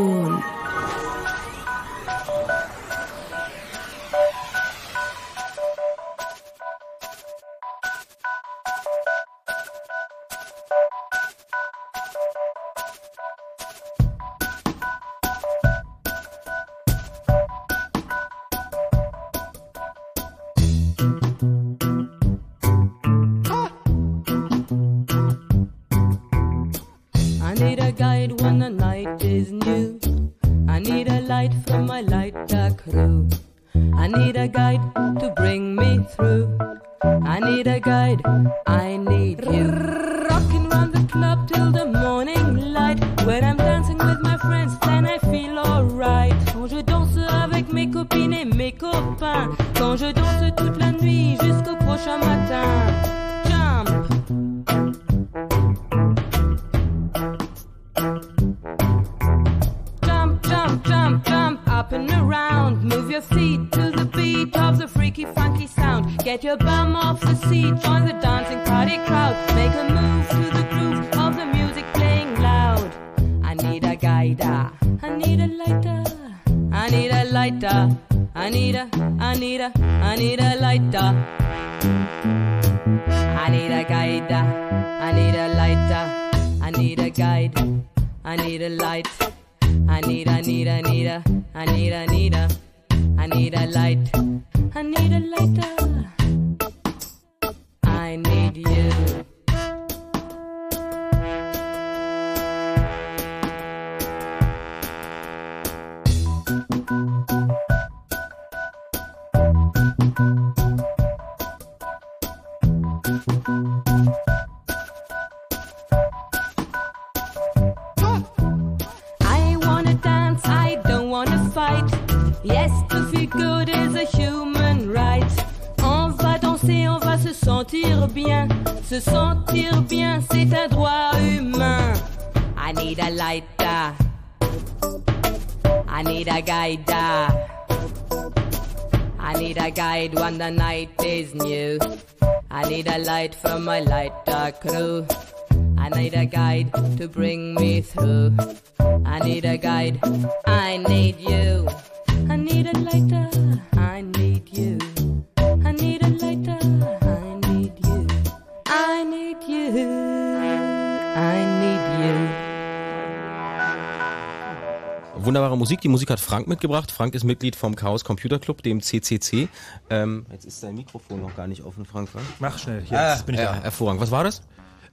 Musik. Hat Frank mitgebracht. Frank ist Mitglied vom Chaos Computer Club, dem CCC. Ähm, jetzt ist dein Mikrofon noch gar nicht offen, Frank. wa? Mach schnell, ah, jetzt bin ich ja, da. Hervorragend. Was war das?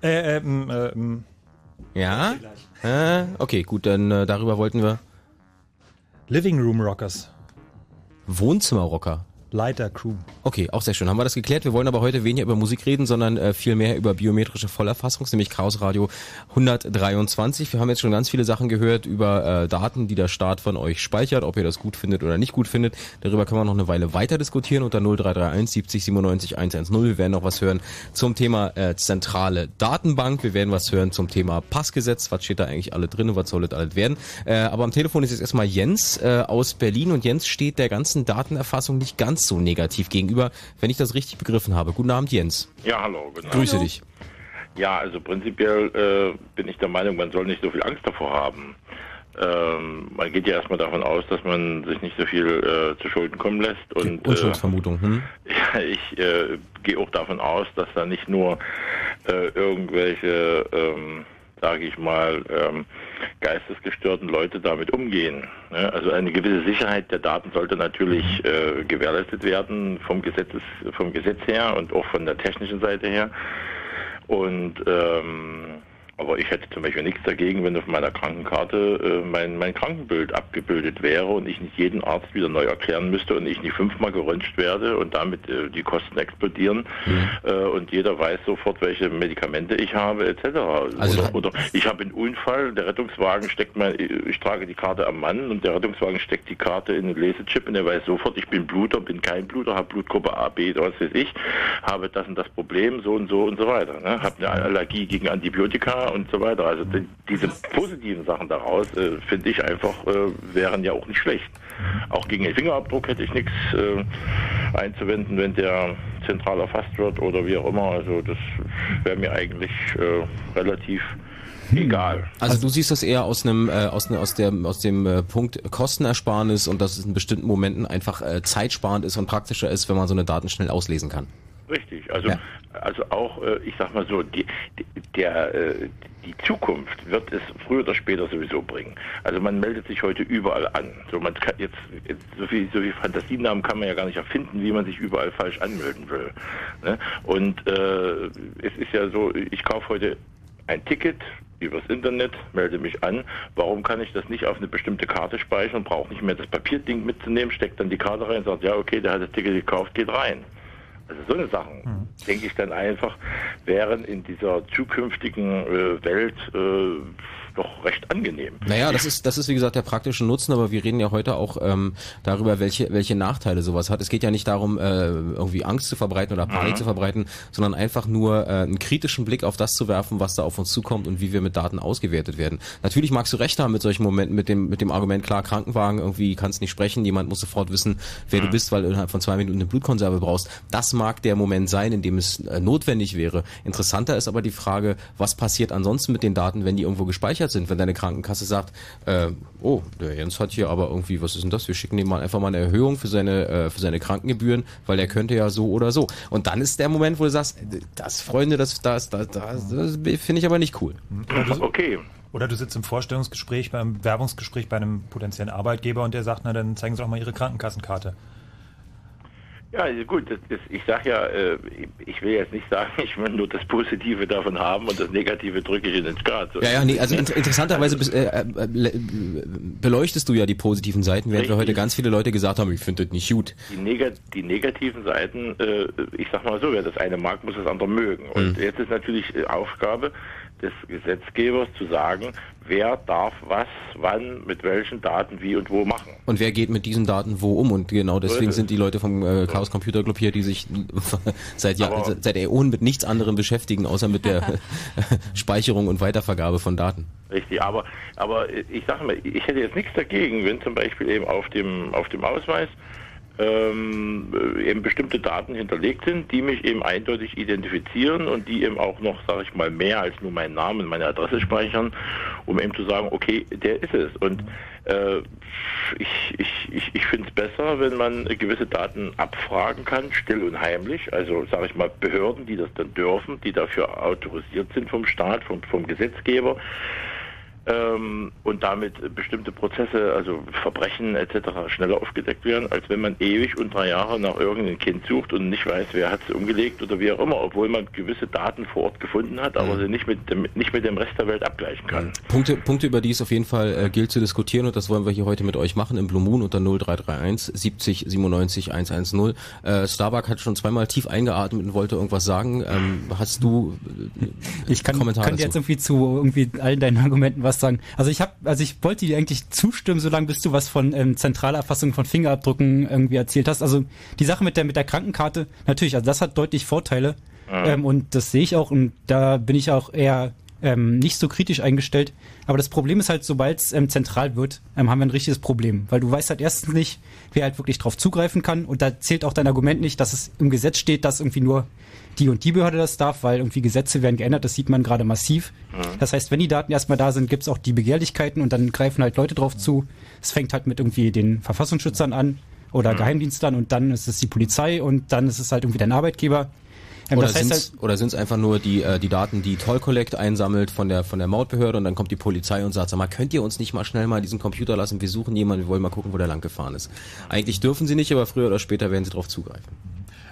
Äh, ähm, ähm, Ja? Äh, okay, gut, dann äh, darüber wollten wir. Living Room Rockers. Wohnzimmerrocker. Leiter Crew. Okay, auch sehr schön. Haben wir das geklärt. Wir wollen aber heute weniger über Musik reden, sondern äh, viel über biometrische Vollerfassung, nämlich Chaos Radio 123. Wir haben jetzt schon ganz viele Sachen gehört über äh, Daten, die der Staat von euch speichert, ob ihr das gut findet oder nicht gut findet. Darüber können wir noch eine Weile weiter diskutieren unter 0331 70 97 110. Wir werden noch was hören zum Thema äh, zentrale Datenbank. Wir werden was hören zum Thema Passgesetz. Was steht da eigentlich alle drin und was soll das alles werden? Äh, aber am Telefon ist jetzt erstmal Jens äh, aus Berlin und Jens steht der ganzen Datenerfassung nicht ganz so negativ gegenüber, wenn ich das richtig begriffen habe. Guten Abend, Jens. Ja, hallo. Guten Grüße Abend. dich. Ja, also prinzipiell äh, bin ich der Meinung, man soll nicht so viel Angst davor haben. Ähm, man geht ja erstmal davon aus, dass man sich nicht so viel äh, zu Schulden kommen lässt. Und, Unschuldsvermutung. Hm? ja, ich äh, gehe auch davon aus, dass da nicht nur äh, irgendwelche, ähm, sage ich mal, ähm, geistesgestörten Leute damit umgehen. Ne? Also eine gewisse Sicherheit der Daten sollte natürlich äh, gewährleistet werden vom Gesetzes, vom Gesetz her und auch von der technischen Seite her. Und ähm, aber ich hätte zum Beispiel nichts dagegen, wenn auf meiner Krankenkarte äh, mein, mein Krankenbild abgebildet wäre und ich nicht jeden Arzt wieder neu erklären müsste und ich nicht fünfmal geröntgt werde und damit äh, die Kosten explodieren äh, und jeder weiß sofort, welche Medikamente ich habe etc. Also oder, oder ich habe einen Unfall, der Rettungswagen steckt mein, ich trage die Karte am Mann und der Rettungswagen steckt die Karte in den Lesechip und er weiß sofort, ich bin Bluter, bin kein Bluter, habe Blutgruppe A, B, was weiß ich, habe das und das Problem, so und so und so weiter. Ne? Habe eine Allergie gegen Antibiotika und so weiter. Also die, diese positiven Sachen daraus, äh, finde ich einfach, äh, wären ja auch nicht schlecht. Auch gegen den Fingerabdruck hätte ich nichts äh, einzuwenden, wenn der zentral erfasst wird oder wie auch immer. Also das wäre mir eigentlich äh, relativ egal. Also du siehst das eher aus einem äh, aus, ne, aus der aus dem äh, Punkt Kostenersparnis und dass es in bestimmten Momenten einfach äh, zeitsparend ist und praktischer ist, wenn man so eine Daten schnell auslesen kann. Richtig, also Ja. Also auch, äh, ich sag mal so, die, der, äh, die Zukunft wird es früher oder später sowieso bringen. Also man meldet sich heute überall an. So man kann jetzt jetzt so viel so viel Fantasienamen kann man ja gar nicht erfinden, wie man sich überall falsch anmelden will. Ne? Und äh, es ist ja so, ich kaufe heute ein Ticket übers Internet, melde mich an. Warum kann ich das nicht auf eine bestimmte Karte speichern? Brauche nicht mehr das Papierding mitzunehmen, steckt dann die Karte rein und sagt, ja okay, der hat das Ticket gekauft, geht rein. Also so eine Sachen, denke ich dann einfach, wären in dieser zukünftigen äh, Welt äh, doch recht angenehm. Naja, das ist, das ist wie gesagt der praktische Nutzen, aber wir reden ja heute auch ähm, darüber, welche, welche Nachteile sowas hat. Es geht ja nicht darum, äh, irgendwie Angst zu verbreiten oder Panik Mhm. zu verbreiten, sondern einfach nur äh, einen kritischen Blick auf das zu werfen, was da auf uns zukommt und wie wir mit Daten ausgewertet werden. Natürlich magst du recht haben mit solchen Momenten, mit dem, mit dem Argument, klar, Krankenwagen, irgendwie kannst nicht sprechen, jemand muss sofort wissen, wer du bist, weil du innerhalb von zwei Minuten eine Blutkonserve brauchst. Das mag der Moment sein, in dem es äh, notwendig wäre. Interessanter ist aber die Frage, was passiert ansonsten mit den Daten, wenn die irgendwo gespeichert sind, wenn deine Krankenkasse sagt, äh, oh, der Jens hat hier aber irgendwie, was ist denn das? Wir schicken ihm mal einfach mal eine Erhöhung für seine, äh, für seine Krankengebühren, weil der könnte ja so oder so. Und dann ist der Moment, wo du sagst, das, Freunde, das, das, das, das, das finde ich aber nicht cool. Okay. Oder du sitzt im Vorstellungsgespräch, beim Werbungsgespräch bei einem potenziellen Arbeitgeber und der sagt, na dann zeigen Sie doch mal Ihre Krankenkassenkarte. Ja, also gut, das, das, ich sage ja, äh, ich will jetzt nicht sagen, ich will nur das Positive davon haben und das Negative drücke ich in den Skat. So Ja, ja, nee, also inter interessanterweise bis, äh, äh, le- beleuchtest du ja die positiven Seiten, während wir Richtig. heute ganz viele Leute gesagt haben, ich finde das nicht gut. die, neg die negativen Seiten, äh, ich sag mal so, wer das eine mag, muss das andere mögen. Und Mhm. jetzt ist natürlich äh, Aufgabe des Gesetzgebers zu sagen, wer darf was, wann, mit welchen Daten, wie und wo machen. Und wer geht mit diesen Daten wo um? Und genau deswegen sind die Leute vom äh, Chaos Computer Club hier, die sich seit, Jahr, Aber- seit Äonen mit nichts anderem beschäftigen, außer mit der Speicherung und Weitervergabe von Daten. Richtig, aber aber ich sage mal, ich hätte jetzt nichts dagegen, wenn zum Beispiel eben auf dem auf dem Ausweis ähm, äh, eben bestimmte Daten hinterlegt sind, die mich eben eindeutig identifizieren und die eben auch noch, sage ich mal, mehr als nur meinen Namen meine Adresse speichern, um eben zu sagen, okay, der ist es. Und äh, ich, ich, ich, ich finde es besser, wenn man gewisse Daten abfragen kann, still und heimlich. Also sage ich mal, Behörden, die das dann dürfen, die dafür autorisiert sind vom Staat, vom, vom Gesetzgeber ähm, und damit bestimmte Prozesse, also Verbrechen etc. schneller aufgedeckt werden, als wenn man ewig und drei Jahre nach irgendeinem Kind sucht und nicht weiß, wer hat es umgelegt oder wie auch immer, obwohl man gewisse Daten vor Ort gefunden hat, aber sie nicht mit dem, nicht mit dem Rest der Welt abgleichen kann. Punkte, Punkte, über die es auf jeden Fall äh, gilt zu diskutieren und das wollen wir hier heute mit euch machen im Blue Moon unter 0331 70 97 110. Äh, Starbuck hat schon zweimal tief eingeatmet und wollte irgendwas sagen. Ähm, hast du äh, Ich kann, Kommentare kann dir jetzt irgendwie zu irgendwie allen deinen Argumenten was sagen. Also ich habe, also ich wollte dir eigentlich zustimmen, solange bis du was von ähm, Zentralerfassung von Fingerabdrücken irgendwie erzählt hast. Also die Sache mit der mit der Krankenkarte, natürlich, also das hat deutlich Vorteile Mhm. ähm, und das sehe ich auch und da bin ich auch eher ähm, nicht so kritisch eingestellt. Aber das Problem ist halt, sobald es ähm, zentral wird, ähm, haben wir ein richtiges Problem. Weil du weißt halt erstens nicht, wer halt wirklich drauf zugreifen kann. Und da zählt auch dein Argument nicht, dass es im Gesetz steht, dass irgendwie nur die und die Behörde das darf, weil irgendwie Gesetze werden geändert, das sieht man gerade massiv. Mhm. Das heißt, wenn die Daten erstmal da sind, gibt's auch die Begehrlichkeiten und dann greifen halt Leute drauf zu. Es fängt halt mit irgendwie den Verfassungsschützern an oder Mhm. Geheimdienstern und dann ist es die Polizei und dann ist es halt irgendwie dein Arbeitgeber. Ähm, Oder heißt sind's, halt, einfach nur die, äh, die Daten, die Toll Collect einsammelt von der, von der Mautbehörde und dann kommt die Polizei und sagt, sag mal, könnt ihr uns nicht mal schnell mal diesen Computer lassen? Wir suchen jemanden, wir wollen mal gucken, wo der lang gefahren ist. Eigentlich dürfen sie nicht, aber früher oder später werden sie darauf zugreifen.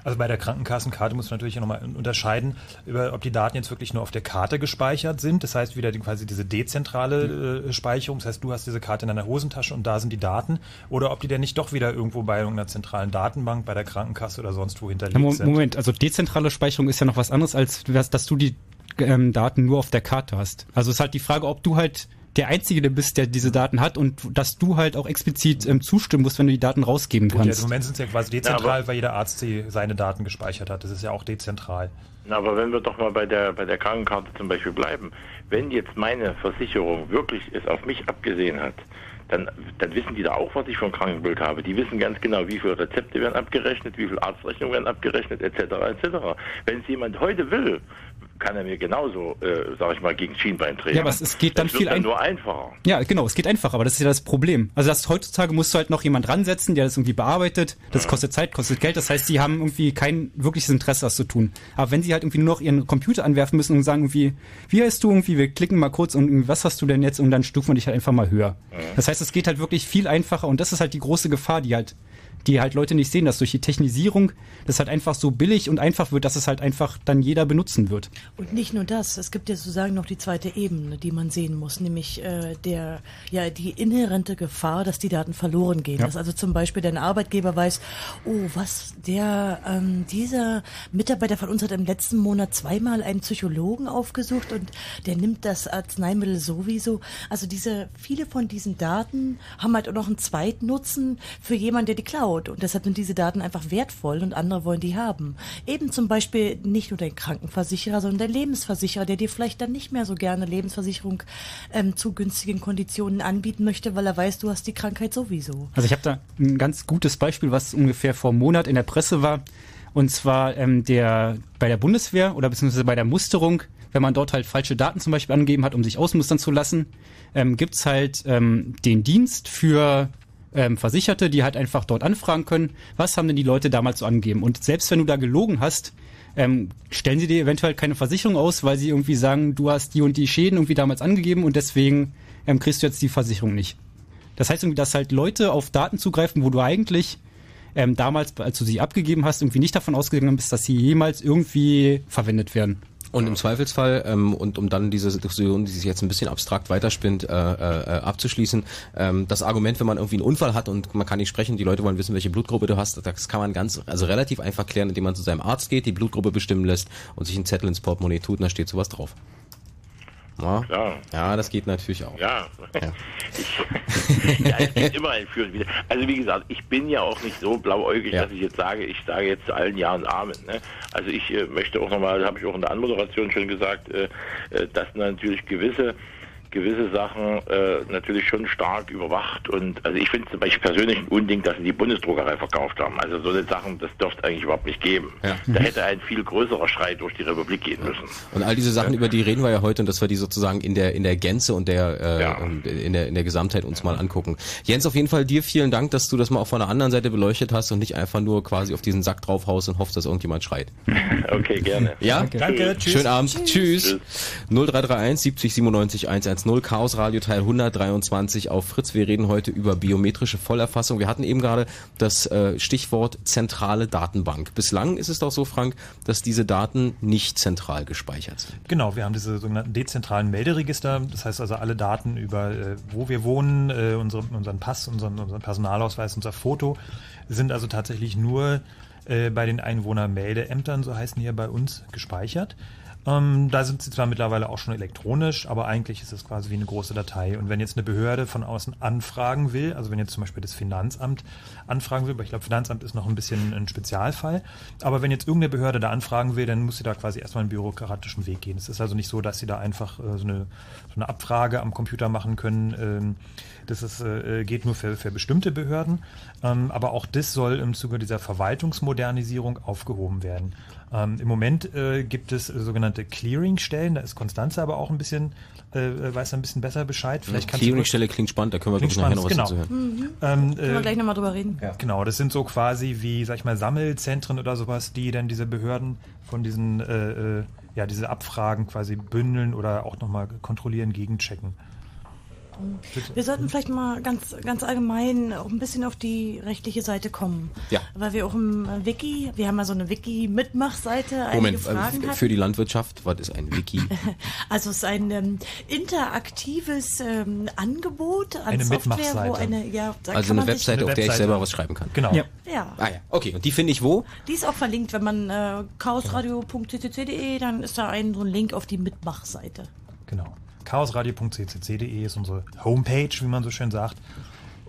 Also bei der Krankenkassenkarte muss man natürlich nochmal unterscheiden, über, ob die Daten jetzt wirklich nur auf der Karte gespeichert sind. Das heißt wieder die, quasi diese dezentrale äh, Speicherung. Das heißt, du hast diese Karte in deiner Hosentasche und da sind die Daten. Oder ob die denn nicht doch wieder irgendwo bei irgendeiner zentralen Datenbank, bei der Krankenkasse oder sonst wo hinterlegt Ja, Mo- sind. Moment, also dezentrale Speicherung ist ja noch was anderes, als dass dass du die ähm, Daten nur auf der Karte hast. Also ist halt die Frage, ob du halt der Einzige bist, der diese Daten hat und dass du halt auch explizit ähm, zustimmen musst, wenn du die Daten rausgeben Gut, ja, kannst. Im Moment sind es ja quasi Ja, dezentral, aber- weil jeder Arzt die, seine Daten gespeichert hat. Das ist ja auch dezentral. Na, aber wenn wir doch mal bei der, bei der Krankenkarte zum Beispiel bleiben, wenn jetzt meine Versicherung wirklich es auf mich abgesehen hat, dann, dann wissen die da auch, was ich für ein Krankenbild habe. Die wissen ganz genau, wie viele Rezepte werden abgerechnet, wie viele Arztrechnungen werden abgerechnet, etc. etc. Wenn es jemand heute will, kann er mir genauso, äh, sag ich mal, gegen Schienbein drehen. Ja, aber es- geht dann das viel dann nur einfacher. Ja, genau, es geht einfacher, aber das ist ja das Problem. Also das heutzutage musst du halt noch jemand ransetzen, der das irgendwie bearbeitet. Das kostet Zeit, kostet Geld. Das heißt, die haben irgendwie kein wirkliches Interesse, das zu tun. Aber wenn sie halt irgendwie nur noch ihren Computer anwerfen müssen und sagen irgendwie, wie heißt du irgendwie, wir klicken mal kurz und was hast du denn jetzt und dann stufen wir dich halt einfach mal höher. Das heißt, es geht halt wirklich viel einfacher und das ist halt die große Gefahr, die halt die halt Leute nicht sehen, dass durch die Technisierung das halt einfach so billig und einfach wird, dass es halt einfach dann jeder benutzen wird. Und nicht nur das, es gibt ja sozusagen noch die zweite Ebene, die man sehen muss, nämlich äh, der ja die inhärente Gefahr, dass die Daten verloren gehen. Ja. Dass also zum Beispiel dein Arbeitgeber weiß, oh, was der ähm, dieser Mitarbeiter von uns hat im letzten Monat zweimal einen Psychologen aufgesucht und der nimmt das Arzneimittel sowieso. Also diese viele von diesen Daten haben halt auch noch einen Zweitnutzen für jemanden, der die klaut. Und deshalb sind diese Daten einfach wertvoll und andere wollen die haben. Eben zum Beispiel nicht nur dein Krankenversicherer, sondern der Lebensversicherer, der dir vielleicht dann nicht mehr so gerne Lebensversicherung ähm, zu günstigen Konditionen anbieten möchte, weil er weiß, du hast die Krankheit sowieso. Also ich habe da ein ganz gutes Beispiel, was ungefähr vor einem Monat in der Presse war. Und zwar ähm, der bei der Bundeswehr oder beziehungsweise bei der Musterung, wenn man dort halt falsche Daten zum Beispiel angegeben hat, um sich ausmustern zu lassen, ähm, gibt's halt ähm, den Dienst für ähm, Versicherte, die halt einfach dort anfragen können, was haben denn die Leute damals so angegeben. Und selbst wenn du da gelogen hast, ähm, stellen sie dir eventuell keine Versicherung aus, weil sie irgendwie sagen, du hast die und die Schäden irgendwie damals angegeben und deswegen ähm, kriegst du jetzt die Versicherung nicht. Das heißt irgendwie, dass halt Leute auf Daten zugreifen, wo du eigentlich ähm, damals, als du sie abgegeben hast, irgendwie nicht davon ausgegangen bist, dass sie jemals irgendwie verwendet werden. Und im Zweifelsfall, ähm, und um dann diese Diskussion, die sich jetzt ein bisschen abstrakt weiterspinnt, äh, äh, abzuschließen, ähm, das Argument, wenn man irgendwie einen Unfall hat und man kann nicht sprechen, die Leute wollen wissen, welche Blutgruppe du hast, das kann man ganz, also relativ einfach klären, indem man zu seinem Arzt geht, die Blutgruppe bestimmen lässt und sich einen Zettel ins Portemonnaie tut und da steht sowas drauf. Ja, Klar. ja das geht natürlich auch. Ja. Ich, ja, es gibt immer ein Für und Wider. Also wie gesagt, ich bin ja auch nicht so blauäugig, Ja. dass ich jetzt sage, ich sage jetzt zu allen Jahren Amen. Ne? Also ich äh, möchte auch nochmal, habe ich auch in der Anmoderation schon gesagt, äh, äh, dass natürlich gewisse gewisse Sachen äh, natürlich schon stark überwacht und also ich finde zum Beispiel persönlich ein Unding, dass sie die Bundesdruckerei verkauft haben. Also so eine Sachen, das dürfte eigentlich überhaupt nicht geben. Ja. Da hätte ein viel größerer Schrei durch die Republik gehen müssen. Und all diese Sachen, über die reden wir ja heute und dass wir die sozusagen in der in der Gänze und der äh, und in der in der Gesamtheit uns mal angucken. Jens, auf jeden Fall dir vielen Dank, dass du das mal auch von der anderen Seite beleuchtet hast und nicht einfach nur quasi auf diesen Sack draufhaust und hoffst, dass irgendjemand schreit. Okay, gerne. Ja? Danke. Danke, tschüss. Schönen Abend. Tschüss. Tschüss. 0331 70 97 110 Chaos Radio Teil 123 auf Fritz. Wir reden heute über biometrische Vollerfassung. Wir hatten eben gerade das äh, Stichwort zentrale Datenbank. Bislang ist es doch so, Frank, dass diese Daten nicht zentral gespeichert sind. Genau, wir haben diese sogenannten dezentralen Melderegister. Das heißt also alle Daten über, äh, wo wir wohnen, äh, unsere, unseren Pass, unseren, unseren Personalausweis, unser Foto, sind also tatsächlich nur bei den Einwohnermeldeämtern, so heißen die ja bei uns, gespeichert. Ähm, da sind sie zwar mittlerweile auch schon elektronisch, aber eigentlich ist es quasi wie eine große Datei. Und wenn jetzt eine Behörde von außen anfragen will, also wenn jetzt zum Beispiel das Finanzamt anfragen will, aber ich glaube, Finanzamt ist noch ein bisschen ein Spezialfall, aber wenn jetzt irgendeine Behörde da anfragen will, dann muss sie da quasi erstmal einen bürokratischen Weg gehen. Es ist also nicht so, dass sie da einfach äh, so, eine, so eine Abfrage am Computer machen können. Ähm, das ist, äh, geht nur für, für bestimmte Behörden. Ähm, aber auch das soll im Zuge dieser Verwaltungsmodernisierung aufgehoben werden. Ähm, Im Moment äh, gibt es äh, sogenannte Clearingstellen. Da ist Konstanze aber auch ein bisschen, äh, weiß ein bisschen besser Bescheid. Vielleicht kannst du Clearingstelle klingt spannend, da können wir gleich nachher noch was spannend, dazu hören. Mhm. Ähm, Können wir äh, gleich nochmal drüber reden. Genau, das sind so quasi wie, sag ich mal, Sammelzentren oder sowas, die dann diese Behörden von diesen, äh, äh, ja, diese Abfragen quasi bündeln oder auch nochmal kontrollieren, gegenchecken. Wir sollten vielleicht mal ganz, ganz allgemein auch ein bisschen auf die rechtliche Seite kommen. Ja. Weil wir auch im äh, Wiki, wir haben ja so eine Wiki-Mitmachseite, Moment, Fragen äh, hatten. für die Landwirtschaft, was ist ein Wiki? Also es ist ein ähm, interaktives ähm, Angebot an Eine Software, wo Mitmachseite. eine, ja, Also eine Webseite, auf der ich selber was schreiben kann. Genau. Ja. Ah ja, okay. Und die finde ich wo? Die ist auch verlinkt, wenn man äh, chaosradio.ccc.de, dann ist da ein so ein Link auf die Mitmachseite. Genau. chaosradio.ccc.de ist unsere Homepage, wie man so schön sagt.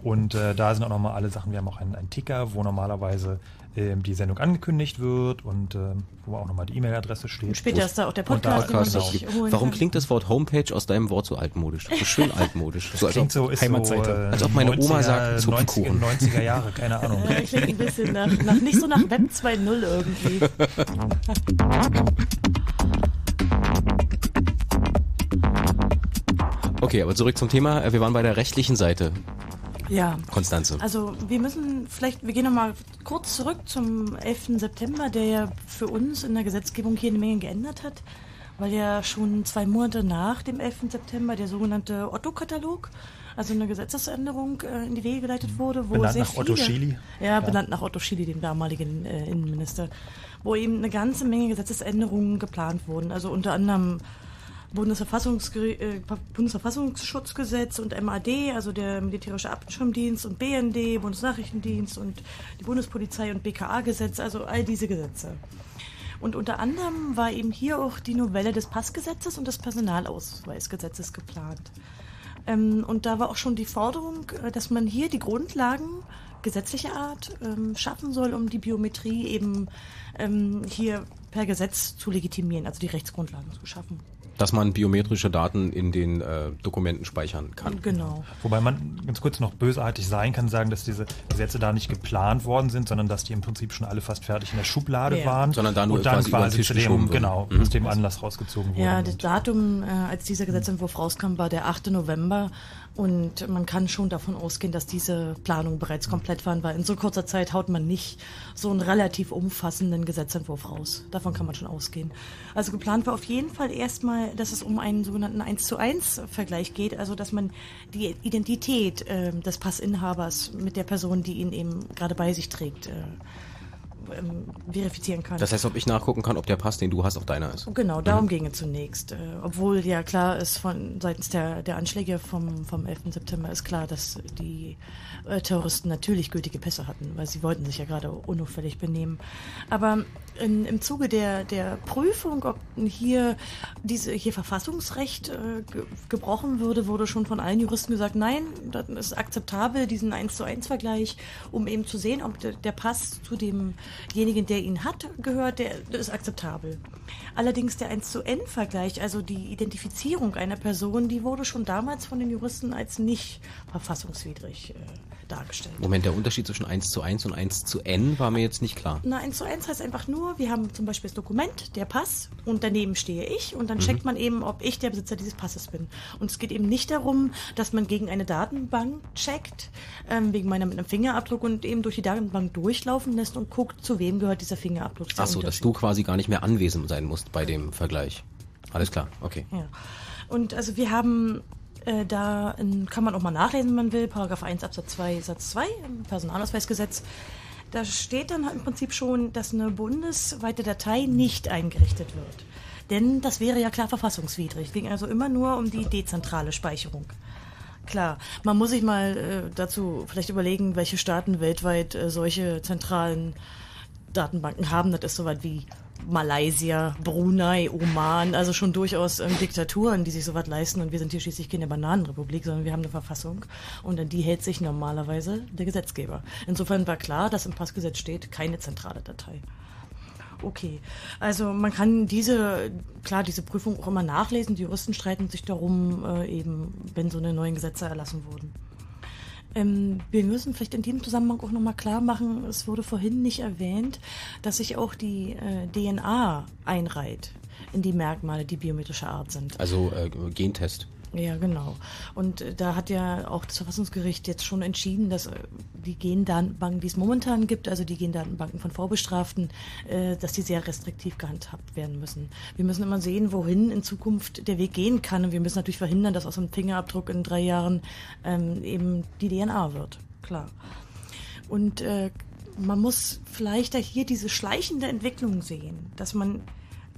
Und äh, da sind auch nochmal alle Sachen. Wir haben auch einen, einen Ticker, wo normalerweise ähm, die Sendung angekündigt wird und ähm, wo auch nochmal die E-Mail-Adresse steht. Und später ist da auch der Und da- Podcast, genau. Warum kann. klingt das Wort Homepage aus deinem Wort so altmodisch? So schön altmodisch. Das So als klingt ob so, ist Heimatseite. so, äh, als ob meine Oma 90er, sagt, Zupfkuchen. 90er, 90er Jahre, keine Ahnung. Ja, klingt ein bisschen nach, nach nicht so nach Web 2.0 irgendwie. Okay, aber zurück zum Thema. Wir waren bei der rechtlichen Seite. Ja. Konstanze. Also wir müssen vielleicht, wir gehen nochmal kurz zurück zum 11. September, der ja für uns in der Gesetzgebung hier eine Menge geändert hat, weil ja schon zwei Monate nach dem 11. September der sogenannte Otto-Katalog, also eine Gesetzesänderung äh, in die Wege geleitet wurde, wo Benannt sehr nach viele, Otto Schily? Ja, Ja. benannt nach Otto Schily, dem damaligen äh, Innenminister, wo eben eine ganze Menge Gesetzesänderungen geplant wurden. Also unter anderem Äh, Bundesverfassungsschutzgesetz und MAD, also der Militärische Abschirmdienst und BND, Bundesnachrichtendienst und die Bundespolizei und BKA-Gesetz, also all diese Gesetze. Und unter anderem war eben hier auch die Novelle des Passgesetzes und des Personalausweisgesetzes geplant. Ähm, und da war auch schon die Forderung, äh, dass man hier die Grundlagen gesetzlicher Art ähm, schaffen soll, um die Biometrie eben ähm, hier per Gesetz zu legitimieren, also die Rechtsgrundlagen zu schaffen. Dass man biometrische Daten in den äh, Dokumenten speichern kann. Genau. Wobei man ganz kurz noch bösartig sein kann, sagen, dass diese Gesetze da nicht geplant worden sind, sondern dass die im Prinzip schon alle fast fertig in der Schublade Ja. waren. Sondern da nur und dann quasi quasi zu dem, genau, Mhm. aus dem Anlass rausgezogen wurden. Ja, das Datum, äh, als dieser Gesetzentwurf rauskam, war der 8. November. Und man kann schon davon ausgehen, dass diese Planungen bereits komplett waren, weil in so kurzer Zeit haut man nicht so einen relativ umfassenden Gesetzentwurf raus. Davon kann man schon ausgehen. Also geplant war auf jeden Fall erstmal, dass es um einen sogenannten 1 zu 1 Vergleich geht, also dass man die Identität äh, des Passinhabers mit der Person, die ihn eben gerade bei sich trägt, äh, ähm, verifizieren kann. Das heißt, ob ich nachgucken kann, ob der Pass, den du hast, auch deiner ist. Genau, darum ging es zunächst. Äh, obwohl ja klar ist, von seitens der, der Anschläge vom, vom 11. September ist klar, dass die äh, Terroristen natürlich gültige Pässe hatten, weil sie wollten sich ja gerade unauffällig benehmen. Aber in, im Zuge der, der Prüfung, ob hier diese hier Verfassungsrecht äh, ge gebrochen würde, wurde schon von allen Juristen gesagt, nein, das ist akzeptabel, diesen 1 zu 1 Vergleich, um eben zu sehen, ob der, der Pass zu demjenigen, der ihn hat, gehört, der, der ist akzeptabel. Allerdings der 1 zu N Vergleich, also die Identifizierung einer Person, die wurde schon damals von den Juristen als nicht verfassungswidrig äh, dargestellt. Moment, der Unterschied zwischen 1 zu 1 und 1 zu N war mir jetzt nicht klar. Na, 1 zu 1 heißt einfach nur, wir haben zum Beispiel das Dokument, der Pass, und daneben stehe ich, und dann Mhm. checkt man eben, ob ich der Besitzer dieses Passes bin. Und es geht eben nicht darum, dass man gegen eine Datenbank checkt, ähm, wegen meiner mit einem Fingerabdruck und eben durch die Datenbank durchlaufen lässt und guckt, zu wem gehört dieser Fingerabdruck. Das ist der Ach so, dass du quasi gar nicht mehr anwesend sein musst bei dem Vergleich. Alles klar, okay. Ja. Und also wir haben äh, da, in, kann man auch mal nachlesen, wenn man will, Paragraph 1 Absatz 2 Satz 2 im Personalausweisgesetz. Da steht dann im Prinzip schon, dass eine bundesweite Datei nicht eingerichtet wird. Denn das wäre ja klar verfassungswidrig. Es ging also immer nur um die dezentrale Speicherung. Klar, man muss sich mal äh, dazu vielleicht überlegen, welche Staaten weltweit äh, solche zentralen Datenbanken haben. Das ist soweit wie Malaysia, Brunei, Oman, also schon durchaus ähm, Diktaturen, die sich sowas leisten. Und wir sind hier schließlich keine Bananenrepublik, sondern wir haben eine Verfassung und an die hält sich normalerweise der Gesetzgeber. Insofern war klar, dass im Passgesetz steht, keine zentrale Datei. Okay, also man kann diese, klar, diese Prüfung auch immer nachlesen. Die Juristen streiten sich darum, äh, eben, wenn so eine neuen Gesetze erlassen wurden. Ähm, wir müssen vielleicht in diesem Zusammenhang auch nochmal klar machen, es wurde vorhin nicht erwähnt, dass sich auch die äh, DNA einreiht in die Merkmale, die biometrischer Art sind. Also äh, Gentest. Ja, genau. Und äh, da hat ja auch das Verfassungsgericht jetzt schon entschieden, dass äh, die Gendatenbanken, die es momentan gibt, also die Gendatenbanken von Vorbestraften, äh, dass die sehr restriktiv gehandhabt werden müssen. Wir müssen immer sehen, wohin in Zukunft der Weg gehen kann. Und wir müssen natürlich verhindern, dass aus einem Fingerabdruck in drei Jahren ähm, eben die DNA wird. Klar. Und man muss vielleicht da hier diese schleichende Entwicklung sehen, dass man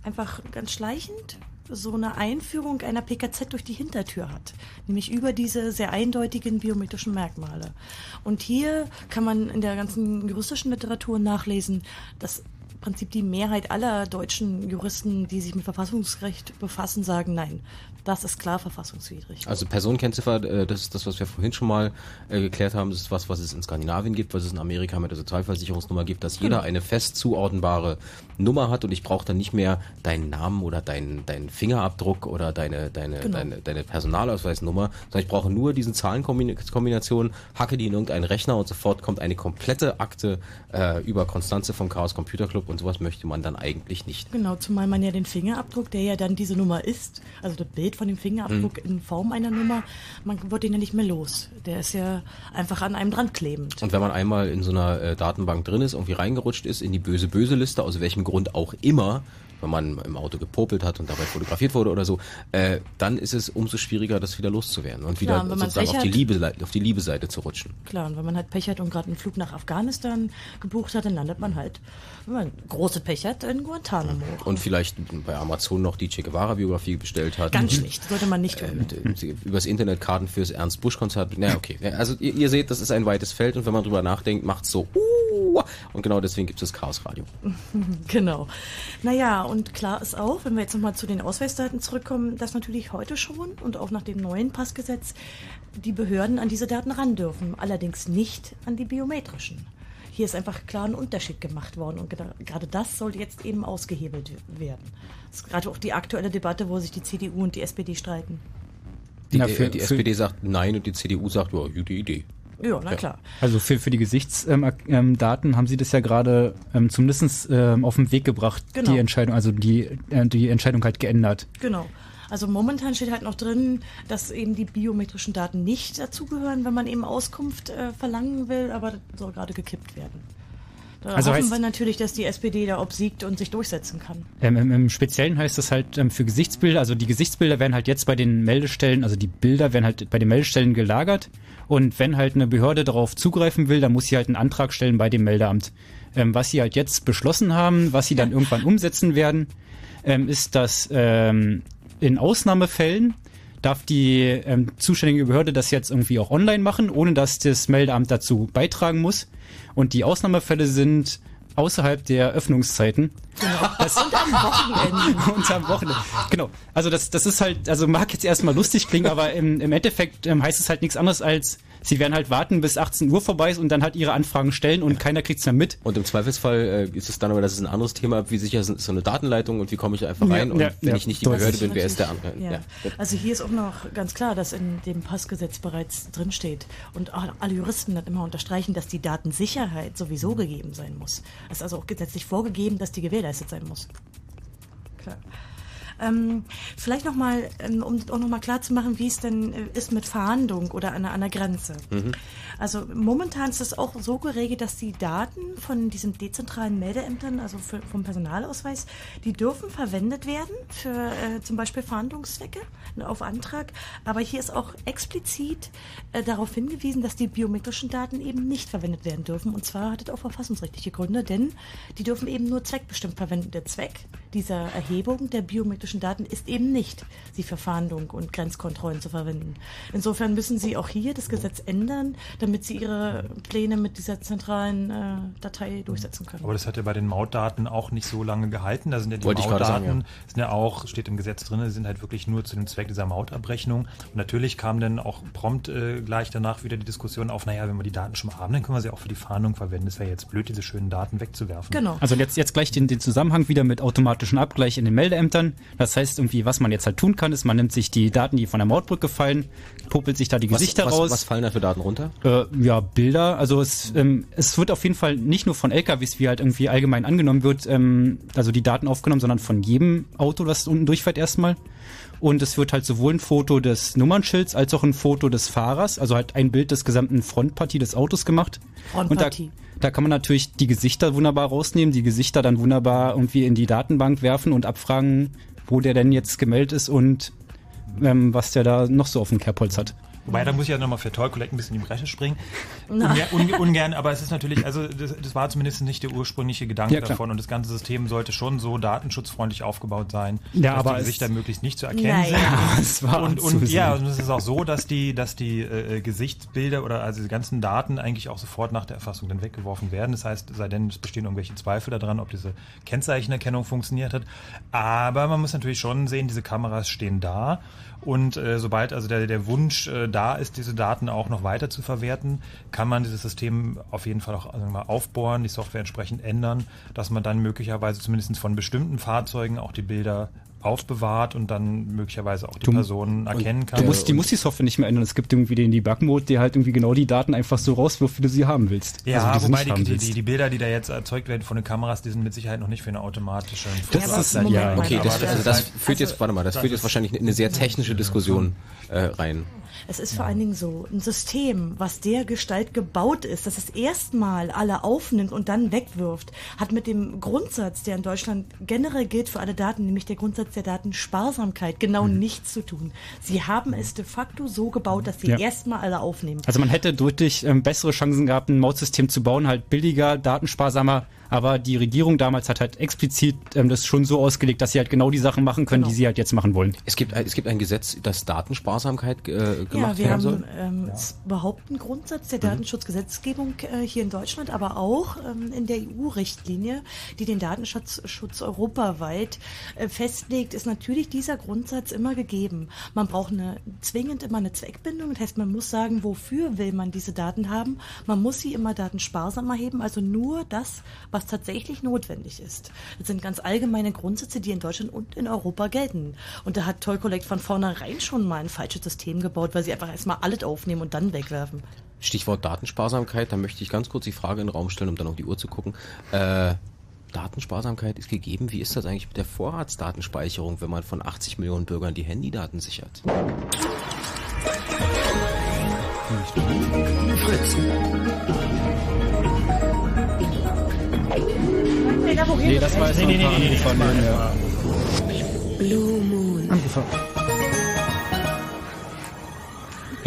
einfach ganz schleichend so eine Einführung einer PKZ durch die Hintertür hat, nämlich über diese sehr eindeutigen biometrischen Merkmale. Und hier kann man in der ganzen juristischen Literatur nachlesen, dass im Prinzip die Mehrheit aller deutschen Juristen, die sich mit Verfassungsrecht befassen, sagen, nein, das ist klar verfassungswidrig. Also Personenkennziffer, äh, das ist das, was wir vorhin schon mal äh, geklärt haben, das ist was, was es in Skandinavien gibt, was es in Amerika mit der Sozialversicherungsnummer gibt, dass jeder Genau. eine fest zuordnenbare Nummer hat und ich brauche dann nicht mehr deinen Namen oder deinen, deinen Fingerabdruck oder deine, deine, Genau. deine, deine Personalausweisnummer, sondern ich brauche nur diesen Zahlenkombination, hacke die in irgendeinen Rechner und sofort kommt eine komplette Akte äh, über Konstanze vom Chaos Computer Club und sowas möchte man dann eigentlich nicht. Genau, zumal man ja den Fingerabdruck, der ja dann diese Nummer ist, also das Bild von dem Fingerabdruck in Form einer Nummer, man wird den ja nicht mehr los. Der ist ja einfach an einem dran klebend. Und wenn man einmal in so einer äh, Datenbank drin ist, irgendwie reingerutscht ist in die böse böse Liste, aus welchem Grund auch immer, wenn man im Auto gepopelt hat und dabei fotografiert wurde oder so, äh, dann ist es umso schwieriger, das wieder loszuwerden und wieder Klar, und wenn man sozusagen auf die Liebe auf die Liebe-Seite zu rutschen. Klar, und wenn man halt Pech hat und gerade einen Flug nach Afghanistan gebucht hat, dann landet man halt, wenn man große Pech hat, in Guantanamo. Und vielleicht bei Amazon noch die Che Guevara-Biografie bestellt hat. Ganz schlecht, sollte man nicht tun. Äh, übers Internet Karten fürs Ernst Busch Konzert. Na okay, Ja, also ihr, ihr seht, das ist ein weites Feld und wenn man drüber nachdenkt, macht's so. Uh, und genau deswegen gibt es das Chaos Radio. Genau. Naja, und klar ist auch, wenn wir jetzt nochmal zu den Ausweisdaten zurückkommen, dass natürlich heute schon und auch nach dem neuen Passgesetz die Behörden an diese Daten ran dürfen, allerdings nicht an die biometrischen. Hier ist einfach klar ein Unterschied gemacht worden und gerade das sollte jetzt eben ausgehebelt werden. Das ist gerade auch die aktuelle Debatte, wo sich die CDU und die SPD streiten. Die, Ja, für- äh, die für- SPD sagt nein und die CDU sagt, ja, gute Idee. Ja, na klar. Also für, für die Gesichtsdaten ähm, ähm, haben Sie das ja gerade ähm, zumindest ähm, auf den Weg gebracht, Genau. die Entscheidung, also die, äh, die Entscheidung halt geändert. Genau. Also momentan steht halt noch drin, dass eben die biometrischen Daten nicht dazugehören, wenn man eben Auskunft äh, verlangen will, aber das soll gerade gekippt werden. Da Also hoffen heißt- wir natürlich, dass die SPD da obsiegt und sich durchsetzen kann. Ähm, im, Im Speziellen heißt das halt ähm, für Gesichtsbilder, also die Gesichtsbilder werden halt jetzt bei den Meldestellen, also die Bilder werden halt bei den Meldestellen gelagert und wenn halt eine Behörde darauf zugreifen will, dann muss sie halt einen Antrag stellen bei dem Meldeamt. Ähm, was sie halt jetzt beschlossen haben, was sie dann irgendwann umsetzen werden, ähm, ist, dass ähm, in Ausnahmefällen darf die ähm, zuständige Behörde das jetzt irgendwie auch online machen, ohne dass das Meldeamt dazu beitragen muss. Und die Ausnahmefälle sind außerhalb der Öffnungszeiten. Das Und am Wochenende. und am Wochenende. Genau. Also das, das ist halt, also mag jetzt erstmal lustig klingen, aber im, im Endeffekt ähm, heißt es halt nichts anderes als, sie werden halt warten, bis 18 Uhr vorbei ist und dann halt ihre Anfragen stellen und keiner kriegt's mehr mit. Und im Zweifelsfall äh, ist es dann aber, das ist ein anderes Thema, wie sicher ist so eine Datenleitung und wie komme ich da einfach rein Ja, und ja, wenn ja. ich nicht die Behörde bin, wer ist der andere? Ja. Also hier ist auch noch ganz klar, dass in dem Passgesetz bereits drinsteht und auch alle Juristen das immer unterstreichen, dass die Datensicherheit sowieso gegeben sein muss. Es ist also auch gesetzlich vorgegeben, dass die gewährleistet sein muss. Klar. Ähm, vielleicht nochmal, ähm, um auch nochmal klar zu machen, wie es denn äh, ist mit Fahndung oder an, an der Grenze. Also momentan ist es auch so geregelt, dass die Daten von diesen dezentralen Meldeämtern, also für, vom Personalausweis, die dürfen verwendet werden für äh, zum Beispiel Fahndungszwecke auf Antrag. Aber hier ist auch explizit äh, darauf hingewiesen, dass die biometrischen Daten eben nicht verwendet werden dürfen. Und zwar hat es auch verfassungsrechtliche Gründe, denn die dürfen eben nur zweckbestimmt verwenden. Der Zweck, dieser Erhebung der biometrischen Daten ist eben nicht, sie für Fahndung und Grenzkontrollen zu verwenden. Insofern müssen Sie auch hier das Gesetz ändern, damit Sie Ihre Pläne mit dieser zentralen äh, Datei durchsetzen können. Aber das hat ja bei den Mautdaten auch nicht so lange gehalten. Da sind ja die Wollte Mautdaten, sagen, sind ja auch, steht im Gesetz drin, sind halt wirklich nur zu dem Zweck dieser Mautabrechnung. Und natürlich kam dann auch prompt äh, gleich danach wieder die Diskussion auf, naja, wenn wir die Daten schon mal haben, dann können wir sie auch für die Fahndung verwenden. Es wäre jetzt blöd, diese schönen Daten wegzuwerfen. Genau. Also jetzt, jetzt gleich den, den Zusammenhang wieder mit automatischen Abgleich in den Meldeämtern. Das heißt irgendwie, was man jetzt halt tun kann, ist, man nimmt sich die Daten, die von der Mautbrücke fallen, popelt sich da die Was, Gesichter was, raus. was fallen da für Daten runter? Äh, ja, Bilder. Also es, ähm, es wird auf jeden Fall nicht nur von LKWs, wie halt irgendwie allgemein angenommen wird, ähm, also die Daten aufgenommen, sondern von jedem Auto, das unten durchfährt erstmal. Und es wird halt sowohl ein Foto des Nummernschilds als auch ein Foto des Fahrers, also halt ein Bild des gesamten Frontpartie des Autos gemacht. Frontpartie. Und da, da kann man natürlich die Gesichter wunderbar rausnehmen, die Gesichter dann wunderbar irgendwie in die Datenbank werfen und abfragen, wo der denn jetzt gemeldet ist und ähm, was der da noch so auf dem Kerbholz hat. Wobei, da muss ich ja nochmal für Toy Collect ein bisschen in die Bresche springen. Na. Ungern, un, ungern, aber es ist natürlich, also das, das war zumindest nicht der ursprüngliche Gedanke Ja, davon und das ganze System sollte schon so datenschutzfreundlich aufgebaut sein, Ja, dass aber die es- Gesichter möglichst nicht zu erkennen Naja. sind. Ja, es war und, und ja, und es ist auch so, dass die, dass die äh, Gesichtsbilder oder also die ganzen Daten eigentlich auch sofort nach der Erfassung dann weggeworfen werden. Das heißt, sei denn, es bestehen irgendwelche Zweifel daran, ob diese Kennzeichenerkennung funktioniert hat. Aber man muss natürlich schon sehen, diese Kameras stehen da. Und äh, sobald also der, der Wunsch äh, da ist, diese Daten auch noch weiter zu verwerten, kann man dieses System auf jeden Fall auch wir mal, aufbohren, die Software entsprechend ändern, dass man dann möglicherweise zumindest von bestimmten Fahrzeugen auch die Bilder aufbewahrt und dann möglicherweise auch die Du- Personen erkennen kann. Du musst, die muss die Software nicht mehr ändern. Es gibt irgendwie den Debug-Mode, der halt irgendwie genau die Daten einfach so rauswirft, wie du sie haben willst. Ja, also, sie wobei die, die, willst. die, die Bilder, die da jetzt erzeugt werden von den Kameras, die sind mit Sicherheit noch nicht für eine automatische Das ist- mal, Okay, das, also das führt jetzt, warte mal, das führt jetzt wahrscheinlich in eine sehr technische Diskussion äh, rein. Es ist vor allen Dingen so, ein System, was der Gestalt gebaut ist, dass es erstmal alle aufnimmt und dann wegwirft, hat mit dem Grundsatz, der in Deutschland generell gilt für alle Daten, nämlich der Grundsatz der Datensparsamkeit, genau Mhm. nichts zu tun. Sie haben es de facto so gebaut, dass sie Ja. erstmal alle aufnehmen. Also man hätte deutlich ähm, bessere Chancen gehabt, ein Mautsystem zu bauen, halt billiger, datensparsamer. Aber die Regierung damals hat halt explizit ähm, das schon so ausgelegt, dass sie halt genau die Sachen machen können, die sie halt jetzt machen wollen. Es gibt, ein- es gibt ein Gesetz, das Datensparsamkeit äh, gemacht Ja, wir werden haben soll. ähm, s- überhaupt einen Grundsatz Mhm. der Datenschutzgesetzgebung äh, hier in Deutschland, aber auch ähm, in der EU-Richtlinie, die den Datenschutz Schutz europaweit äh, festlegt, ist natürlich dieser Grundsatz immer gegeben. Man braucht eine, zwingend immer eine Zweckbindung. Das heißt, man muss sagen, wofür will man diese Daten haben. Man muss sie immer datensparsam erheben, also nur das, was tatsächlich notwendig ist. Das sind ganz allgemeine Grundsätze, die in Deutschland und in Europa gelten. Und da hat Toy Collect von vornherein schon mal ein falsches System gebaut, weil sie einfach erstmal alles aufnehmen und dann wegwerfen. Stichwort Datensparsamkeit, da möchte ich ganz kurz die Frage in den Raum stellen, um dann auf die Uhr zu gucken. Äh, Datensparsamkeit ist gegeben. Wie ist das eigentlich mit der Vorratsdatenspeicherung, wenn man von 80 Millionen Bürgern die Handydaten sichert? Fritz. Nee, das war jetzt noch ein paar Anrufer. Nee, ja. Blue Moon. Anrufer.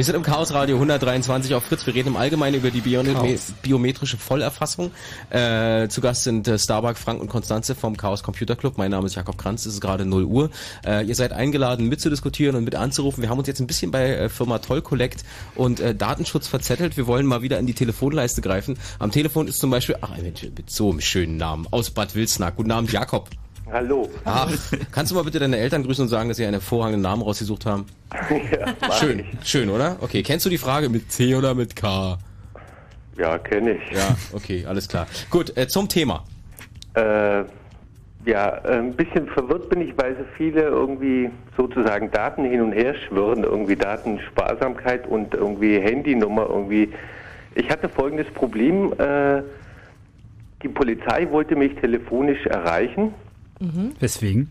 Wir sind im Chaos Radio 123 auf Fritz. Wir reden im Allgemeinen über die Bio Chaos. biometrische Vollerfassung. Äh, zu Gast sind äh, Starbuck, Frank und Konstanze vom Chaos Computer Club. Mein Name ist Jakob Kranz. Es ist gerade 0 Uhr. Äh, ihr seid eingeladen, mitzudiskutieren und mit anzurufen. Wir haben uns jetzt ein bisschen bei äh, Firma Toll Collect und äh, Datenschutz verzettelt. Wir wollen mal wieder in die Telefonleiste greifen. Am Telefon ist zum Beispiel, ach Mensch, mit so einem schönen Namen, aus Bad Wilsnack. Guten Abend, Jakob. Hallo. Ach, kannst du mal bitte deine Eltern grüßen und sagen, dass sie einen hervorragenden Namen rausgesucht haben? ja, Schön, ich. schön, oder? Okay, kennst du die Frage mit C oder mit K? Ja, kenne ich. Ja, okay, alles klar. Gut, äh, zum Thema. Äh, ja, ein bisschen verwirrt bin ich, weil so viele irgendwie sozusagen Daten hin und her schwirren, irgendwie Datensparsamkeit und irgendwie Handynummer irgendwie. Ich hatte folgendes Problem. Äh, die Polizei wollte mich telefonisch erreichen, Weswegen?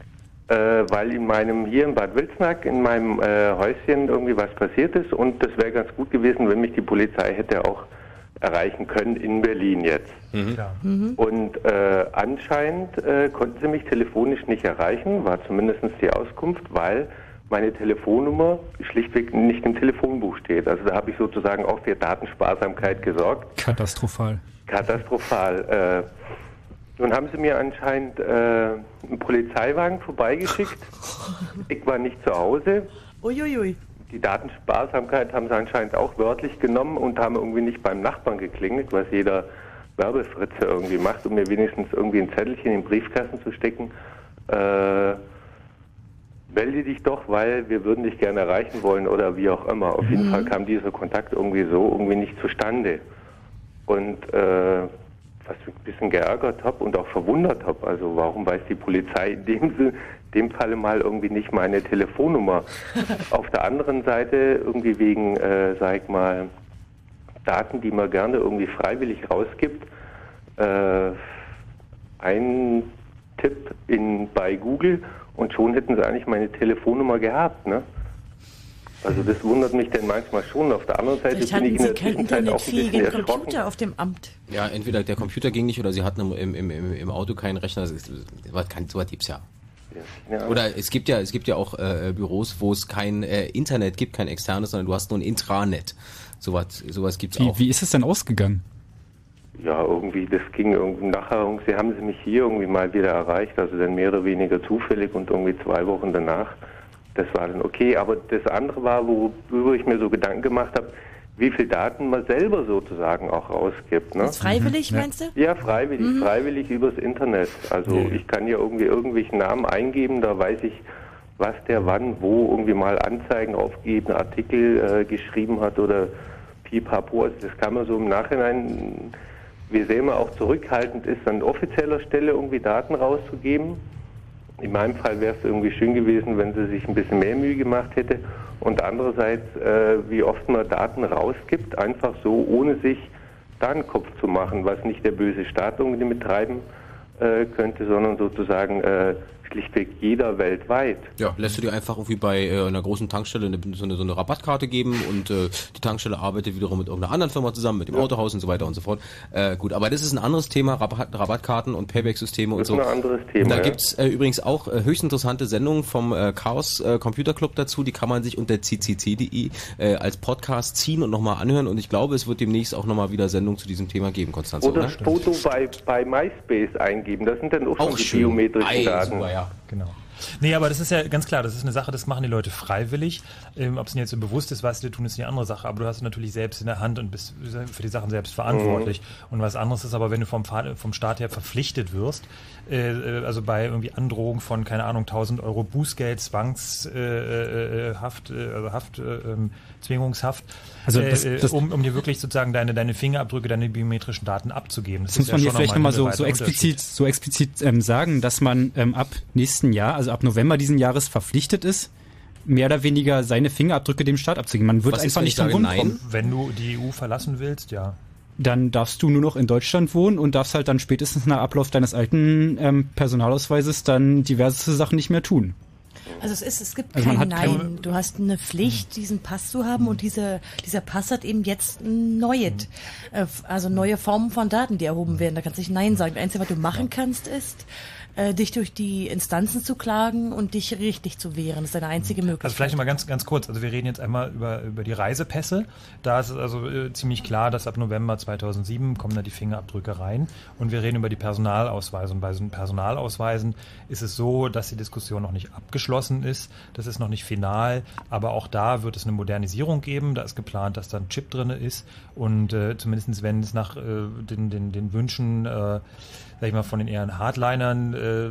äh, weil in meinem, hier in Bad Wilsnack, in meinem äh, Häuschen irgendwie was passiert ist und das wäre ganz gut gewesen, wenn mich die Polizei hätte auch erreichen können in Berlin jetzt. Und äh, anscheinend äh, konnten sie mich telefonisch nicht erreichen, war zumindest die Auskunft, weil meine Telefonnummer schlichtweg nicht im Telefonbuch steht. Also da habe ich sozusagen auch für Datensparsamkeit gesorgt. Katastrophal. Katastrophal. Nun haben sie mir anscheinend äh, einen Polizeiwagen vorbeigeschickt. Ich war nicht zu Hause. Uiuiui. Die Datensparsamkeit haben sie anscheinend auch wörtlich genommen und haben irgendwie nicht beim Nachbarn geklingelt, was jeder Werbefritze irgendwie macht, um mir wenigstens irgendwie ein Zettelchen in den Briefkasten zu stecken. Äh, melde dich doch, weil wir würden dich gerne erreichen wollen oder wie auch immer. Auf jeden Mhm. Fall kam dieser Kontakt irgendwie so irgendwie nicht zustande. Und äh, was mich ein bisschen geärgert habe und auch verwundert habe, also warum weiß die Polizei in dem, dem Falle mal irgendwie nicht meine Telefonnummer. Auf der anderen Seite irgendwie wegen, äh, sag ich mal, Daten, die man gerne irgendwie freiwillig rausgibt, äh, ein Tipp in, bei Google und schon hätten sie eigentlich meine Telefonnummer gehabt, ne? Also das wundert mich denn manchmal schon. Auf der anderen Seite Vielleicht bin ich hatten in sie der keinen Zwischenzeit auch ein bisschen erschrocken. Computer auf dem Amt. Ja, entweder der Computer ging nicht oder sie hatten im, im, im, im Auto keinen Rechner. Das ist, was kann, so was gibt's ja. Ja. Oder es gibt ja, es gibt ja auch äh, Büros, wo es kein äh, Internet gibt, kein externes, sondern du hast nur ein Intranet. Sowas, sowas gibt's Wie, auch. wie ist es denn ausgegangen? Ja, irgendwie, das ging irgendwie nachher, sie haben sie mich hier irgendwie mal wieder erreicht, also dann mehr oder weniger zufällig und irgendwie zwei Wochen danach. Das war dann okay, aber das andere war, worüber ich mir so Gedanken gemacht habe, wie viel Daten man selber sozusagen auch rausgibt. Ne? Jetzt freiwillig, meinst du? Ja, freiwillig, Mhm. freiwillig übers Internet. Also ja. ich kann ja irgendwie irgendwelchen Namen eingeben, da weiß ich, was der wann, wo irgendwie mal Anzeigen aufgegeben, Artikel äh, geschrieben hat oder pipapo. Also das kann man so im Nachhinein, wie sehr man auch zurückhaltend ist, an offizieller Stelle irgendwie Daten rauszugeben. In meinem Fall wäre es irgendwie schön gewesen, wenn sie sich ein bisschen mehr Mühe gemacht hätte. Und andererseits, äh, wie oft man Daten rausgibt, einfach so, ohne sich da einen Kopf zu machen, was nicht der böse Staat irgendwie betreiben äh, könnte, sondern sozusagen äh, schlichtweg jeder weltweit. Ja, lässt du dir einfach irgendwie bei äh, einer großen Tankstelle eine, so, eine, so eine Rabattkarte geben und äh, die Tankstelle arbeitet wiederum mit irgendeiner anderen Firma zusammen, mit dem Autohaus und so weiter und so fort. Äh, gut, aber das ist ein anderes Thema, Rabatt, Rabattkarten und Payback-Systeme und Das so. ist ein anderes Thema, Da ja. gibt's äh, übrigens auch äh, höchst interessante Sendungen vom äh, Chaos Computer Club dazu, die kann man sich unter ccc.de als Podcast ziehen und nochmal anhören und ich glaube, es wird demnächst auch nochmal wieder Sendungen zu diesem Thema geben, Konstanz. Oder oder? das Foto bei, bei MySpace eingeben, das sind dann auch, Auch schon die schön. biometrischen Ei, Daten. super, ja. Genau. Nee, aber das ist ja ganz klar, das ist eine Sache, das machen die Leute freiwillig. Ähm, Ob es ihnen jetzt so bewusst ist, was sie tun, ist eine andere Sache. Aber du hast es natürlich selbst in der Hand und bist für die Sachen selbst verantwortlich. Und was anderes ist aber, wenn du vom, vom Staat her verpflichtet wirst, äh, äh, also bei irgendwie Androhung von, keine Ahnung, 1000 Euro Bußgeld, Zwangshaft, äh, äh, Haft, äh, also Haft, äh, ähm, Zwingungshaft, Also das- äh, äh, das- um, um dir wirklich sozusagen deine, deine Fingerabdrücke, deine biometrischen Daten abzugeben. Das muss man hier vielleicht nochmal so, so explizit, so explizit ähm, sagen, dass man ähm, ab nächsten Jahr, also ab November diesen Jahres verpflichtet ist, mehr oder weniger seine Fingerabdrücke dem Staat abzugeben. Man wird Was ist, einfach wenn nicht ich drum rumkommen. nein? Wenn du die EU verlassen willst, ja. Dann darfst du nur noch in Deutschland wohnen und darfst halt dann spätestens nach Ablauf deines alten ähm, Personalausweises dann diverse Sachen nicht mehr tun. Also es ist, es gibt Also kein Nein. Du hast eine Pflicht, diesen Pass zu haben und dieser, dieser Pass hat eben jetzt ein neues, äh, also neue Formen von Daten, die erhoben werden. Da kannst du nicht Nein sagen. Das Einzige, was du machen kannst, ist, äh, dich durch die Instanzen zu klagen und dich richtig zu wehren. Das ist deine einzige Möglichkeit. Also vielleicht mal ganz, ganz kurz. Also wir reden jetzt einmal über, über die Reisepässe. Da ist es also äh, ziemlich klar, dass ab November 2007 kommen da die Fingerabdrücke rein. Und wir reden über die Personalausweise. Und bei so Personalausweisen ist es so, dass die Diskussion noch nicht abgeschlossen ist. Das ist noch nicht final. Aber auch da wird es eine Modernisierung geben. Da ist geplant, dass da ein Chip drin ist. Und äh, zumindest wenn es nach äh, den, den, den Wünschen äh, sag ich mal, von den eher Hardlinern äh,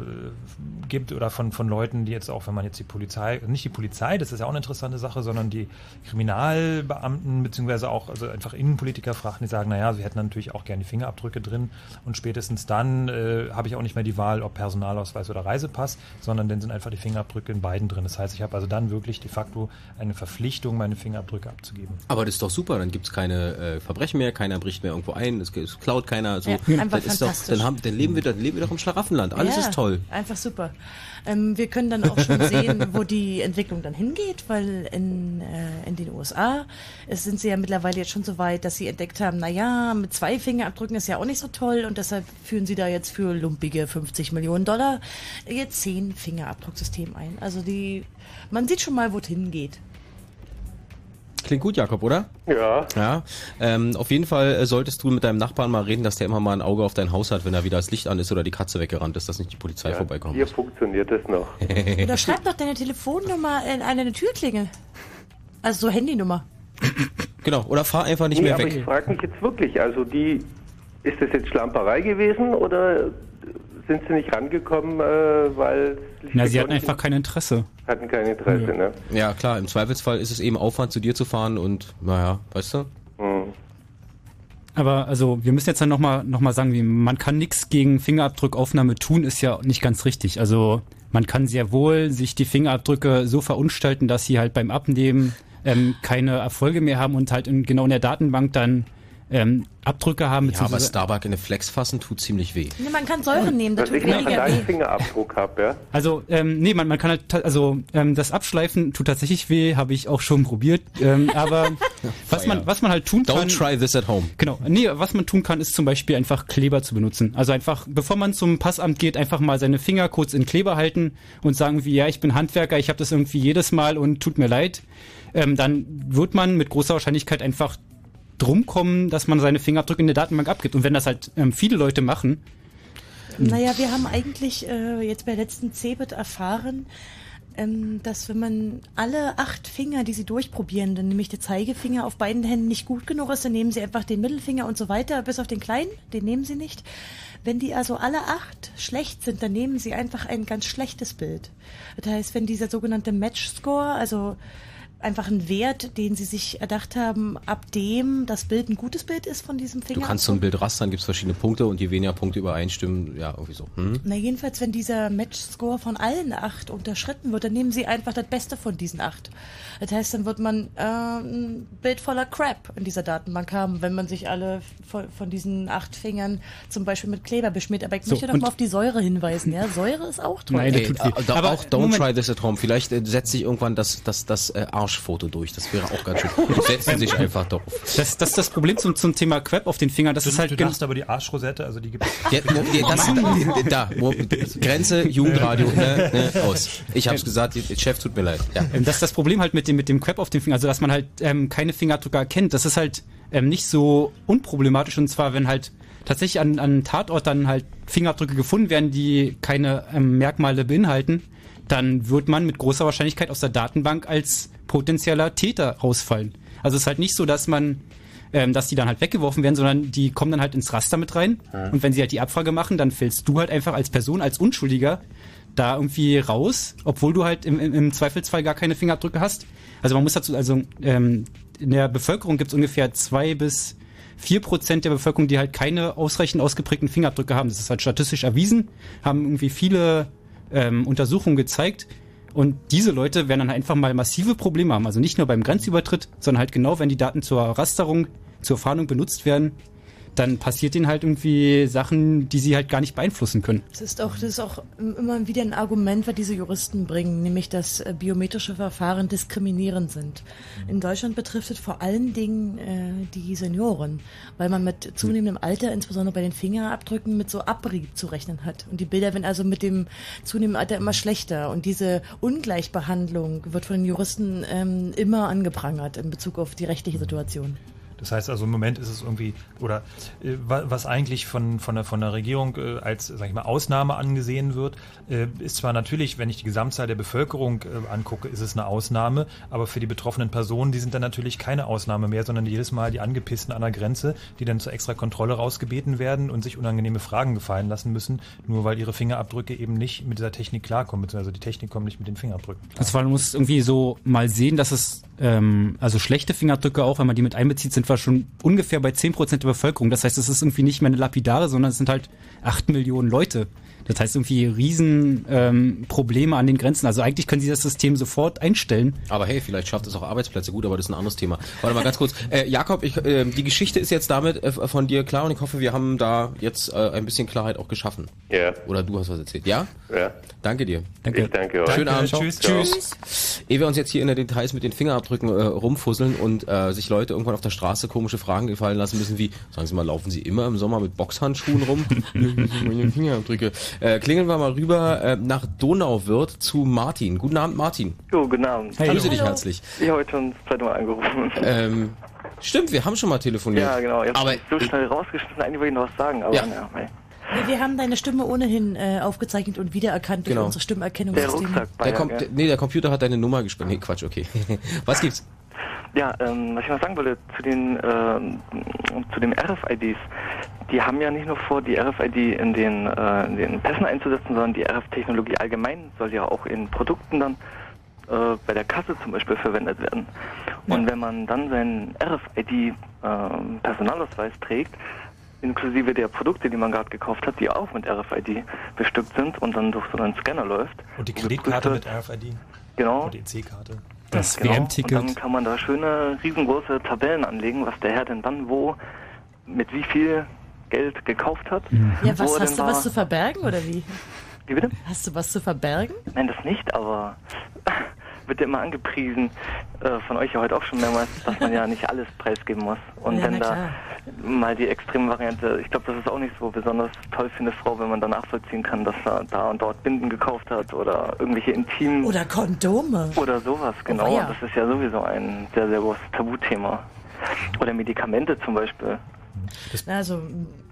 gibt oder von, von Leuten, die jetzt auch, wenn man jetzt die Polizei, nicht die Polizei, das ist ja auch eine interessante Sache, sondern die Kriminalbeamten beziehungsweise auch also einfach Innenpolitiker fragen, die sagen, naja, sie hätten natürlich auch gerne die Fingerabdrücke drin und spätestens dann äh, habe ich auch nicht mehr die Wahl, ob Personalausweis oder Reisepass, sondern dann sind einfach die Fingerabdrücke in beiden drin. Das heißt, ich habe also dann wirklich de facto eine Verpflichtung, meine Fingerabdrücke abzugeben. Aber das ist doch super, dann gibt's keine äh, Verbrechen mehr, keiner bricht mehr irgendwo ein, es, es klaut keiner. So. Ja, einfach das ist doch, fantastisch. dann, haben, dann, leben wir, dann leben wir doch im Schlaraffenland. Alles Ja, ist toll. Einfach super. Ähm, wir können dann auch schon sehen, wo die Entwicklung dann hingeht, weil in, äh, in den USA es sind sie ja mittlerweile jetzt schon so weit, dass sie entdeckt haben, na ja, mit zwei Fingerabdrücken ist ja auch nicht so toll und deshalb führen sie da jetzt für lumpige 50 Millionen Dollar ihr 10 Fingerabdrucksystem ein. Also die, man sieht schon mal, wo es hingeht. Klingt gut, Jakob, oder? Ja. Ja. Ähm, auf jeden Fall äh, solltest du mit deinem Nachbarn mal reden, dass der immer mal ein Auge auf dein Haus hat, wenn da wieder das Licht an ist oder die Katze weggerannt ist, dass nicht die Polizei vorbeikommt. Hier funktioniert es noch. Oder schreib doch deine Telefonnummer in eine Türklingel. Also so Handynummer. Genau, oder fahr einfach nicht nee, mehr aber weg. ich frage mich jetzt wirklich, also die, ist das jetzt Schlamperei gewesen oder sind sie nicht rangekommen, äh, weil Na, sie hatten einfach kein Interesse. hatten kein Interesse, ne? Ja, klar, im Zweifelsfall ist es eben Aufwand, zu dir zu fahren und, naja, weißt du? Hm. Aber also wir müssen jetzt dann nochmal noch mal sagen, wie man kann nichts gegen Fingerabdrückaufnahme tun, ist ja nicht ganz richtig. Also man kann sehr wohl sich die Fingerabdrücke so verunstalten, dass sie halt beim Abnehmen ähm, keine Erfolge mehr haben und halt in, genau in der Datenbank dann ähm, Abdrücke haben. Ja, aber Starbuck in eine Flex fassen tut ziemlich weh. Nee, man kann Säure nehmen, das tut weniger weh. Fingerabdruck habe, ja? Also, ähm, nee, man, man kann halt, also ähm, das Abschleifen tut tatsächlich weh, habe ich auch schon probiert. Ähm, aber was man, was man halt tun Don't kann. try this at home. Genau, nee, was man tun kann, ist zum Beispiel einfach Kleber zu benutzen. Also einfach, bevor man zum Passamt geht, einfach mal seine Finger kurz in Kleber halten und sagen wie, ja, ich bin Handwerker, ich habe das irgendwie jedes Mal und tut mir leid. Ähm, dann wird man mit großer Wahrscheinlichkeit einfach drum kommen, dass man seine Fingerabdrücke in der Datenbank abgibt. Und wenn das halt ähm, viele Leute machen, Naja, wir haben eigentlich äh, jetzt bei der letzten CeBIT erfahren, ähm, dass wenn man alle acht Finger, die sie durchprobieren, dann nämlich der Zeigefinger auf beiden Händen nicht gut genug ist, dann nehmen sie einfach den Mittelfinger und so weiter, bis auf den kleinen, den nehmen sie nicht. Wenn die also alle acht schlecht sind, dann nehmen sie einfach ein ganz schlechtes Bild. Das heißt, wenn dieser sogenannte Match-Score, also einfach ein Wert, den sie sich erdacht haben, ab dem das Bild ein gutes Bild ist von diesem Du Finger. kannst so ein Bild rastern, gibt's verschiedene Punkte und je weniger Punkte übereinstimmen, ja, irgendwie so. Hm? Na jedenfalls, wenn dieser Match-Score von allen acht unterschritten wird, dann nehmen sie einfach das Beste von diesen acht. Das heißt, dann wird man äh, ein Bild voller Crap in dieser Datenbank haben, wenn man sich alle von, von diesen acht Fingern zum Beispiel mit Kleber beschmiert. Aber ich So, möchte doch mal auf die Säure hinweisen. Ja, Säure ist auch toll. Ey, äh, da, Aber auch don't Moment. try this at home. Vielleicht äh, setzt sich irgendwann das, das, das äh, Arschfoto durch. Das wäre auch ganz schön. Setzen sich einfach drauf. das, das ist das Problem zum, zum Thema Crap auf den Fingern. Das Du, ist halt du lachst aber die Arschrosette, also die gibt's. Ja, das, da, mo- Grenze, Jugendradio, ne, ne, aus. Ich hab's gesagt, Chef, tut mir leid. Ja. Ähm, Das ist das Problem halt mit dem, mit dem Crap auf dem Finger, also dass man halt ähm, keine Fingerabdrücke erkennt. Das ist halt ähm, nicht so unproblematisch und zwar, wenn halt tatsächlich an, an Tatort dann halt Fingerabdrücke gefunden werden, die keine ähm, Merkmale beinhalten, dann wird man mit großer Wahrscheinlichkeit aus der Datenbank als potenzieller Täter rausfallen. Also es ist halt nicht so, dass man ähm, dass die dann halt weggeworfen werden, sondern die kommen dann halt ins Raster mit rein. Ja. Und wenn sie halt die Abfrage machen, dann fällst du halt einfach als Person, als Unschuldiger da irgendwie raus, obwohl du halt im, im, im Zweifelsfall gar keine Fingerabdrücke hast. Also man muss dazu, also ähm, in der Bevölkerung gibt es ungefähr zwei bis vier Prozent der Bevölkerung, die halt keine ausreichend ausgeprägten Fingerabdrücke haben. Das ist halt statistisch erwiesen, haben irgendwie viele ähm, Untersuchungen gezeigt. Und diese Leute werden dann einfach mal massive Probleme haben. Also nicht nur beim Grenzübertritt, sondern halt genau, wenn die Daten zur Rasterung, zur Fahndung benutzt werden, dann passiert ihnen halt irgendwie Sachen, die sie halt gar nicht beeinflussen können. Das ist auch, das ist auch immer wieder ein Argument, was diese Juristen bringen, nämlich dass äh, biometrische Verfahren diskriminierend sind. In Deutschland betrifft es vor allen Dingen äh, die Senioren, weil man mit zunehmendem Alter, insbesondere bei den Fingerabdrücken, mit so Abrieb zu rechnen hat. Und die Bilder werden also mit dem zunehmenden Alter immer schlechter. Und diese Ungleichbehandlung wird von den Juristen ähm, immer angeprangert in Bezug auf die rechtliche Situation. Das heißt also im Moment ist es irgendwie, oder äh, wa- was eigentlich von, von, der, von der Regierung äh, als, sag ich mal, Ausnahme angesehen wird, äh, ist zwar natürlich, wenn ich die Gesamtzahl der Bevölkerung äh, angucke, ist es eine Ausnahme, aber für die betroffenen Personen, die sind dann natürlich keine Ausnahme mehr, sondern jedes Mal die Angepissten an der Grenze, die dann zur extra Kontrolle rausgebeten werden und sich unangenehme Fragen gefallen lassen müssen, nur weil ihre Fingerabdrücke eben nicht mit dieser Technik klarkommen, beziehungsweise die Technik kommt nicht mit den Fingerabdrücken. Also man muss irgendwie so mal sehen, dass es, ähm, also schlechte Fingerabdrücke auch, wenn man die mit einbezieht, sind wir schon ungefähr bei 10% der Bevölkerung. Das heißt, es ist irgendwie nicht mehr eine Lapidare, sondern es sind halt 8 Millionen Leute. Das heißt irgendwie riesen ähm, Probleme an den Grenzen. Also eigentlich können sie das System sofort einstellen. Aber hey, vielleicht schafft es auch Arbeitsplätze gut, aber das ist ein anderes Thema. Warte mal ganz kurz. Äh, Jakob, ich, äh, die Geschichte ist jetzt damit äh, von dir klar und ich hoffe, wir haben da jetzt äh, ein bisschen Klarheit auch geschaffen. Ja. Oder du hast was erzählt. Ja? Ja. Danke dir. Ich danke euch. Schönen Danke, Abend. tschüss. Tschüss. Ehe wir uns jetzt hier in den Details mit den Fingerabdrücken Fingerabdrücken äh, rumfusseln und äh, sich Leute irgendwann auf der Straße komische Fragen gefallen lassen müssen, wie, sagen Sie mal, laufen Sie immer im Sommer mit Boxhandschuhen rum? Meine Fingerabdrücke. Äh, klingeln wir mal rüber äh, nach Donauwörth zu Martin. Guten Abend, Martin. Jo, guten Abend. Hey. Grüße dich herzlich. Ich habe heute schon das zweite Mal angerufen. Ähm, stimmt, wir haben schon mal telefoniert. ja, genau. Jetzt Aber so schnell rausgeschnitten, eigentlich wollte ich noch was sagen, aber Ja. ja. Wir, wir haben deine Stimme ohnehin äh, aufgezeichnet und wiedererkannt durch Genau. unsere Stimmerkennungssysteme. der, Kom nee, der Computer hat deine Nummer gespielt. Nee, Quatsch, okay. Was gibt's? Ja, ähm, was ich noch sagen wollte zu den ähm, zu den RFIDs, die haben ja nicht nur vor, die RFID in den, äh, in den Pässen einzusetzen, sondern die RF-Technologie allgemein soll ja auch in Produkten dann äh, bei der Kasse zum Beispiel verwendet werden. Und wenn man dann seinen RFID-Personalausweis trägt, inklusive der Produkte, die man gerade gekauft hat, die auch mit RFID bestückt sind und dann durch so einen Scanner läuft. Und die Kreditkarte mit RFID. Genau. Und die EC-Karte. Das Genau. WM-Ticket. Und dann kann man da schöne, riesengroße Tabellen anlegen, was der Herr denn wann wo mit wie viel Geld gekauft hat. Ja, wo was hast du was zu verbergen oder wie? Wie bitte? Hast du was zu verbergen? Nein, das nicht, aber wird ja immer angepriesen, äh, von euch ja heute auch schon mehrmals, dass man ja nicht alles preisgeben muss. Und Ja, wenn da mal die extreme Variante, ich glaube, das ist auch nicht so besonders toll für eine Frau, wenn man da nachvollziehen kann, dass er da und dort Binden gekauft hat oder irgendwelche intimen Oder Kondome. oder sowas, genau. Oh, ja. Das ist ja sowieso ein sehr, sehr großes Tabuthema. Oder Medikamente zum Beispiel. Also,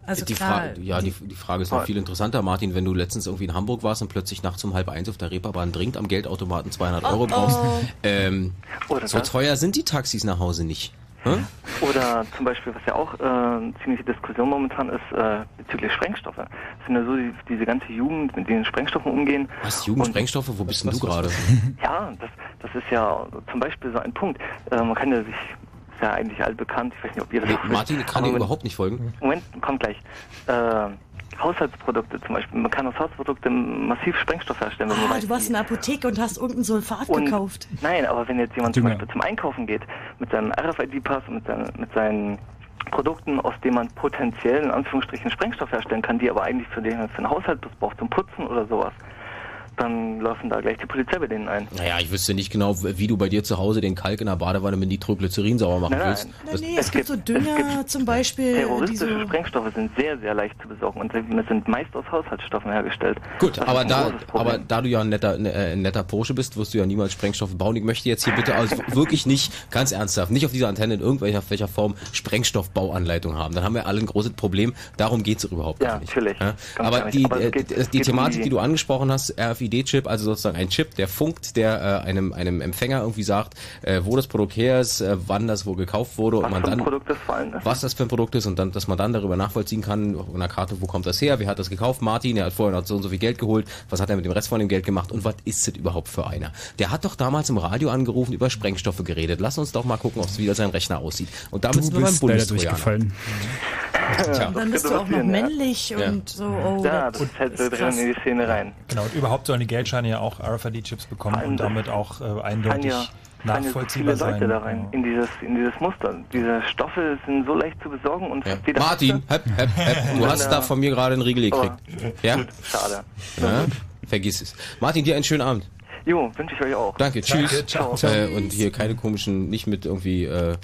also die klar. Frage, ja, die, die Frage ist noch viel interessanter, Martin, wenn du letztens irgendwie in Hamburg warst und plötzlich nachts um halb eins auf der Reeperbahn dringend am Geldautomaten 200 Euro Oh, brauchst. oh. Ähm, Oder so teuer sind die Taxis nach Hause nicht. Hä? Oder zum Beispiel, was ja auch äh, eine ziemliche Diskussion momentan ist, äh, bezüglich Sprengstoffe. Es sind ja so die, diese ganze Jugend, mit denen Sprengstoffen umgehen. Was, Jugendsprengstoffe? Wo bist denn du gerade? Ja, das, das ist ja zum Beispiel so ein Punkt. Äh, man kann ja sich, ist ja eigentlich allbekannt, ich weiß nicht, ob ihr das Nee, Martin kann dir überhaupt nicht folgen. Moment, kommt gleich. Äh, Haushaltsprodukte zum Beispiel. Man kann aus Haushaltsprodukten massiv Sprengstoff herstellen. Wenn man Ah, weiß, du warst in der Apotheke und hast irgendein Sulfat Und- gekauft. Nein, aber wenn jetzt jemand zum. Beispiel zum Einkaufen geht, mit seinem RFID-Pass und mit, seinen- mit seinen Produkten, aus denen man potenziell in Anführungsstrichen Sprengstoff herstellen kann, die aber eigentlich für den, für den Haushalt braucht, zum Putzen oder sowas, dann laufen da gleich die Polizei bei denen ein. Naja, ich wüsste nicht genau, wie du bei dir zu Hause den Kalk in der Badewanne mit Nitroglycerin sauber machen Nein, nein. willst. Das- nee, es, gibt so Dünger zum Beispiel, die Terroristische so... Sprengstoffe sind sehr, sehr leicht zu besorgen und sind sind meist aus Haushaltsstoffen hergestellt. Gut, aber da, aber da du ja ein netter, ne, äh, ein netter Porsche bist, wirst du ja niemals Sprengstoffe bauen. Ich möchte jetzt hier bitte also wirklich nicht, ganz ernsthaft, nicht auf dieser Antenne in irgendwelcher welcher Form Sprengstoffbauanleitung haben. Dann haben wir alle ein großes Problem. Darum geht's überhaupt Ja, gar nicht. natürlich. Ja? Ganz Aber die. Aber es äh, geht- die, es die geht um Thematik, die- die du angesprochen hast, RFID-Chip, also sozusagen ein Chip, der funkt, der äh, einem, einem Empfänger irgendwie sagt, äh, wo das Produkt her ist, äh, wann das wo gekauft wurde und Was man für ein dann Produkt das was das für ein Produkt ist und dann, dass man dann darüber nachvollziehen kann, auf einer Karte, wo kommt das her, wer hat das gekauft, Martin, er hat vorher noch so und so viel Geld geholt, was hat er mit dem Rest von dem Geld gemacht und was ist das überhaupt für einer? Der hat doch damals im Radio angerufen, über Sprengstoffe geredet. Lass uns doch mal gucken, ob es wieder sein Rechner aussieht. Und damit Du sind wir beim Bundestrojaner. durchgefallen. Tja. Und dann bist du auch noch männlich Ja. und so, oh, Ja, das das fällt so ist drin in die Szene rein. Genau, und überhaupt sollen die Geldscheine ja auch RFID-Chips bekommen allem und damit auch äh, eindeutig ja, fallen ja so nachvollziehbar viele Leute sein. da rein, in dieses, in dieses Muster. Diese Stoffe sind so leicht zu besorgen und Ja. Martin, hepp, hepp, hepp, du hast da von mir gerade einen Riegel gekriegt. Ja? Schade. ja? Vergiss es. Martin, dir einen schönen Abend. Jo, wünsche ich euch auch. Danke, tschüss. Danke, ciao. Äh, und hier keine komischen, nicht mit irgendwie äh,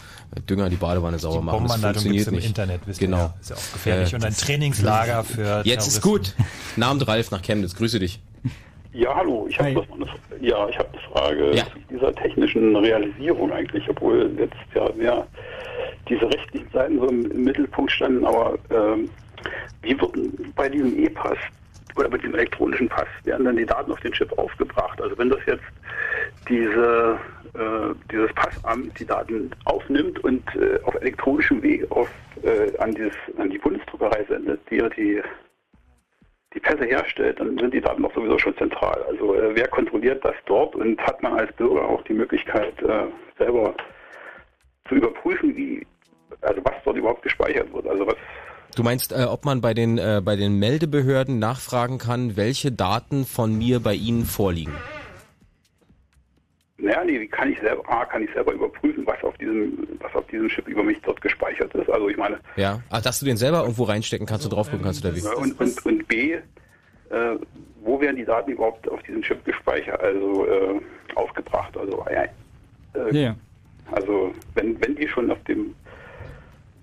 Dünger die Badewanne sauber Die machen. Das funktioniert gibt's im nicht. Internet, wisst ihr genau. ja. Ist ja auch gefährlich. Und ein Trainingslager für Jetzt ist gut. Namen Ralf nach Chemnitz. Grüße dich. Ja, hallo, ich habe eine, ja, ich habe eine Frage Ja. zu dieser technischen Realisierung eigentlich, obwohl jetzt ja mehr diese rechtlichen Seiten so im, Mittelpunkt standen, aber ähm, wie wird bei diesem E-Pass oder bei diesem elektronischen Pass werden dann die Daten auf den Chip aufgebracht? Also wenn das jetzt diese äh, dieses Passamt die Daten aufnimmt und äh, auf elektronischem Weg auf, äh, an, dieses, an die Bundesdruckerei sendet, die ja die die Pässe herstellt, dann sind die Daten doch sowieso schon zentral. Also äh, wer kontrolliert das dort und hat man als Bürger auch die Möglichkeit, äh, selber zu überprüfen, wie, also was dort überhaupt gespeichert wird. Also was Du meinst, äh, ob man bei den, äh, bei den Meldebehörden nachfragen kann, welche Daten von mir bei Ihnen vorliegen? Naja, nee, wie kann ich selber, A, kann ich selber überprüfen, was auf diesem, was auf diesem Chip über mich dort gespeichert ist. Also ich meine, Ja. Ah, dass du den selber irgendwo reinstecken kannst und drauf gucken kannst oder wie? und, und, und B, äh, wo werden die Daten überhaupt auf diesem Chip gespeichert, also äh, aufgebracht? Also äh, Ja, ja. wenn die schon auf dem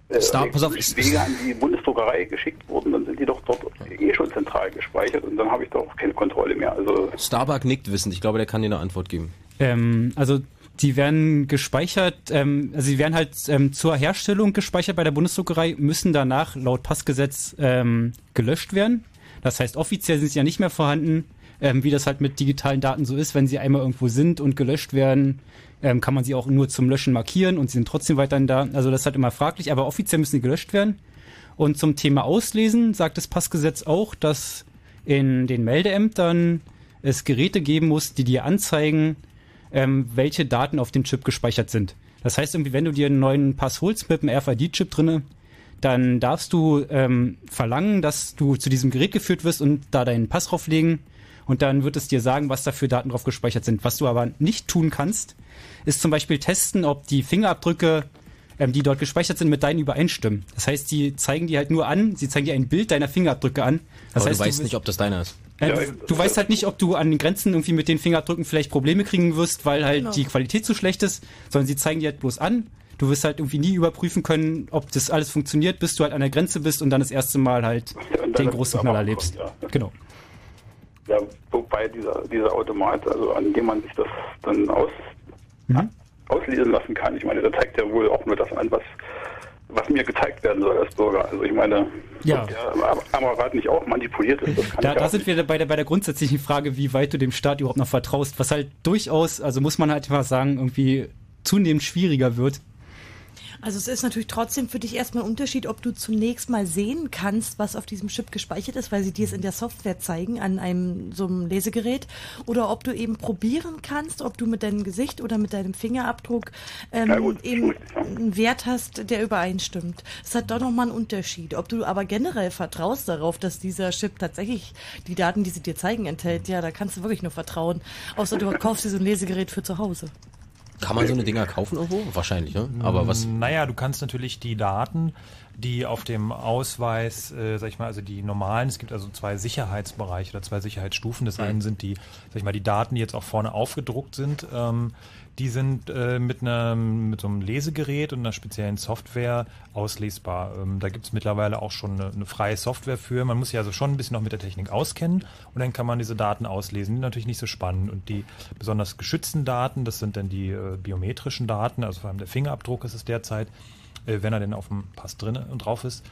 äh, Star- pass auf, Wege an die Bundesdruckerei geschickt wurden, dann sind die doch dort eh schon zentral gespeichert und dann habe ich doch auch keine Kontrolle mehr. Also Starbuck nickt wissend. Ich glaube, der kann dir eine Antwort geben. Ähm, also die werden gespeichert, ähm, also sie werden halt ähm, zur Herstellung gespeichert bei der Bundesdruckerei, müssen danach laut Passgesetz ähm, gelöscht werden. Das heißt, offiziell sind sie ja nicht mehr vorhanden, ähm, wie das halt mit digitalen Daten so ist. Wenn sie einmal irgendwo sind und gelöscht werden, ähm, kann man sie auch nur zum Löschen markieren und sie sind trotzdem weiterhin da. Also das ist halt immer fraglich, aber offiziell müssen sie gelöscht werden. Und zum Thema Auslesen sagt das Passgesetz auch, dass in den Meldeämtern es Geräte geben muss, die dir anzeigen, ähm, welche Daten auf dem Chip gespeichert sind. Das heißt irgendwie, wenn du dir einen neuen Pass holst mit einem RFID-Chip drinne, dann darfst du ähm, verlangen, dass du zu diesem Gerät geführt wirst und da deinen Pass drauflegen und dann wird es dir sagen, was da für Daten drauf gespeichert sind. Was du aber nicht tun kannst, ist zum Beispiel testen, ob die Fingerabdrücke, ähm, die dort gespeichert sind, mit deinen übereinstimmen. Das heißt, die zeigen dir halt nur an, sie zeigen dir ein Bild deiner Fingerabdrücke an. Das Aber heißt, du weißt wirst- nicht, ob das deiner ist. Äh, du weißt halt nicht, ob du an den Grenzen irgendwie mit den Fingerabdrücken vielleicht Probleme kriegen wirst, weil halt Genau. die Qualität zu schlecht ist, sondern sie zeigen dir halt bloß an. Du wirst halt irgendwie nie überprüfen können, ob das alles funktioniert, bis du halt an der Grenze bist und dann das erste Mal halt den großen Knall erlebst. Genau. ja, wobei dieser, dieser Automat, also an dem man sich das dann aus, Mhm. auslesen lassen kann, ich meine, der zeigt ja wohl auch nur das an, was, was mir gezeigt werden soll als Bürger. Also ich meine, Ja. der nicht auch manipuliert ist, Da, da sind wir bei der, bei der grundsätzlichen Frage, wie weit du dem Staat überhaupt noch vertraust, was halt durchaus, also muss man halt einfach sagen, irgendwie zunehmend schwieriger wird. Also es ist natürlich trotzdem für dich erstmal ein Unterschied, ob du zunächst mal sehen kannst, was auf diesem Chip gespeichert ist, weil sie dir es in der Software zeigen an einem so einem Lesegerät, oder ob du eben probieren kannst, ob du mit deinem Gesicht oder mit deinem Fingerabdruck ähm, eben einen Wert hast, der übereinstimmt. Es hat doch nochmal einen Unterschied. Ob du aber generell vertraust darauf, dass dieser Chip tatsächlich die Daten, die sie dir zeigen, enthält, ja, da kannst du wirklich nur vertrauen. Außer du kaufst dir so ein Lesegerät für zu Hause. Kann man so eine Dinger kaufen irgendwo? Wahrscheinlich, ne? Aber was? Naja, du kannst natürlich die Daten, die auf dem Ausweis, äh, sag ich mal, also die normalen, es gibt also zwei Sicherheitsbereiche oder zwei Sicherheitsstufen. Das eine sind die, sag ich mal, die Daten, die jetzt auch vorne aufgedruckt sind. Ähm, die sind äh, mit, einem, mit so einem Lesegerät und einer speziellen Software auslesbar. Ähm, da gibt es mittlerweile auch schon eine, eine freie Software für. Man muss sich also schon ein bisschen noch mit der Technik auskennen und dann kann man diese Daten auslesen. Die sind natürlich nicht so spannend. Und die besonders geschützten Daten, das sind dann die äh, biometrischen Daten, also vor allem der Fingerabdruck ist es derzeit, äh, wenn er denn auf dem Pass drin und drauf ist.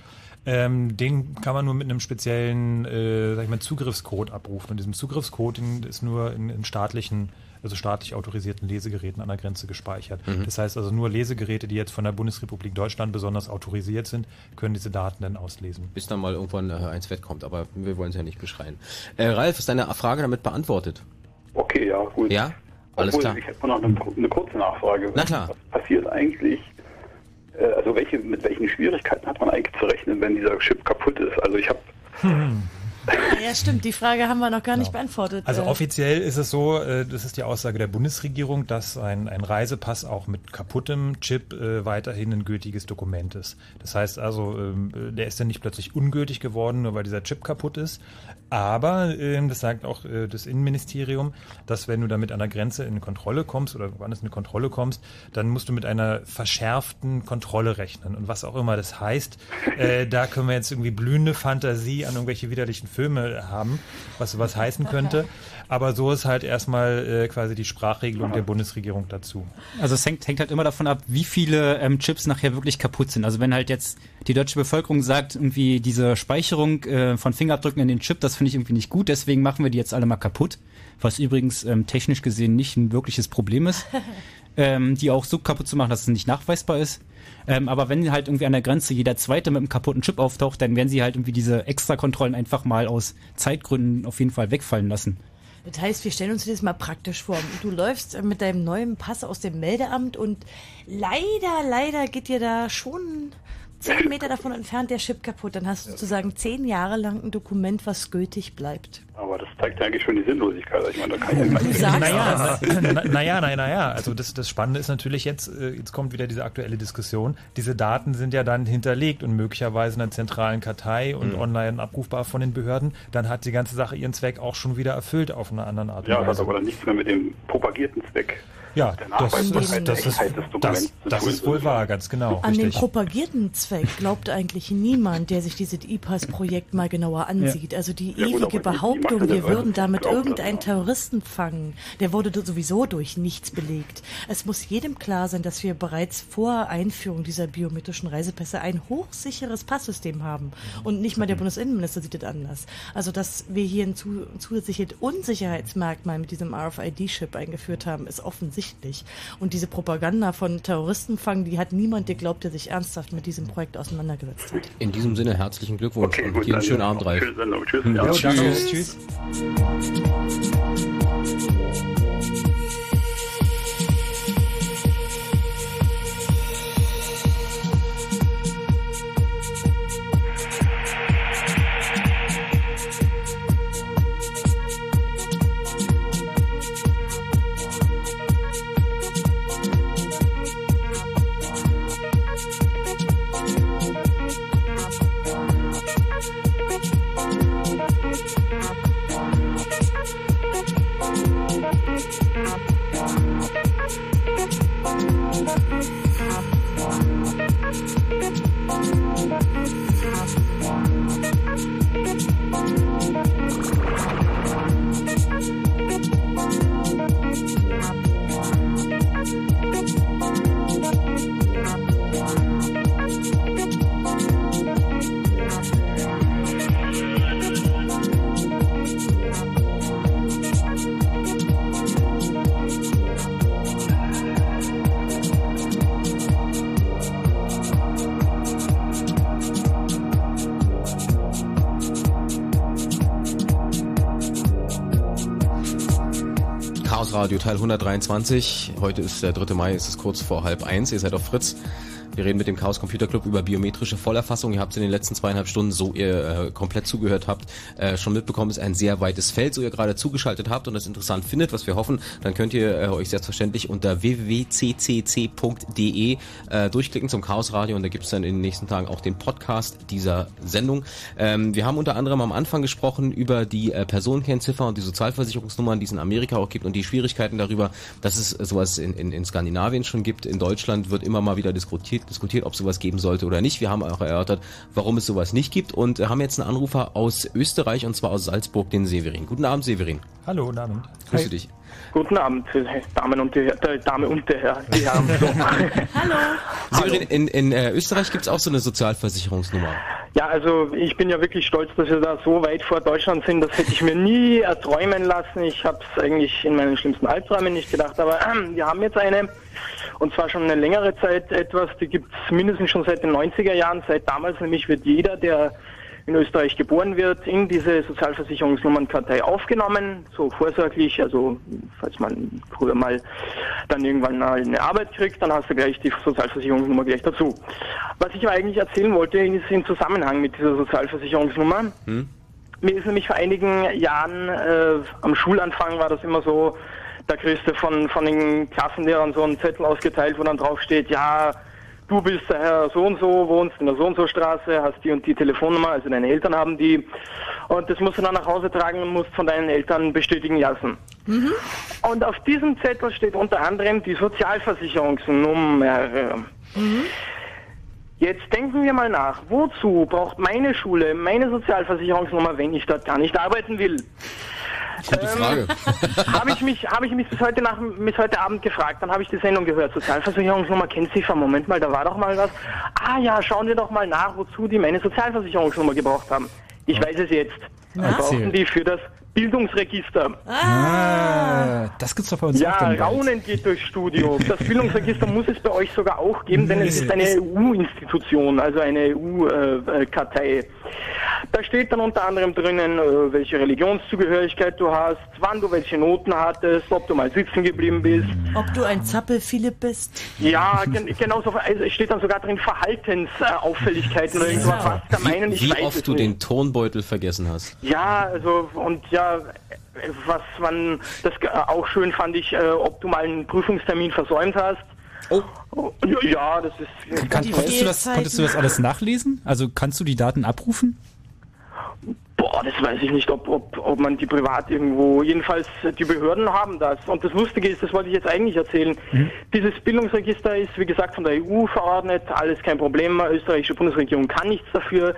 Ähm, den kann man nur mit einem speziellen, äh, sag ich mal, Zugriffscode abrufen. Und diesem Zugriffscode ist nur in, in staatlichen, also staatlich autorisierten Lesegeräten an der Grenze gespeichert. Mhm. Das heißt also nur Lesegeräte, die jetzt von der Bundesrepublik Deutschland besonders autorisiert sind, können diese Daten dann auslesen. Bis dann mal irgendwann äh, eins wegkommt, aber wir wollen es ja nicht beschreien. Äh, Ralf, ist deine Frage damit beantwortet? Okay, ja, gut. Ja? Alles Obwohl, klar. Ich hätte noch eine, eine kurze Nachfrage. Na klar. Was passiert eigentlich, äh, also welche, mit welchen Schwierigkeiten hat man eigentlich zu rechnen, wenn dieser Chip kaputt ist? Also ich habe Ja, stimmt. Die Frage haben wir noch gar nicht beantwortet. Also Äh, offiziell ist es so, äh, das ist die Aussage der Bundesregierung, dass ein, ein Reisepass auch mit kaputtem Chip äh, weiterhin ein gültiges Dokument ist. Das heißt also, ähm, der ist dann nicht plötzlich ungültig geworden, nur weil dieser Chip kaputt ist. Aber ähm, das sagt auch äh, das Innenministerium, dass wenn du damit an der Grenze in eine Kontrolle kommst oder woanders in eine Kontrolle kommst, dann musst du mit einer verschärften Kontrolle rechnen. Und was auch immer das heißt, äh, da können wir jetzt irgendwie blühende Fantasie an irgendwelche widerlichen Filme haben, was sowas heißen könnte. Aber so ist halt erstmal äh, quasi die Sprachregelung der Bundesregierung dazu. Also es hängt, hängt halt immer davon ab, wie viele ähm, Chips nachher wirklich kaputt sind. Also wenn halt jetzt die deutsche Bevölkerung sagt, irgendwie diese Speicherung äh, von Fingerabdrücken in den Chip, das finde ich irgendwie nicht gut, deswegen machen wir die jetzt alle mal kaputt. Was übrigens ähm, technisch gesehen nicht ein wirkliches Problem ist. ähm, die auch so kaputt zu machen, dass es nicht nachweisbar ist. Ähm, aber wenn halt irgendwie an der Grenze jeder Zweite mit einem kaputten Chip auftaucht, dann werden sie halt irgendwie diese Extrakontrollen einfach mal aus Zeitgründen auf jeden Fall wegfallen lassen. Das heißt, wir stellen uns das mal praktisch vor. Du läufst mit deinem neuen Pass aus dem Meldeamt und leider, leider geht dir da schon zehn Meter davon entfernt der Chip kaputt. Dann hast du sozusagen zehn Jahre lang ein Dokument, was gültig bleibt. Aber das zeigt ja eigentlich schon die Sinnlosigkeit. Ich meine, da kann ich ja Du sagst Naja, naja, naja, naja. Also das, das Spannende ist natürlich jetzt, äh, jetzt kommt wieder diese aktuelle Diskussion. Diese Daten sind ja dann hinterlegt und möglicherweise in einer zentralen Kartei und Mhm. online abrufbar von den Behörden. Dann hat die ganze Sache ihren Zweck auch schon wieder erfüllt auf einer anderen Art und Ja, das hat Weise. aber dann nichts mehr mit dem propagierten Zweck. Ja, das, das, das, ist, das, das ist wohl wahr, ganz genau. An den richtig. propagierten Zweck glaubt eigentlich niemand, der sich dieses E-Pass-Projekt mal genauer ansieht. Also die Ja, ewige Behauptung, wir würden damit irgendeinen Terroristen fangen, der wurde sowieso durch nichts belegt. Es muss jedem klar sein, dass wir bereits vor Einführung dieser biometrischen Reisepässe ein hochsicheres Passsystem haben. Und nicht mal der Bundesinnenminister sieht das anders. Also, dass wir hier ein zu, zusätzliches Unsicherheitsmerkmal mit diesem RFID-Chip eingeführt haben, ist offensichtlich. Und diese Propaganda von Terroristen fangen, die hat niemand geglaubt, der sich ernsthaft mit diesem Projekt auseinandergesetzt hat. In diesem Sinne herzlichen Glückwunsch Okay, und gut, einen schönen Abend, Ralf. Tschüss. Hm, Ja, ja, danke. tschüss. Tschüss. Chaos Radio Teil 123. Heute ist der 3. Mai, es ist kurz vor halb eins. Ihr seid auf Fritz. Reden mit dem Chaos Computer Club über biometrische Vollerfassung. Ihr habt es in den letzten zweieinhalb Stunden, so ihr äh, komplett zugehört habt, äh, schon mitbekommen, es ist ein sehr weites Feld, so ihr gerade zugeschaltet habt und das interessant findet, was wir hoffen, dann könnt ihr äh, euch selbstverständlich unter www.ccc.de äh, durchklicken zum Chaos Radio und da gibt es dann in den nächsten Tagen auch den Podcast dieser Sendung. Ähm, wir haben unter anderem am Anfang gesprochen über die äh, Personenkennziffer und die Sozialversicherungsnummern, die es in Amerika auch gibt und die Schwierigkeiten darüber, dass es sowas in, in, in Skandinavien schon gibt. In Deutschland wird immer mal wieder diskutiert, diskutiert, ob sowas geben sollte oder nicht. Wir haben auch erörtert, warum es sowas nicht gibt und äh, haben jetzt einen Anrufer aus Österreich und zwar aus Salzburg, den Severin. Guten Abend, Severin. Hallo, guten Abend. Grüße dich. Guten Abend, Damen und die, äh, Dame und der Herr. Die Herren. So. Severin, in, in äh, Österreich gibt es auch so eine Sozialversicherungsnummer. Ja, also ich bin ja wirklich stolz, dass wir da so weit vor Deutschland sind. Das hätte ich mir nie erträumen lassen. Ich habe es eigentlich in meinen schlimmsten Albträumen nicht gedacht. Aber äh, wir haben jetzt eine, und zwar schon eine längere Zeit etwas, die gibt es mindestens schon seit den 90er Jahren. Seit damals nämlich wird jeder, der in Österreich geboren wird, in diese Sozialversicherungsnummernkartei aufgenommen, so vorsorglich, also falls man früher mal dann irgendwann mal eine Arbeit kriegt, dann hast du gleich die Sozialversicherungsnummer gleich dazu. Was ich aber eigentlich erzählen wollte, ist im Zusammenhang mit dieser Sozialversicherungsnummer. Hm? Mir ist nämlich vor einigen Jahren äh, am Schulanfang war das immer so, da kriegst du von, von den Klassenlehrern so einen Zettel ausgeteilt, wo dann drauf steht, ja, du bist der Herr so und so, wohnst in der so und so Straße, hast die und die Telefonnummer, also deine Eltern haben die. Und das musst du dann nach Hause tragen und musst von deinen Eltern bestätigen lassen. Und auf diesem Zettel steht unter anderem die Sozialversicherungsnummer. Jetzt denken wir mal nach, wozu braucht meine Schule meine Sozialversicherungsnummer, wenn ich dort gar nicht arbeiten will? Gute Frage. habe ich mich, habe ich mich bis heute nach, bis heute Abend gefragt. Dann habe ich die Sendung gehört. Sozialversicherungsnummer Kennziffer. Moment mal, da war doch mal was. Ah ja, schauen wir doch mal nach, wozu die meine Sozialversicherungsnummer gebraucht haben. Ich weiß es jetzt. Brauchen die für das Bildungsregister. Ah, das gibt's doch bei uns Ja. Raunen geht durchs Studio. Das Bildungsregister muss es bei euch sogar auch geben, denn es ist eine EU-Institution, also eine EU-Kartei. Da steht dann unter anderem drinnen, äh, welche Religionszugehörigkeit du hast, wann du welche Noten hattest, ob du mal sitzen geblieben bist. Ob du ein Zappel-Philipp bist? Ja, gen genauso, also es steht dann sogar drin Verhaltensauffälligkeiten oder irgendwas, was da meinen, ich Wie weiß oft du nicht. den Tonbeutel vergessen hast. Ja, also und ja, was man das äh, auch schön fand ich, äh, ob du mal einen Prüfungstermin versäumt hast. Oh. Ja, das ist. Kann, konntest, du das, konntest du das alles nachlesen? Also kannst du die Daten abrufen? Boah, das weiß ich nicht, ob, ob, ob man die privat irgendwo, jedenfalls die Behörden haben das. Und das Lustige ist, das wollte ich jetzt eigentlich erzählen, dieses Bildungsregister ist, wie gesagt, von der EU verordnet, alles kein Problem, die österreichische Bundesregierung kann nichts dafür.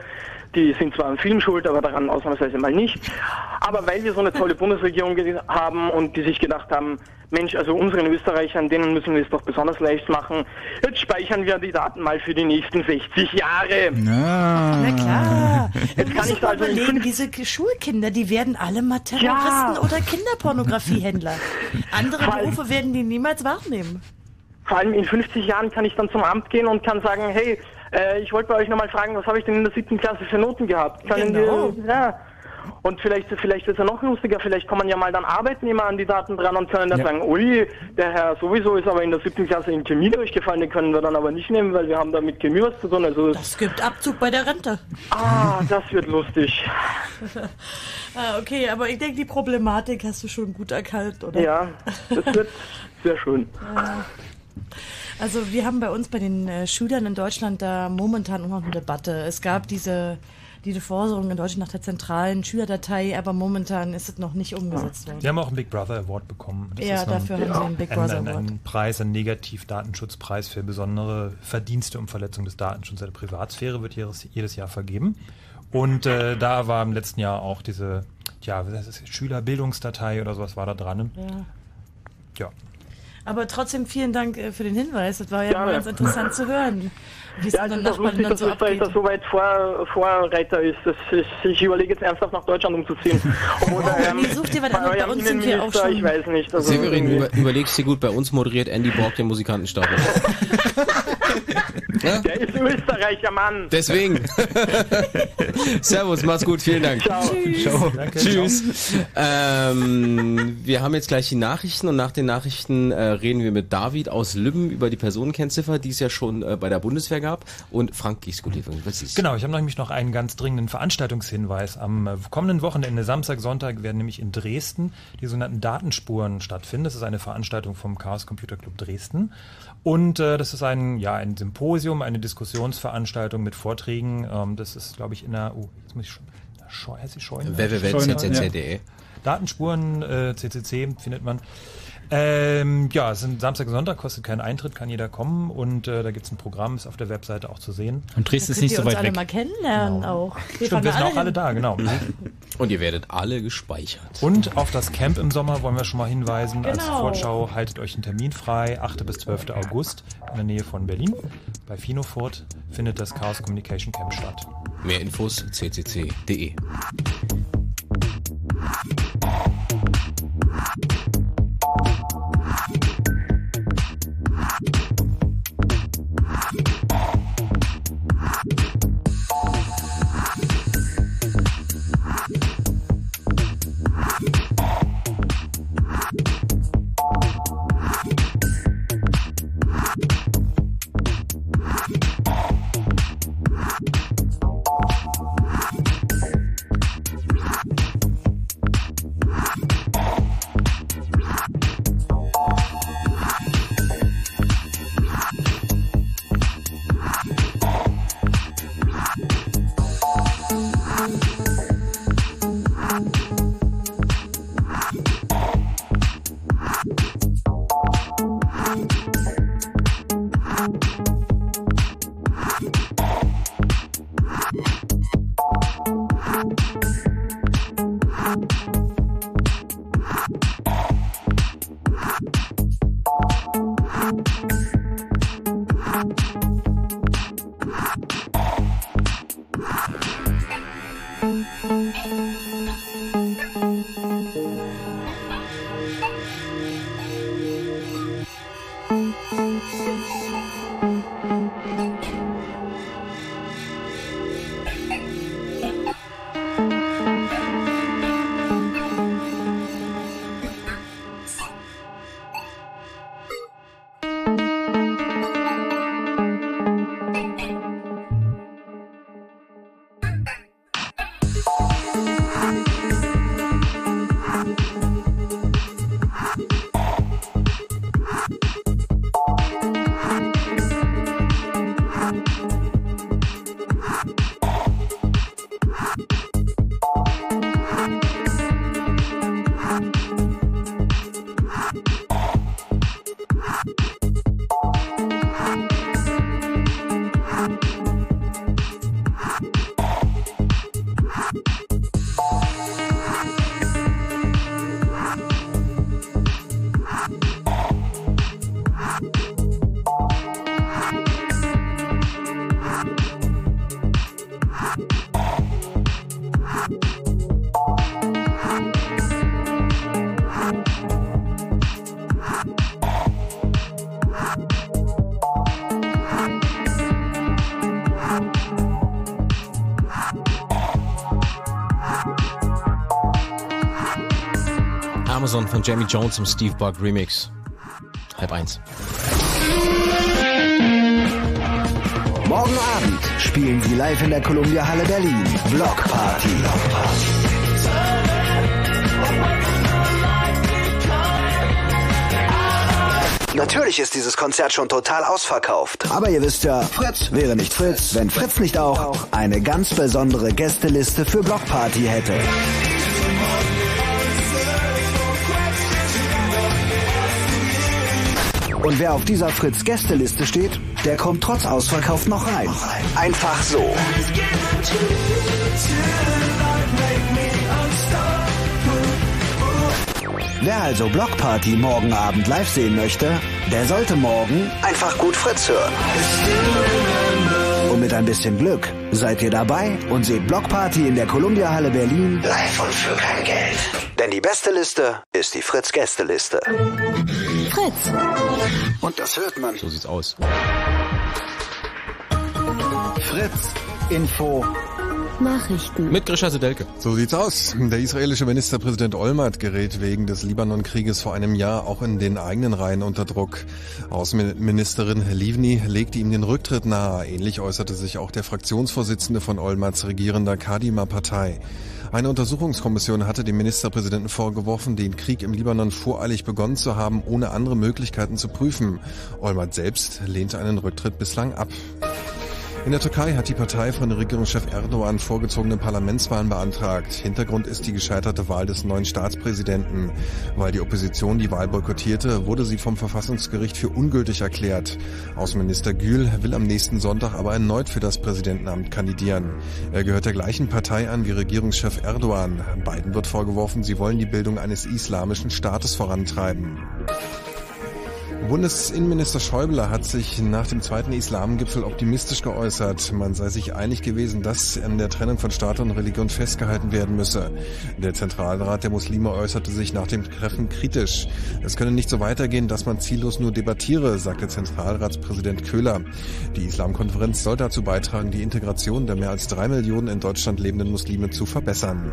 Die sind zwar am Film schuld, aber daran ausnahmsweise mal nicht. Aber weil wir so eine tolle Bundesregierung haben und die sich gedacht haben, Mensch, also unseren Österreichern, denen müssen wir es doch besonders leicht machen. Jetzt speichern wir die Daten mal für die nächsten 60 Jahre. Na klar. Jetzt kann ich also überlegen, diese Schulkinder, die werden alle mal Terroristen Ja. oder Kinderpornografiehändler. Andere Berufe werden die niemals wahrnehmen. Vor allem in 50 Jahren kann ich dann zum Amt gehen und kann sagen, hey, äh, ich wollte bei euch nochmal fragen, was habe ich denn in der siebten Klasse für Noten gehabt? Können Genau. wir, ja. Und vielleicht, vielleicht ist er noch lustiger, vielleicht kommen ja mal dann Arbeitnehmer an die Daten dran und können dann Ja. sagen, ui, der Herr sowieso ist aber in der siebten Klasse in Chemie durchgefallen, den können wir dann aber nicht nehmen, weil wir haben da mit Chemie was zu tun. Also Es gibt Abzug bei der Rente. Ah, das wird lustig. ah, okay, aber ich denke, die Problematik hast du schon gut erkannt, oder? Ja, das wird sehr schön. Ja. Also wir haben bei uns bei den äh, Schülern in Deutschland da momentan noch eine Debatte. Es gab diese, diese Forderung in Deutschland nach der zentralen Schülerdatei, aber momentan ist es noch nicht umgesetzt worden. Die haben auch einen Big Brother Award bekommen. Ja, dafür haben sie einen Big Brother ein, ein, Award. Ein Preis, ein Negativ-Datenschutzpreis für besondere Verdienste um Verletzung des Datenschutzes der Privatsphäre wird jedes, jedes Jahr vergeben. Und äh, da war im letzten Jahr auch diese, ja, das, Schülerbildungsdatei oder sowas war da dran. Ja. Ja. Aber trotzdem vielen Dank äh, für den Hinweis. Das war ja Gerne. ganz interessant zu hören. Wie es Ja, in es ist Nachbarn lustig, dann dass so Österreich abgeht. da so weit vor, Vorreiter ist. Das ist ich überlege jetzt ernsthaft nach Deutschland umzuziehen. Oder, Oh, nee, such dir was anderes. Bei uns sind wir auch schon- Ich weiß nicht. Also Severin, über, überlegst dir gut, bei uns moderiert Andy Borg den Musikantenstart. Der ist Österreicher, Mann. Deswegen. Servus, mach's gut, vielen Dank. Ciao. Tschüss. Ciao. Tschüss. Ähm, wir haben jetzt gleich die Nachrichten und nach den Nachrichten äh, reden wir mit David aus Lübben über die Personenkennziffer, die es ja schon äh, bei der Bundeswehr gab. Und Frank Gieskulé, was ist? Genau, ich habe nämlich noch einen ganz dringenden Veranstaltungshinweis. Am äh, kommenden Wochenende, Samstag, Sonntag, werden nämlich in Dresden die sogenannten Datenspuren stattfinden. Das ist eine Veranstaltung vom Chaos Computer Club Dresden. Und äh, das ist ein, ja, ein Symposium, eine Diskussionsveranstaltung mit Vorträgen. Ähm, das ist, glaube ich, in der, oh, jetzt muss ich schon, Scheu, heißt die Scheune? www.ccc.de. Datenspuren, äh, CCC findet man. Ähm, ja, es sind Samstag und Sonntag, kostet keinen Eintritt, kann jeder kommen und äh, da gibt's ein Programm, ist auf der Webseite auch zu sehen. Und Dresden Da könnt ihr uns alle mal kennenlernen auch. Wir Stimmt, wir sind auch alle da, genau. Und ihr werdet alle gespeichert. Und auf das Camp im Sommer wollen wir schon mal hinweisen. Als Genau. Vorschau haltet euch einen Termin frei. 8. bis 12. August in der Nähe von Berlin. Bei Finofurt findet das Chaos Communication Camp statt. Mehr Infos ccc.de. von Jamie Jones im Steve Bug Remix. Halb eins. Morgen Abend spielen sie live in der Columbia Halle Berlin. Block Party. Natürlich ist dieses Konzert schon total ausverkauft. Aber ihr wisst ja, Fritz wäre nicht Fritz, wenn Fritz nicht auch eine ganz besondere Gästeliste für Block Party hätte. Und wer auf dieser Fritz Gästeliste steht, der kommt trotz Ausverkauf noch rein. Einfach so. Wer also Blockparty morgen Abend live sehen möchte, der sollte morgen einfach gut Fritz hören. Und mit ein bisschen Glück seid ihr dabei und seht Blockparty in der Columbia Halle Berlin live und für kein Geld. Denn die beste Liste ist die Fritz Gästeliste. Fritz. Und das hört man. So sieht's aus. Fritz Info Nachrichten. Mit Grisha Sedelke. So sieht's aus. Der israelische Ministerpräsident Olmert gerät wegen des Libanon-Krieges vor einem Jahr auch in den eigenen Reihen unter Druck. Außenministerin Livni legte ihm den Rücktritt nahe. Ähnlich äußerte sich auch der Fraktionsvorsitzende von Olmerts regierender Kadima-Partei. Eine Untersuchungskommission hatte dem Ministerpräsidenten vorgeworfen, den Krieg im Libanon voreilig begonnen zu haben, ohne andere Möglichkeiten zu prüfen. Olmert selbst lehnte einen Rücktritt bislang ab. In der Türkei hat die Partei von Regierungschef Erdogan vorgezogene Parlamentswahlen beantragt. Hintergrund ist die gescheiterte Wahl des neuen Staatspräsidenten. Weil die Opposition die Wahl boykottierte, wurde sie vom Verfassungsgericht für ungültig erklärt. Außenminister Gül will am nächsten Sonntag aber erneut für das Präsidentenamt kandidieren. Er gehört der gleichen Partei an wie Regierungschef Erdogan. Beiden wird vorgeworfen, sie wollen die Bildung eines islamischen Staates vorantreiben. Bundesinnenminister Schäuble hat sich nach dem zweiten Islamgipfel optimistisch geäußert. Man sei sich einig gewesen, dass an der Trennung von Staat und Religion festgehalten werden müsse. Der Zentralrat der Muslime äußerte sich nach dem Treffen kritisch. Es könne nicht so weitergehen, dass man ziellos nur debattiere, sagte Zentralratspräsident Köhler. Die Islamkonferenz soll dazu beitragen, die Integration der mehr als drei Millionen in Deutschland lebenden Muslime zu verbessern.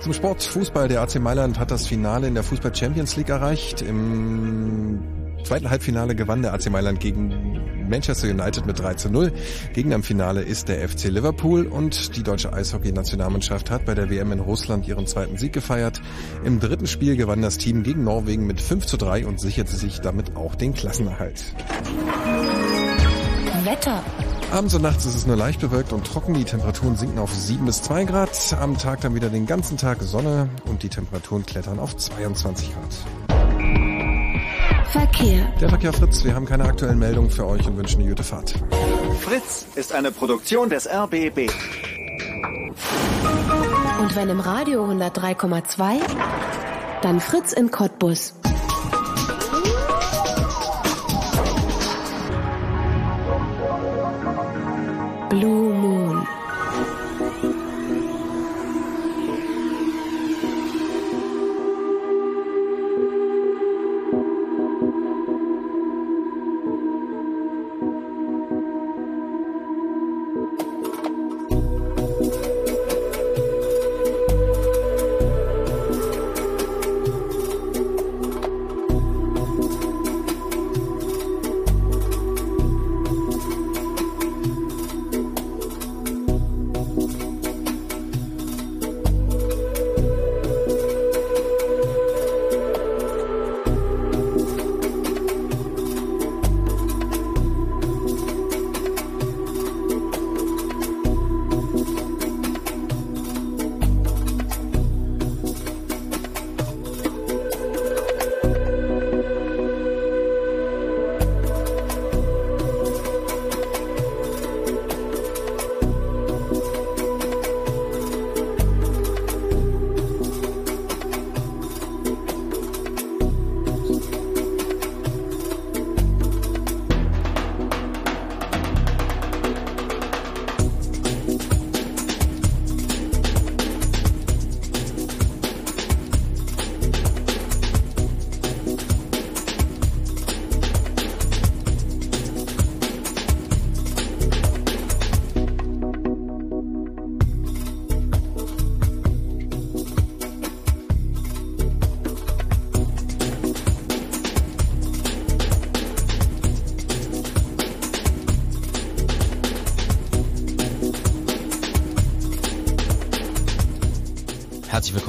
Zum Sport Fußball. Der AC Mailand hat das Finale in der Fußball Champions League erreicht. Im zweiten Halbfinale gewann der AC Mailand gegen Manchester United mit 3 zu 0. Gegner im Finale ist der FC Liverpool und die deutsche Eishockey-Nationalmannschaft hat bei der WM in Russland ihren zweiten Sieg gefeiert. Im dritten Spiel gewann das Team gegen Norwegen mit 5 zu 3 und sicherte sich damit auch den Klassenerhalt. Wetter. Abends und nachts ist es nur leicht bewölkt und trocken. Die Temperaturen sinken auf 7 bis 2 Grad. Am Tag dann wieder den ganzen Tag Sonne und die Temperaturen klettern auf 22 Grad. Verkehr. Der Verkehr Fritz, wir haben keine aktuellen Meldungen für euch und wünschen eine gute Fahrt. Fritz ist eine Produktion des RBB. Und wenn im Radio 103,2, dann Fritz in Cottbus. Blue Moon.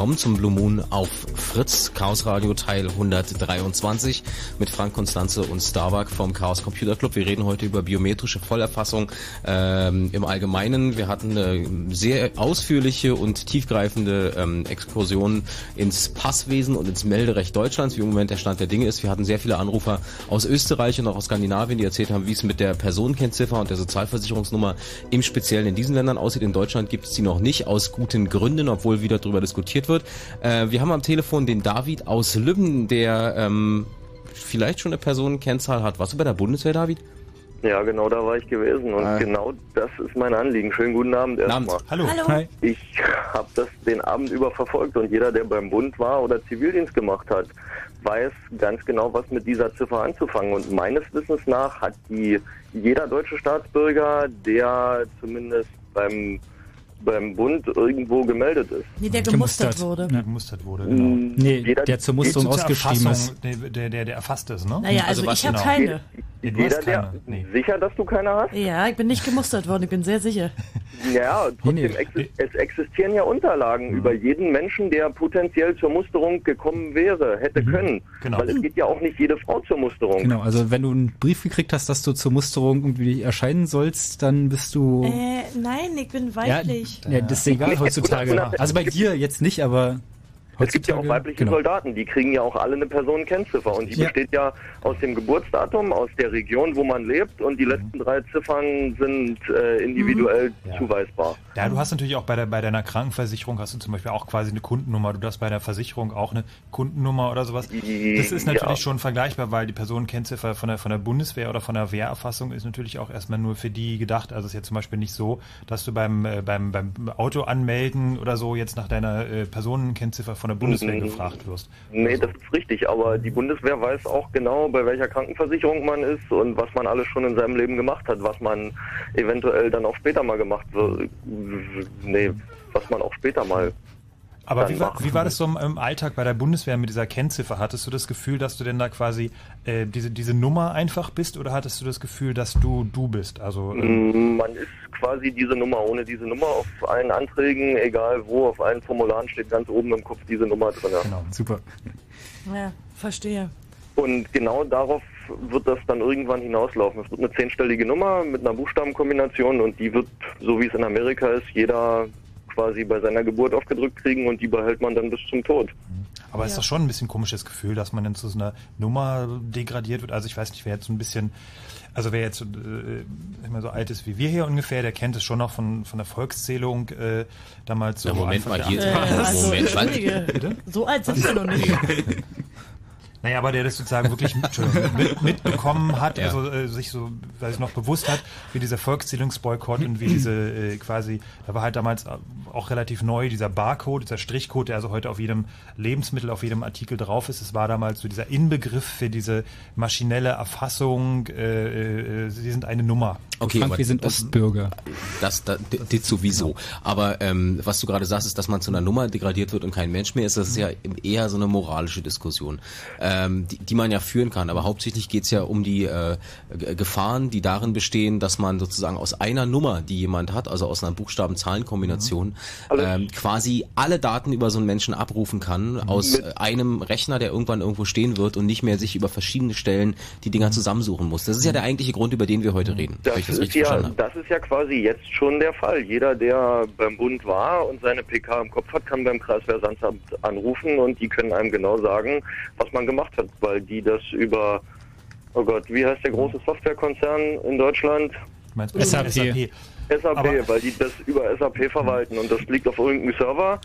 Willkommen zum Blue Moon auf Fritz, Chaos Radio Teil 123 mit Frank Konstanze und Starbuck vom Chaos Computer Club. Wir reden heute über biometrische Vollerfassung ähm, im Allgemeinen. Wir hatten eine sehr ausführliche und tiefgreifende ähm, Exkursion ins Passwesen und ins Melderecht Deutschlands, wie im Moment der Stand der Dinge ist. Wir hatten sehr viele Anrufer aus Österreich und auch aus Skandinavien, die erzählt haben, wie es mit der Personenkennziffer und der Sozialversicherungsnummer im Speziellen in diesen Ländern aussieht. In Deutschland gibt es die noch nicht, aus guten Gründen, obwohl wieder darüber diskutiert wird. Äh, wir haben am Telefon den David aus Lübben, der ähm, vielleicht schon eine Personenkennzahl hat. Warst du bei der Bundeswehr, David? Ja, genau da war ich gewesen und Ah. genau das ist mein Anliegen. Schönen guten Abend erstmal. Hallo. Hallo. Hi. Ich habe das den Abend über verfolgt und jeder, der beim Bund war oder Zivildienst gemacht hat, weiß ganz genau, was mit dieser Ziffer anzufangen. Und meines Wissens nach hat die jeder deutsche Staatsbürger, der zumindest beim beim Bund irgendwo gemeldet ist. Nee, der gemustert wurde. Ja, gemustert wurde, genau. Nee, Jeder- der zur Musterung ausgeschrieben ist. Der, der, der, der erfasst ist, ne? Naja, also, ich habe genau. keine. Nee, du Jeder, hast keine. der sicher, dass du keine hast? Ja, ich bin nicht gemustert worden, ich bin sehr sicher. Ja, trotzdem exi es existieren ja Unterlagen über jeden Menschen, der potenziell zur Musterung gekommen wäre, hätte können. Genau. Weil es geht ja auch nicht jede Frau zur Musterung. Genau, also wenn du einen Brief gekriegt hast, dass du zur Musterung irgendwie erscheinen sollst, dann bist du. Äh, nein, ich bin weiblich. Ja, das ist egal heutzutage. Also bei dir jetzt nicht, aber Es gibt ja auch weibliche genau. Soldaten, die kriegen ja auch alle eine Personenkennziffer und die Ja. besteht ja aus dem Geburtsdatum, aus der Region, wo man lebt und die Mhm. letzten drei Ziffern sind äh, individuell zuweisbar. Ja, du hast natürlich auch bei, der, bei deiner Krankenversicherung hast du zum Beispiel auch quasi eine Kundennummer. Du hast bei der Versicherung auch eine Kundennummer oder sowas. Das ist natürlich Ja. schon vergleichbar, weil die Personenkennziffer von der, von der Bundeswehr oder von der Wehrerfassung ist natürlich auch erstmal nur für die gedacht. Also es ist jetzt zum Beispiel nicht so, dass du beim, äh, beim, beim Auto anmelden oder so jetzt nach deiner äh, Personenkennziffer von der Bundeswehr Mhm. gefragt wirst. Nee, das ist richtig, aber die Bundeswehr weiß auch genau, bei welcher Krankenversicherung man ist und was man alles schon in seinem Leben gemacht hat, was man eventuell dann auch später mal gemacht wird. Nee, was man auch später mal. Aber wie war, wie war das so im, Alltag bei der Bundeswehr mit dieser Kennziffer? Hattest du das Gefühl, dass du denn da quasi äh, diese, diese Nummer einfach bist oder hattest du das Gefühl, dass du du bist? Also ähm, Mm, Man ist quasi diese Nummer. Ohne diese Nummer auf allen Anträgen, egal wo, auf allen Formularen steht ganz oben im Kopf diese Nummer drin. Genau, super. Ja, verstehe. Und genau darauf wird das dann irgendwann hinauslaufen. Es wird eine zehnstellige Nummer mit einer Buchstabenkombination und die wird, so wie es in Amerika ist, jeder quasi bei seiner Geburt aufgedrückt kriegen und die behält man dann bis zum Tod. Aber es ist doch schon ein bisschen komisches Gefühl, dass man dann zu so einer Nummer degradiert wird. Also ich weiß nicht, wer jetzt so ein bisschen, also wer jetzt äh, immer so alt ist wie wir hier ungefähr, der kennt es schon noch von, von der Volkszählung äh, damals so. Na, Moment mal, hier- 80er. Äh, also, Moment. Bitte? So alt sind wir noch nicht. Naja, aber der das sozusagen wirklich mit, mitbekommen hat, Ja. also äh, sich so, weiß ich noch bewusst hat, wie dieser Volkszählungsboykott und wie diese äh, quasi, da war halt damals auch relativ neu dieser Barcode, dieser Strichcode, der also heute auf jedem Lebensmittel, auf jedem Artikel drauf ist. Es war damals so dieser Inbegriff für diese maschinelle Erfassung, äh, äh, sie sind eine Nummer. Okay, Frank, aber wir sind das, Ostbürger. das, das, das sowieso. Aber ähm, was du gerade sagst, ist, dass man zu einer Nummer degradiert wird und kein Mensch mehr ist. Das ist ja eher so eine moralische Diskussion, ähm, die, die man ja führen kann. Aber hauptsächlich geht's ja um die äh, Gefahren, die darin bestehen, dass man sozusagen aus einer Nummer, die jemand hat, also aus einer Buchstaben-Zahlen-Kombination, ähm, quasi alle Daten über so einen Menschen abrufen kann aus äh, einem Rechner, der irgendwann irgendwo stehen wird und nicht mehr sich über verschiedene Stellen die Dinger zusammensuchen muss. Das ist ja der eigentliche Grund, über den wir heute reden. Das das ist, ja, das ist ja quasi jetzt schon der Fall. Jeder, der beim Bund war und seine PK im Kopf hat, kann beim Kreisversandamt anrufen und die können einem genau sagen, was man gemacht hat, weil die das über, oh Gott, wie heißt der große Softwarekonzern in Deutschland? Du meinst SAP. SAP. SAP, Aber- weil die das über SAP verwalten und das liegt auf irgendeinem Server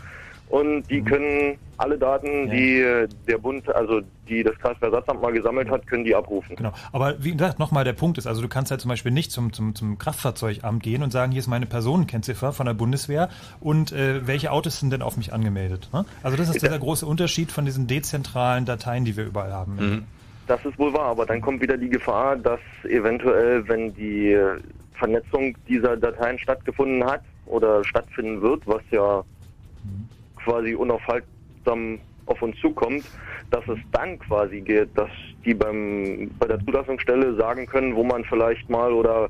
und die können alle Daten, die äh, der Bund, also die das Kreisversatzamt mal gesammelt hat, können die abrufen. Genau. Aber wie gesagt, nochmal der Punkt ist, also du kannst halt zum Beispiel nicht zum, zum, zum Kraftfahrzeugamt gehen und sagen, hier ist meine Personenkennziffer von der Bundeswehr und äh, welche Autos sind denn auf mich angemeldet? Ne? Also das ist der große Unterschied von diesen dezentralen Dateien, die wir überall haben. Das ist wohl wahr, aber dann kommt wieder die Gefahr, dass eventuell, wenn die äh, Vernetzung dieser Dateien stattgefunden hat oder stattfinden wird, was ja quasi unaufhaltsam auf uns zukommt, dass es dann quasi geht, dass die beim bei der Zulassungsstelle sagen können, wo man vielleicht mal oder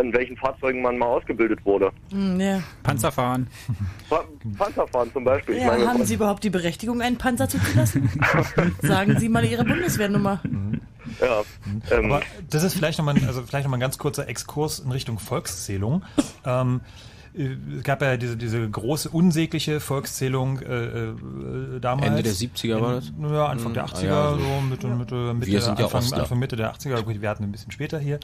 in welchen Fahrzeugen man mal ausgebildet wurde. Hm, ja. Panzerfahren. Pa Panzerfahren zum Beispiel. Ich Ja, meine, haben Sie überhaupt die Berechtigung, einen Panzer zuzulassen? Sagen Sie mal Ihre Bundeswehrnummer. Ja. Ähm, Aber das ist vielleicht nochmal, also vielleicht noch mal ein ganz kurzer Exkurs in Richtung Volkszählung. Ähm, äh, es gab ja diese, diese große, unsägliche Volkszählung äh, äh, damals. Ende der 70er war das? Ja, Anfang der Hm, 80er, ah ja, so. so Mitte, Mitte, Mitte, Wir sind ja Anfang. Anfang Mitte der 80er. Gut, wir hatten ein bisschen später hier.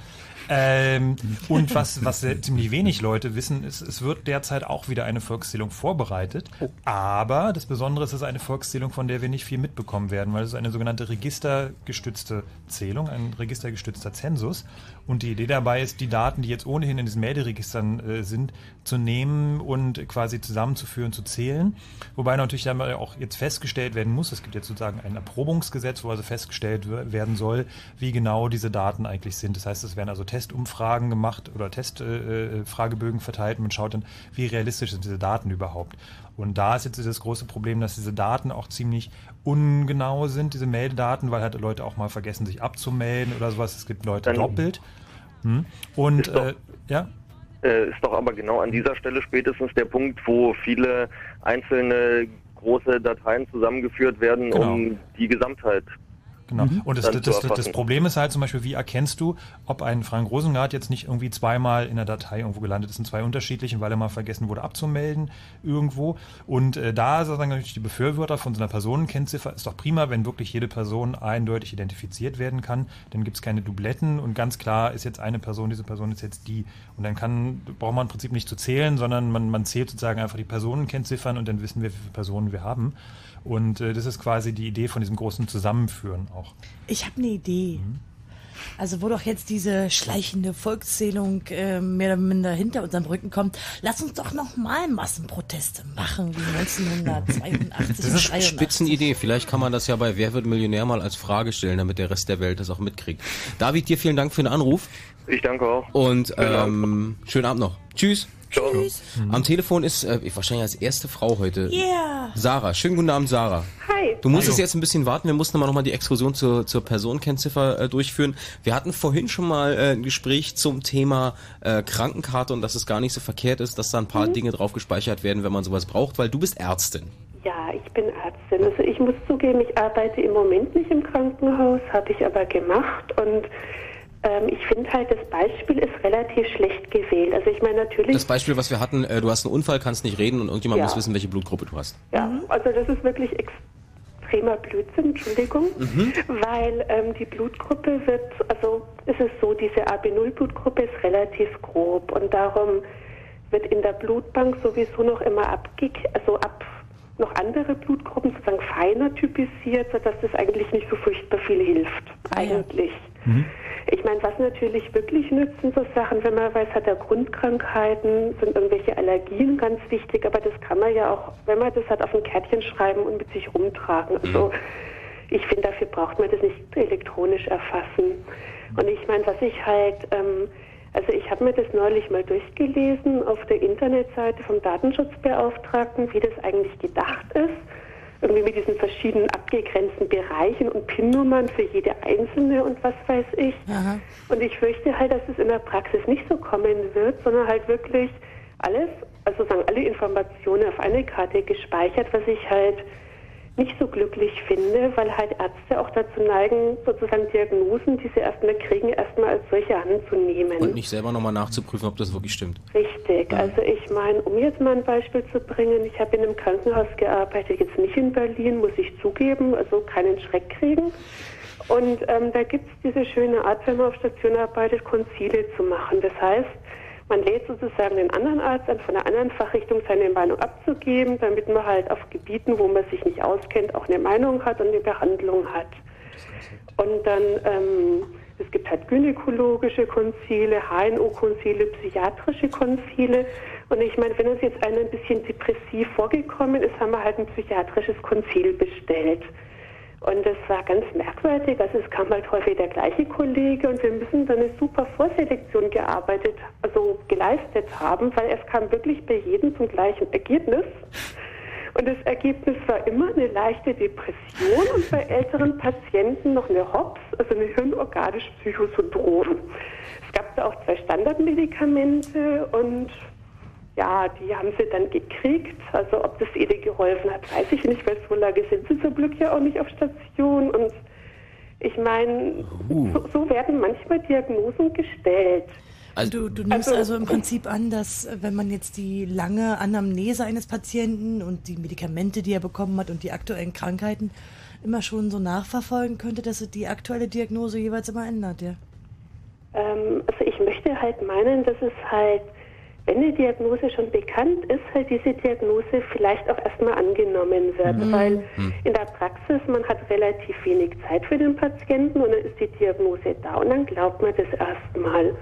Ähm, und was, was ziemlich wenig Leute wissen, ist, es wird derzeit auch wieder eine Volkszählung vorbereitet. Aber das Besondere ist, es ist eine Volkszählung, von der wir nicht viel mitbekommen werden, weil es ist eine sogenannte registergestützte Zählung, ein registergestützter Zensus. Und die Idee dabei ist, die Daten, die jetzt ohnehin in diesen Melderegistern äh, sind, zu nehmen und quasi zusammenzuführen, zu zählen. Wobei natürlich dann auch jetzt festgestellt werden muss, es gibt jetzt sozusagen ein Erprobungsgesetz, wo also festgestellt wer- werden soll, wie genau diese Daten eigentlich sind. Das heißt, es werden also Testumfragen gemacht oder Testfragebögen äh, Fragebögen verteilt und man schaut dann, wie realistisch sind diese Daten überhaupt. Und da ist jetzt das große Problem, dass diese Daten auch ziemlich ungenau sind, diese Meldedaten, weil halt Leute auch mal vergessen, sich abzumelden oder sowas. Es gibt Leute Dann- doppelt. Hm. Und äh, ja. äh, ist doch aber genau an dieser Stelle spätestens der Punkt, wo viele einzelne große Dateien zusammengeführt werden, Genau. um die Gesamtheit Genau. Und das, das, das, das. Problem ist halt zum Beispiel, wie erkennst du, ob ein Frank Rosengart jetzt nicht irgendwie zweimal in der Datei irgendwo gelandet ist, in zwei unterschiedlichen, weil er mal vergessen wurde abzumelden irgendwo. Und äh, da sagen natürlich die Befürworter von so einer Personenkennziffer, ist doch prima, wenn wirklich jede Person eindeutig identifiziert werden kann. Dann gibt es keine Dubletten und ganz klar ist jetzt eine Person, diese Person ist jetzt die. Und dann kann, braucht man im Prinzip nicht zu zählen, sondern man, man zählt sozusagen einfach die Personenkennziffern und dann wissen wir, wie viele Personen wir haben. Und äh, das ist quasi die Idee von diesem großen Zusammenführen auch. Ich habe eine Idee. Also wo doch jetzt diese schleichende Volkszählung äh, mehr oder minder hinter unseren Rücken kommt, lass uns doch noch mal Massenproteste machen wie 1982 Das ist eine 83. Spitzenidee. Vielleicht kann man das ja bei Wer wird Millionär mal als Frage stellen, damit der Rest der Welt das auch mitkriegt. David, dir vielen Dank für den Anruf. Ich danke auch. Und ähm, schönen Abend noch. Tschüss. Tschüss. Am Telefon ist äh, wahrscheinlich als erste Frau heute Yeah. Sarah. Schönen guten Abend, Sarah. Hi. Du musstest jetzt ein bisschen warten. Wir mussten aber noch mal die Exkursion zur, zur Personenkennziffer äh, durchführen. Wir hatten vorhin schon mal äh, ein Gespräch zum Thema äh, Krankenkarte und dass es gar nicht so verkehrt ist, dass da ein paar Dinge drauf gespeichert werden, wenn man sowas braucht, weil du bist Ärztin. Ja, ich bin Ärztin. Also ich muss zugeben, ich arbeite im Moment nicht im Krankenhaus, habe ich aber gemacht und ähm, ich finde halt, das Beispiel ist relativ schlecht gewählt. Also ich meine natürlich, Das Beispiel, was wir hatten, äh, du hast einen Unfall, kannst nicht reden und irgendjemand Ja. muss wissen, welche Blutgruppe du hast. ja, also das ist wirklich extremer Blödsinn, Entschuldigung, Mhm. weil ähm, die Blutgruppe wird, also es ist so, diese AB0-Blutgruppe ist relativ grob und darum wird in der Blutbank sowieso noch immer abge also ab noch andere Blutgruppen sozusagen feiner typisiert, sodass das eigentlich nicht so furchtbar viel hilft. Eigentlich. Ich meine, was natürlich wirklich nützt, sind so Sachen, wenn man weiß, hat er Grundkrankheiten, sind irgendwelche Allergien ganz wichtig, aber das kann man ja auch, wenn man das hat, auf ein Kärtchen schreiben und mit sich rumtragen. Also ich finde, dafür braucht man das nicht elektronisch erfassen. Und ich meine, was ich halt, ähm, also ich habe mir das neulich mal durchgelesen auf der Internetseite vom Datenschutzbeauftragten, wie das eigentlich gedacht ist. Irgendwie mit diesen verschiedenen abgegrenzten Bereichen und PIN-Nummern für jede einzelne und was weiß ich. Und ich fürchte halt, dass es in der Praxis nicht so kommen wird, sondern halt wirklich alles, also sagen alle Informationen auf eine Karte gespeichert, was ich halt nicht so glücklich finde, weil halt Ärzte auch dazu neigen, sozusagen Diagnosen, die sie erstmal kriegen, erstmal als solche anzunehmen. Und nicht selber nochmal nachzuprüfen, ob das wirklich stimmt. Richtig. Also ich meine, um jetzt mal ein Beispiel zu bringen, ich habe in einem Krankenhaus gearbeitet, jetzt nicht in Berlin, muss ich zugeben, also keinen Schreck kriegen. Und ähm, da gibt es diese schöne Art, wenn man auf Station arbeitet, Konzile zu machen. Das heißt, man lädt sozusagen den anderen Arzt an, von einer anderen Fachrichtung seine Meinung abzugeben, damit man halt auf Gebieten, wo man sich nicht auskennt, auch eine Meinung hat und eine Behandlung hat. Und dann, ähm, es gibt halt gynäkologische Konzile, HNO-Konzile, psychiatrische Konzile. Und ich meine, wenn uns jetzt einer ein bisschen depressiv vorgekommen ist, haben wir halt ein psychiatrisches Konzil bestellt. Und das war ganz merkwürdig. Also es kam halt häufig der gleiche Kollege und wir müssen dann eine super Vorselektion gearbeitet, also geleistet haben, weil es kam wirklich bei jedem zum gleichen Ergebnis. Und das Ergebnis war immer eine leichte Depression und bei älteren Patienten noch eine HOPS, also eine hirnorganische Psychosyndrom. Es gab da auch zwei Standardmedikamente und ja, die haben sie dann gekriegt. Also ob das ihnen geholfen hat, weiß ich nicht, weil so lange sind sie zum Glück ja auch nicht auf Station. Und ich meine, so, so werden manchmal Diagnosen gestellt. Also, du, du nimmst also, also, im Prinzip an, dass äh, wenn man jetzt die lange Anamnese eines Patienten und die Medikamente, die er bekommen hat und die aktuellen Krankheiten immer schon so nachverfolgen könnte, dass er die aktuelle Diagnose jeweils immer ändert, ja? Ähm, also ich möchte halt meinen, dass es halt wenn eine Diagnose schon bekannt ist, halt diese Diagnose vielleicht auch erstmal angenommen wird, mhm. weil mhm. in der Praxis man hat relativ wenig Zeit für den Patienten und dann ist die Diagnose da und dann glaubt man das erstmal.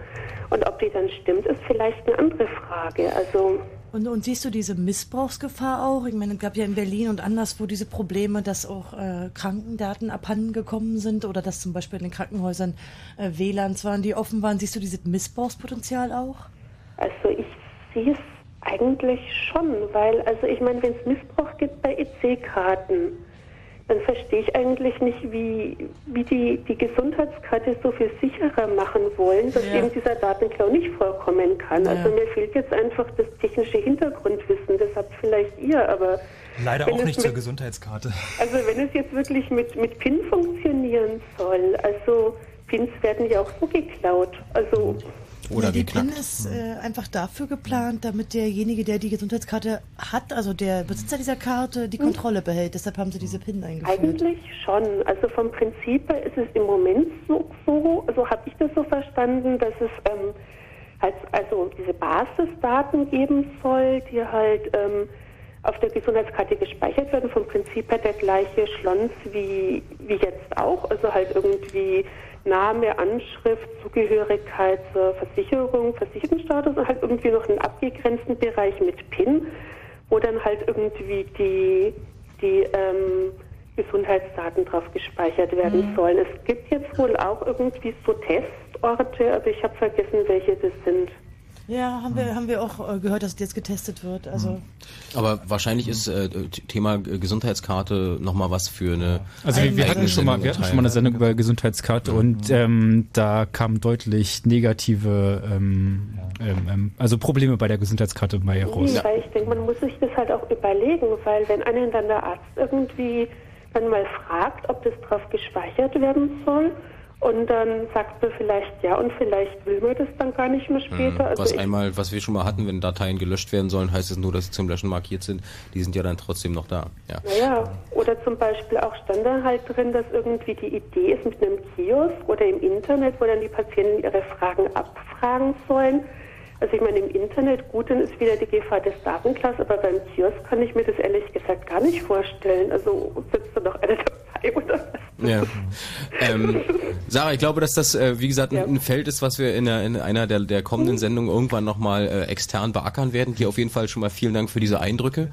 Und ob die dann stimmt, ist vielleicht eine andere Frage. Also und, und siehst du diese Missbrauchsgefahr auch? Ich meine, es gab ja in Berlin und anderswo diese Probleme, dass auch äh, Krankendaten abhanden gekommen sind oder dass zum Beispiel in den Krankenhäusern äh, WLANs waren, die offen waren. Siehst du dieses Missbrauchspotenzial auch? Also ich sehe es eigentlich schon, weil, also ich meine, wenn es Missbrauch gibt bei EC-Karten, dann verstehe ich eigentlich nicht, wie, wie die, die Gesundheitskarte so viel sicherer machen wollen, dass ja. eben dieser Datenklau nicht vorkommen kann. Ja. Also mir fehlt jetzt einfach das technische Hintergrundwissen, das habt vielleicht ihr, aber... Leider auch nicht mit, zur Gesundheitskarte. Also wenn es jetzt wirklich mit, mit PIN funktionieren soll, also PINs werden ja auch so geklaut, also... Oder ja, die PIN ist äh, einfach dafür geplant, damit derjenige, der die Gesundheitskarte hat, also der Besitzer dieser Karte, die hm. Kontrolle behält. Deshalb haben sie diese PIN eingeführt. Eigentlich schon. Also vom Prinzip her ist es im Moment so, so also habe ich das so verstanden, dass es ähm, halt, also diese Basisdaten geben soll, die halt ähm, auf der Gesundheitskarte gespeichert werden. Vom Prinzip her der gleiche Schlons wie, wie jetzt auch. Also halt irgendwie Name, Anschrift, Zugehörigkeit zur Versicherung, Versicherungsstatus und halt irgendwie noch einen abgegrenzten Bereich mit PIN, wo dann halt irgendwie die, die ähm, Gesundheitsdaten drauf gespeichert werden mhm. sollen. Es gibt jetzt wohl auch irgendwie so Testorte, aber ich habe vergessen, welche das sind. Ja, haben wir, haben wir auch äh, gehört, dass jetzt getestet wird. Also mhm. Aber wahrscheinlich ist äh, Thema Gesundheitskarte nochmal was für eine. Also wir, wir hatten schon mal, wir hatten schon mal eine Sendung über Gesundheitskarte mhm. und ähm, da kamen deutlich negative, ähm, ähm, ähm, also Probleme bei der Gesundheitskarte bei raus. Nee, weil ich denke, man muss sich das halt auch überlegen, weil wenn einen dann der Arzt irgendwie dann mal fragt, ob das drauf gespeichert werden soll, und dann sagt man vielleicht ja und vielleicht will man das dann gar nicht mehr mhm. später. Also was einmal, was wir schon mal hatten, wenn Dateien gelöscht werden sollen, heißt es nur, dass sie zum Löschen markiert sind. Die sind ja dann trotzdem noch da. Ja. Naja, oder zum Beispiel auch stand da halt drin, dass irgendwie die Idee ist mit einem Kiosk oder im Internet, wo dann die Patienten ihre Fragen abfragen sollen. Also ich meine, im Internet, gut, dann ist wieder die Gefahr des Datenklass, aber beim Kiosk kann ich mir das ehrlich gesagt gar nicht vorstellen. Also sitzt da noch einer dabei oder was? Ja. ähm, Sarah, ich glaube, dass das, äh, wie gesagt, ja. ein Feld ist, was wir in, der, in einer der, der kommenden Sendungen irgendwann nochmal äh, extern beackern werden. Hier auf jeden Fall schon mal vielen Dank für diese Eindrücke.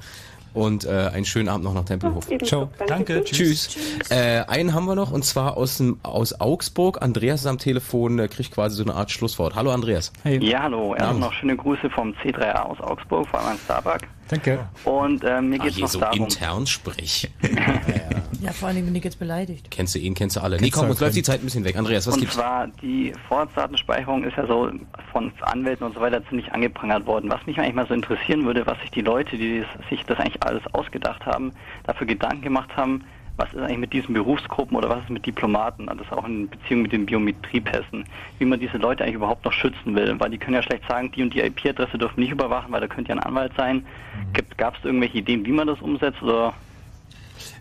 Und äh, einen schönen Abend noch nach Tempelhof. Ja, Ciao. Danke. Tschüss. Tschüss. Äh, einen haben wir noch und zwar aus, dem, aus Augsburg. Andreas ist am Telefon, der kriegt quasi so eine Art Schlusswort. Hallo Andreas. Hey. Ja, hallo. Erst noch schöne Grüße vom C3A aus Augsburg, vor allem an Starbuck. Danke. Und äh, mir geht es noch so darum. intern sprich. ja, vor allem, wenn ich jetzt beleidigt. Kennst du ihn, kennst du alle. Kennst nee, komm, uns läuft die Zeit ein bisschen weg. Andreas, was und gibt's? Und zwar, die Vorratsdatenspeicherung ist ja so von Anwälten und so weiter ziemlich angeprangert worden. Was mich eigentlich mal so interessieren würde, was sich die Leute, die sich das eigentlich alles ausgedacht haben, dafür Gedanken gemacht haben, was ist eigentlich mit diesen Berufsgruppen oder was ist mit Diplomaten, das also auch in Beziehung mit den Biometriepässen, wie man diese Leute eigentlich überhaupt noch schützen will, weil die können ja schlecht sagen, die und die IP-Adresse dürfen nicht überwachen, weil da könnte ja ein Anwalt sein. Gab es irgendwelche Ideen, wie man das umsetzt oder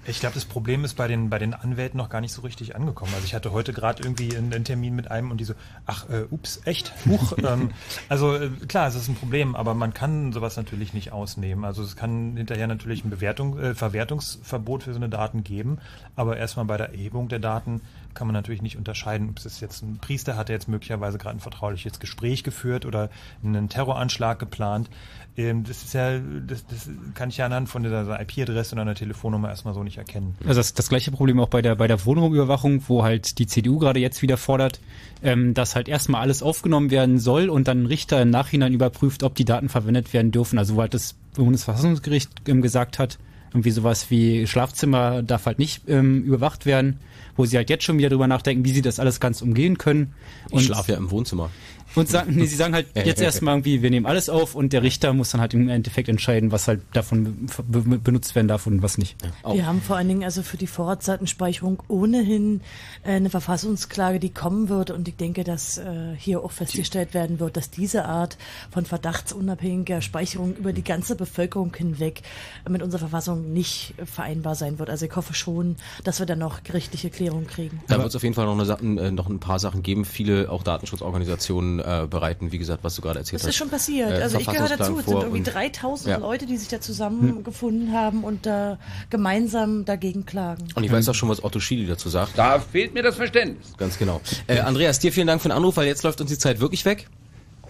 ich glaube, das Problem ist bei den, bei den Anwälten noch gar nicht so richtig angekommen. Also ich hatte heute gerade irgendwie einen, einen, Termin mit einem und die so, ach, äh, ups, echt? Huch. ähm, also äh, klar, es ist ein Problem, aber man kann sowas natürlich nicht ausnehmen. Also es kann hinterher natürlich ein Bewertung, äh, Verwertungsverbot für so eine Daten geben, aber erstmal bei der Erhebung der Daten kann man natürlich nicht unterscheiden, ob es jetzt ein Priester hat, der jetzt möglicherweise gerade ein vertrauliches Gespräch geführt oder einen Terroranschlag geplant. Ähm, das ist ja, das, das kann ich ja anhand von dieser IP-Adresse oder einer Telefonnummer erstmal so nicht erkennen. Also das, das gleiche Problem auch bei der bei der Wohnraumüberwachung, wo halt die CDU gerade jetzt wieder fordert, ähm, dass halt erstmal alles aufgenommen werden soll und dann ein Richter im Nachhinein überprüft, ob die Daten verwendet werden dürfen. Also wo halt das Bundesverfassungsgericht ähm, gesagt hat, Irgendwie sowas wie Schlafzimmer darf halt nicht ähm, überwacht werden, wo sie halt jetzt schon wieder drüber nachdenken, wie sie das alles ganz umgehen können. Ich schlafe ja im Wohnzimmer. Und sagen, nee, sie sagen halt jetzt erstmal irgendwie, wir nehmen alles auf und der Richter muss dann halt im Endeffekt entscheiden, was halt davon be be benutzt werden darf und was nicht. Wir haben vor allen Dingen also für die Vorratsdatenspeicherung ohnehin äh, eine Verfassungsklage, die kommen wird. Und ich denke, dass äh, hier auch festgestellt werden wird, dass diese Art von verdachtsunabhängiger Speicherung über die ganze Bevölkerung hinweg mit unserer Verfassung nicht vereinbar sein wird. Also ich hoffe schon, dass wir dann noch gerichtliche Klärung kriegen. Da wird es auf jeden Fall noch, eine, äh, noch ein paar Sachen geben. Viele auch Datenschutzorganisationen bereiten, wie gesagt, was du gerade erzählt Das hast. ist schon passiert. äh, also ich gehöre dazu. Es sind irgendwie und- 3000 Ja. Leute, die sich da zusammengefunden haben und da gemeinsam dagegen klagen. Und ich weiß auch schon, was Otto Schily dazu sagt. Da fehlt mir das Verständnis. Ganz genau. Äh, Andreas, dir vielen Dank für den Anruf, weil jetzt läuft uns die Zeit wirklich weg.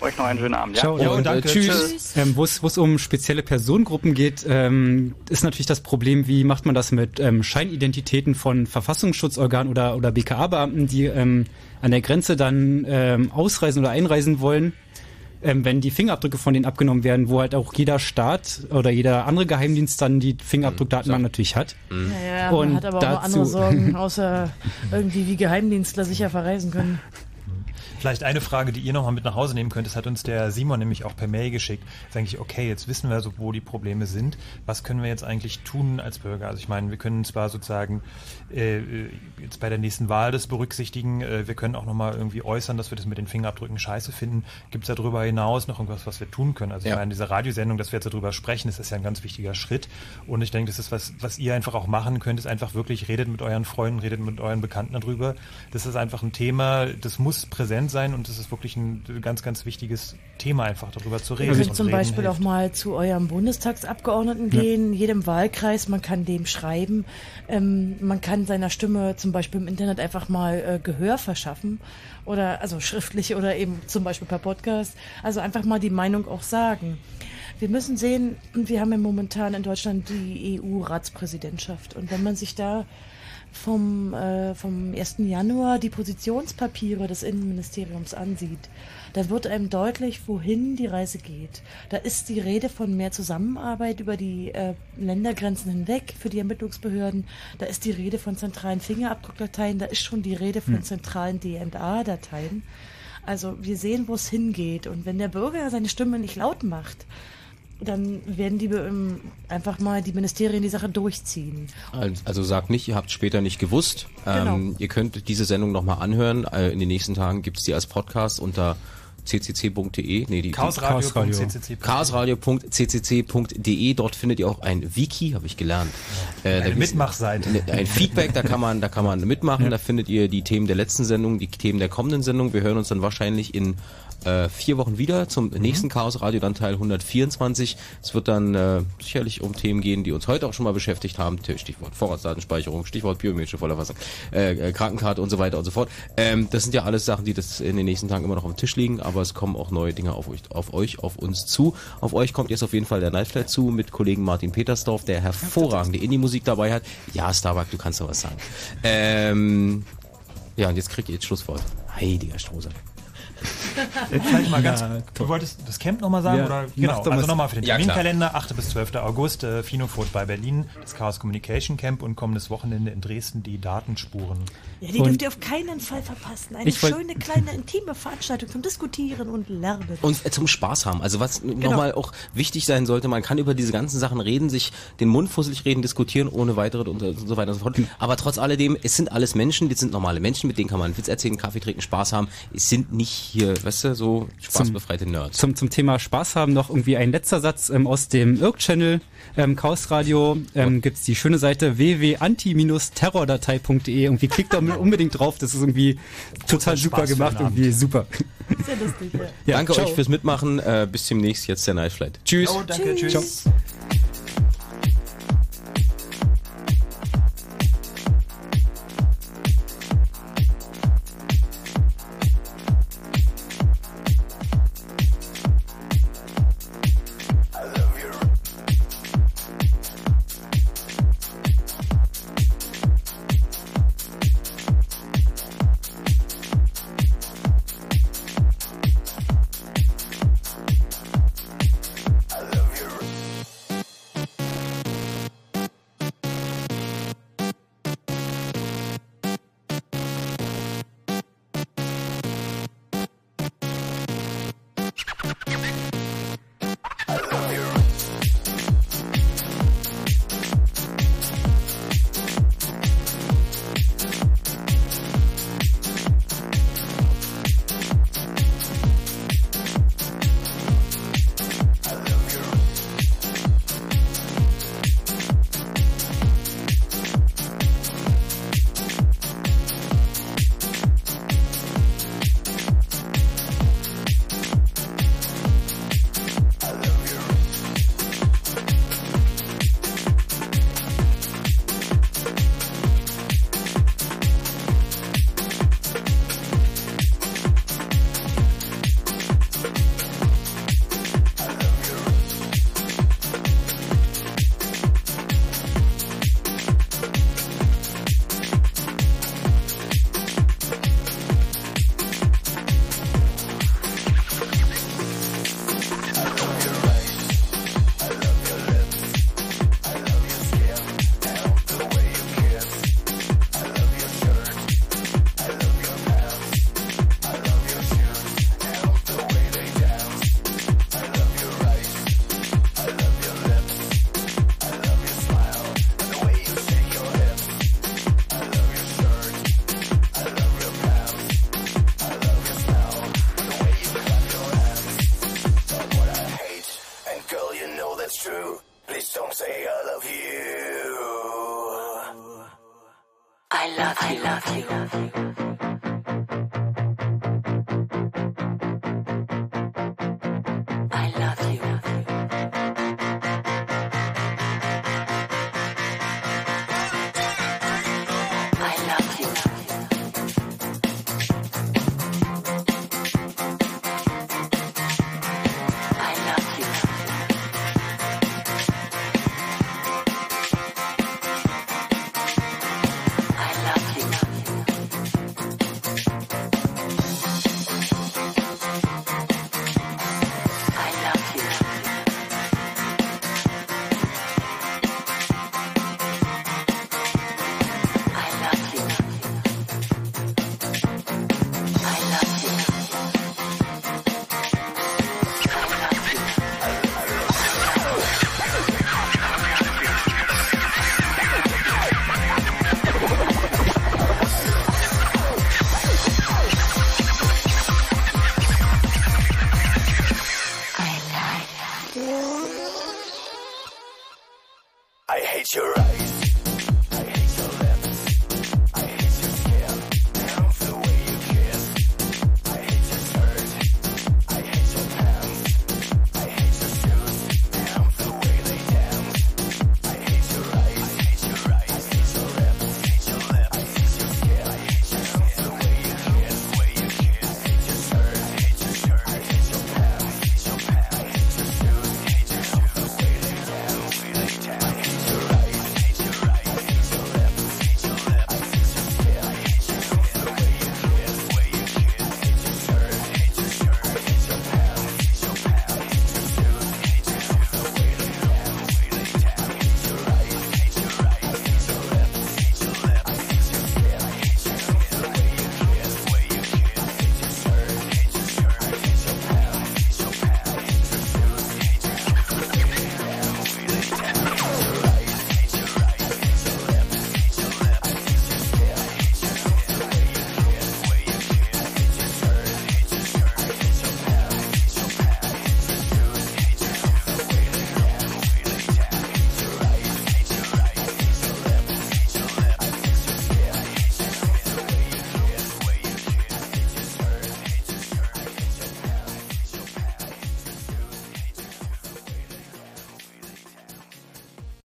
Euch noch einen schönen Abend. Ja? Ciao und äh, tschüss. Ähm, Wo es um spezielle Personengruppen geht, ähm, ist natürlich das Problem, wie macht man das mit ähm, Scheinidentitäten von Verfassungsschutzorganen oder, oder BKA-Beamten, die ähm, an der Grenze dann ähm, ausreisen oder einreisen wollen. Ähm, wenn die Fingerabdrücke von denen abgenommen werden, wo halt auch jeder Staat oder jeder andere Geheimdienst dann die Fingerabdruckdatenbank natürlich hat. Naja, Und man hat aber auch dazu- andere Sorgen, außer irgendwie wie Geheimdienstler sicher verreisen können. Vielleicht eine Frage, die ihr nochmal mit nach Hause nehmen könnt, das hat uns der Simon nämlich auch per Mail geschickt. Ist eigentlich, okay, jetzt wissen wir so, wo die Probleme sind. Was können wir jetzt eigentlich tun als Bürger? Also ich meine, wir können zwar sozusagen äh, jetzt bei der nächsten Wahl das berücksichtigen, äh, wir können auch nochmal irgendwie äußern, dass wir das mit den Fingerabdrücken scheiße finden. Gibt es darüber hinaus noch irgendwas, was wir tun können? Also ich Ja. meine, diese Radiosendung, dass wir jetzt darüber sprechen, das ist ja ein ganz wichtiger Schritt. Und ich denke, das ist was, was ihr einfach auch machen könnt, ist einfach wirklich, redet mit euren Freunden, redet mit euren Bekannten darüber. Das ist einfach ein Thema, das muss präsent sein und das ist wirklich ein ganz, ganz wichtiges Thema, einfach darüber zu reden. Ihr könnt zum reden Beispiel hilft. auch mal zu eurem Bundestagsabgeordneten Ja. gehen, jedem Wahlkreis, man kann dem schreiben, ähm, man kann seiner Stimme zum Beispiel im Internet einfach mal äh, Gehör verschaffen oder also schriftlich oder eben zum Beispiel per Podcast, also einfach mal die Meinung auch sagen. Wir müssen sehen, wir haben ja momentan in Deutschland die EU-Ratspräsidentschaft und wenn man sich da vom, äh, vom 1. Januar die Positionspapiere des Innenministeriums ansieht, da wird einem deutlich, wohin die Reise geht. Da ist die Rede von mehr Zusammenarbeit über die äh, Ländergrenzen hinweg für die Ermittlungsbehörden. Da ist die Rede von zentralen Fingerabdruckdateien. Da ist schon die Rede von Hm. zentralen DNA-Dateien. Also wir sehen, wo es hingeht. Und wenn der Bürger seine Stimme nicht laut macht, dann werden die ähm, einfach mal die Ministerien die Sache durchziehen. Also also sagt nicht, ihr habt später nicht gewusst. Ähm, Genau. ihr könnt diese Sendung nochmal anhören. Äh, in den nächsten Tagen gibt's die als Podcast unter ccc.de. Nee, die Chaosradio.ccc. chaosradio.ccc.de. Dort findet ihr auch ein Wiki, habe ich gelernt. Äh, Eine Mitmachseite. Ein, ein Feedback, da kann man, da kann man mitmachen. Da findet ihr die Themen der letzten Sendung, die Themen der kommenden Sendung. Wir hören uns dann wahrscheinlich in äh, vier Wochen wieder zum nächsten Chaos Radio, dann Teil 124. Es wird dann äh, sicherlich um Themen gehen, die uns heute auch schon mal beschäftigt haben. Stichwort Vorratsdatenspeicherung, Stichwort biometrische Vollerfassung, äh, äh, Krankenkarte und so weiter und so fort. Ähm, das sind ja alles Sachen, die das in den nächsten Tagen immer noch auf dem Tisch liegen, aber es kommen auch neue Dinge auf euch, auf euch, auf uns zu. Auf euch kommt jetzt auf jeden Fall der Nightflight zu mit Kollegen Martin Petersdorf, der hervorragende Indie-Musik dabei hat. Ja, Starbuck, du kannst doch was sagen. Ähm, ja, und jetzt kriegt ihr jetzt Schlusswort. Heiliger Strohsack. Vielleicht mal ganz, Ja, du wolltest das Camp nochmal sagen? Ja, oder? Genau, also nochmal für den Ja, klar. Terminkalender, 8. bis 12. August, äh, Finofurt bei Berlin, das Chaos Communication Camp und kommendes Wochenende in Dresden die Datenspuren. Ja, die dürft ihr auf keinen Fall verpassen. Eine Ich wollt- schöne, kleine, intime Veranstaltung zum Diskutieren und Lernen. Und äh, zum Spaß haben. Also was nochmal auch wichtig sein sollte, man kann über diese ganzen Sachen reden, sich den Mund fusselig reden, diskutieren ohne weitere und äh, so weiter und so fort. Aber trotz alledem, es sind alles Menschen, das sind normale Menschen, mit denen kann man einen Witz erzählen, Kaffee trinken, Spaß haben. Es sind nicht hier, weißt du, so spaßbefreite Nerds. Zum, zum Thema Spaß haben noch irgendwie ein letzter Satz ähm, aus dem Irk-Channel. Ähm, Chaos Radio ähm, gibt's die schöne Seite www.anti-terrordatei.de. Irgendwie klickt da unbedingt drauf. Das ist irgendwie total Spaß super den gemacht. Irgendwie super. Sehr lustig, ja. Ja, Danke ciao. euch fürs Mitmachen. Äh, bis demnächst. Jetzt der Night Flight. Tschüss. Jo, danke, tschüss. Ciao.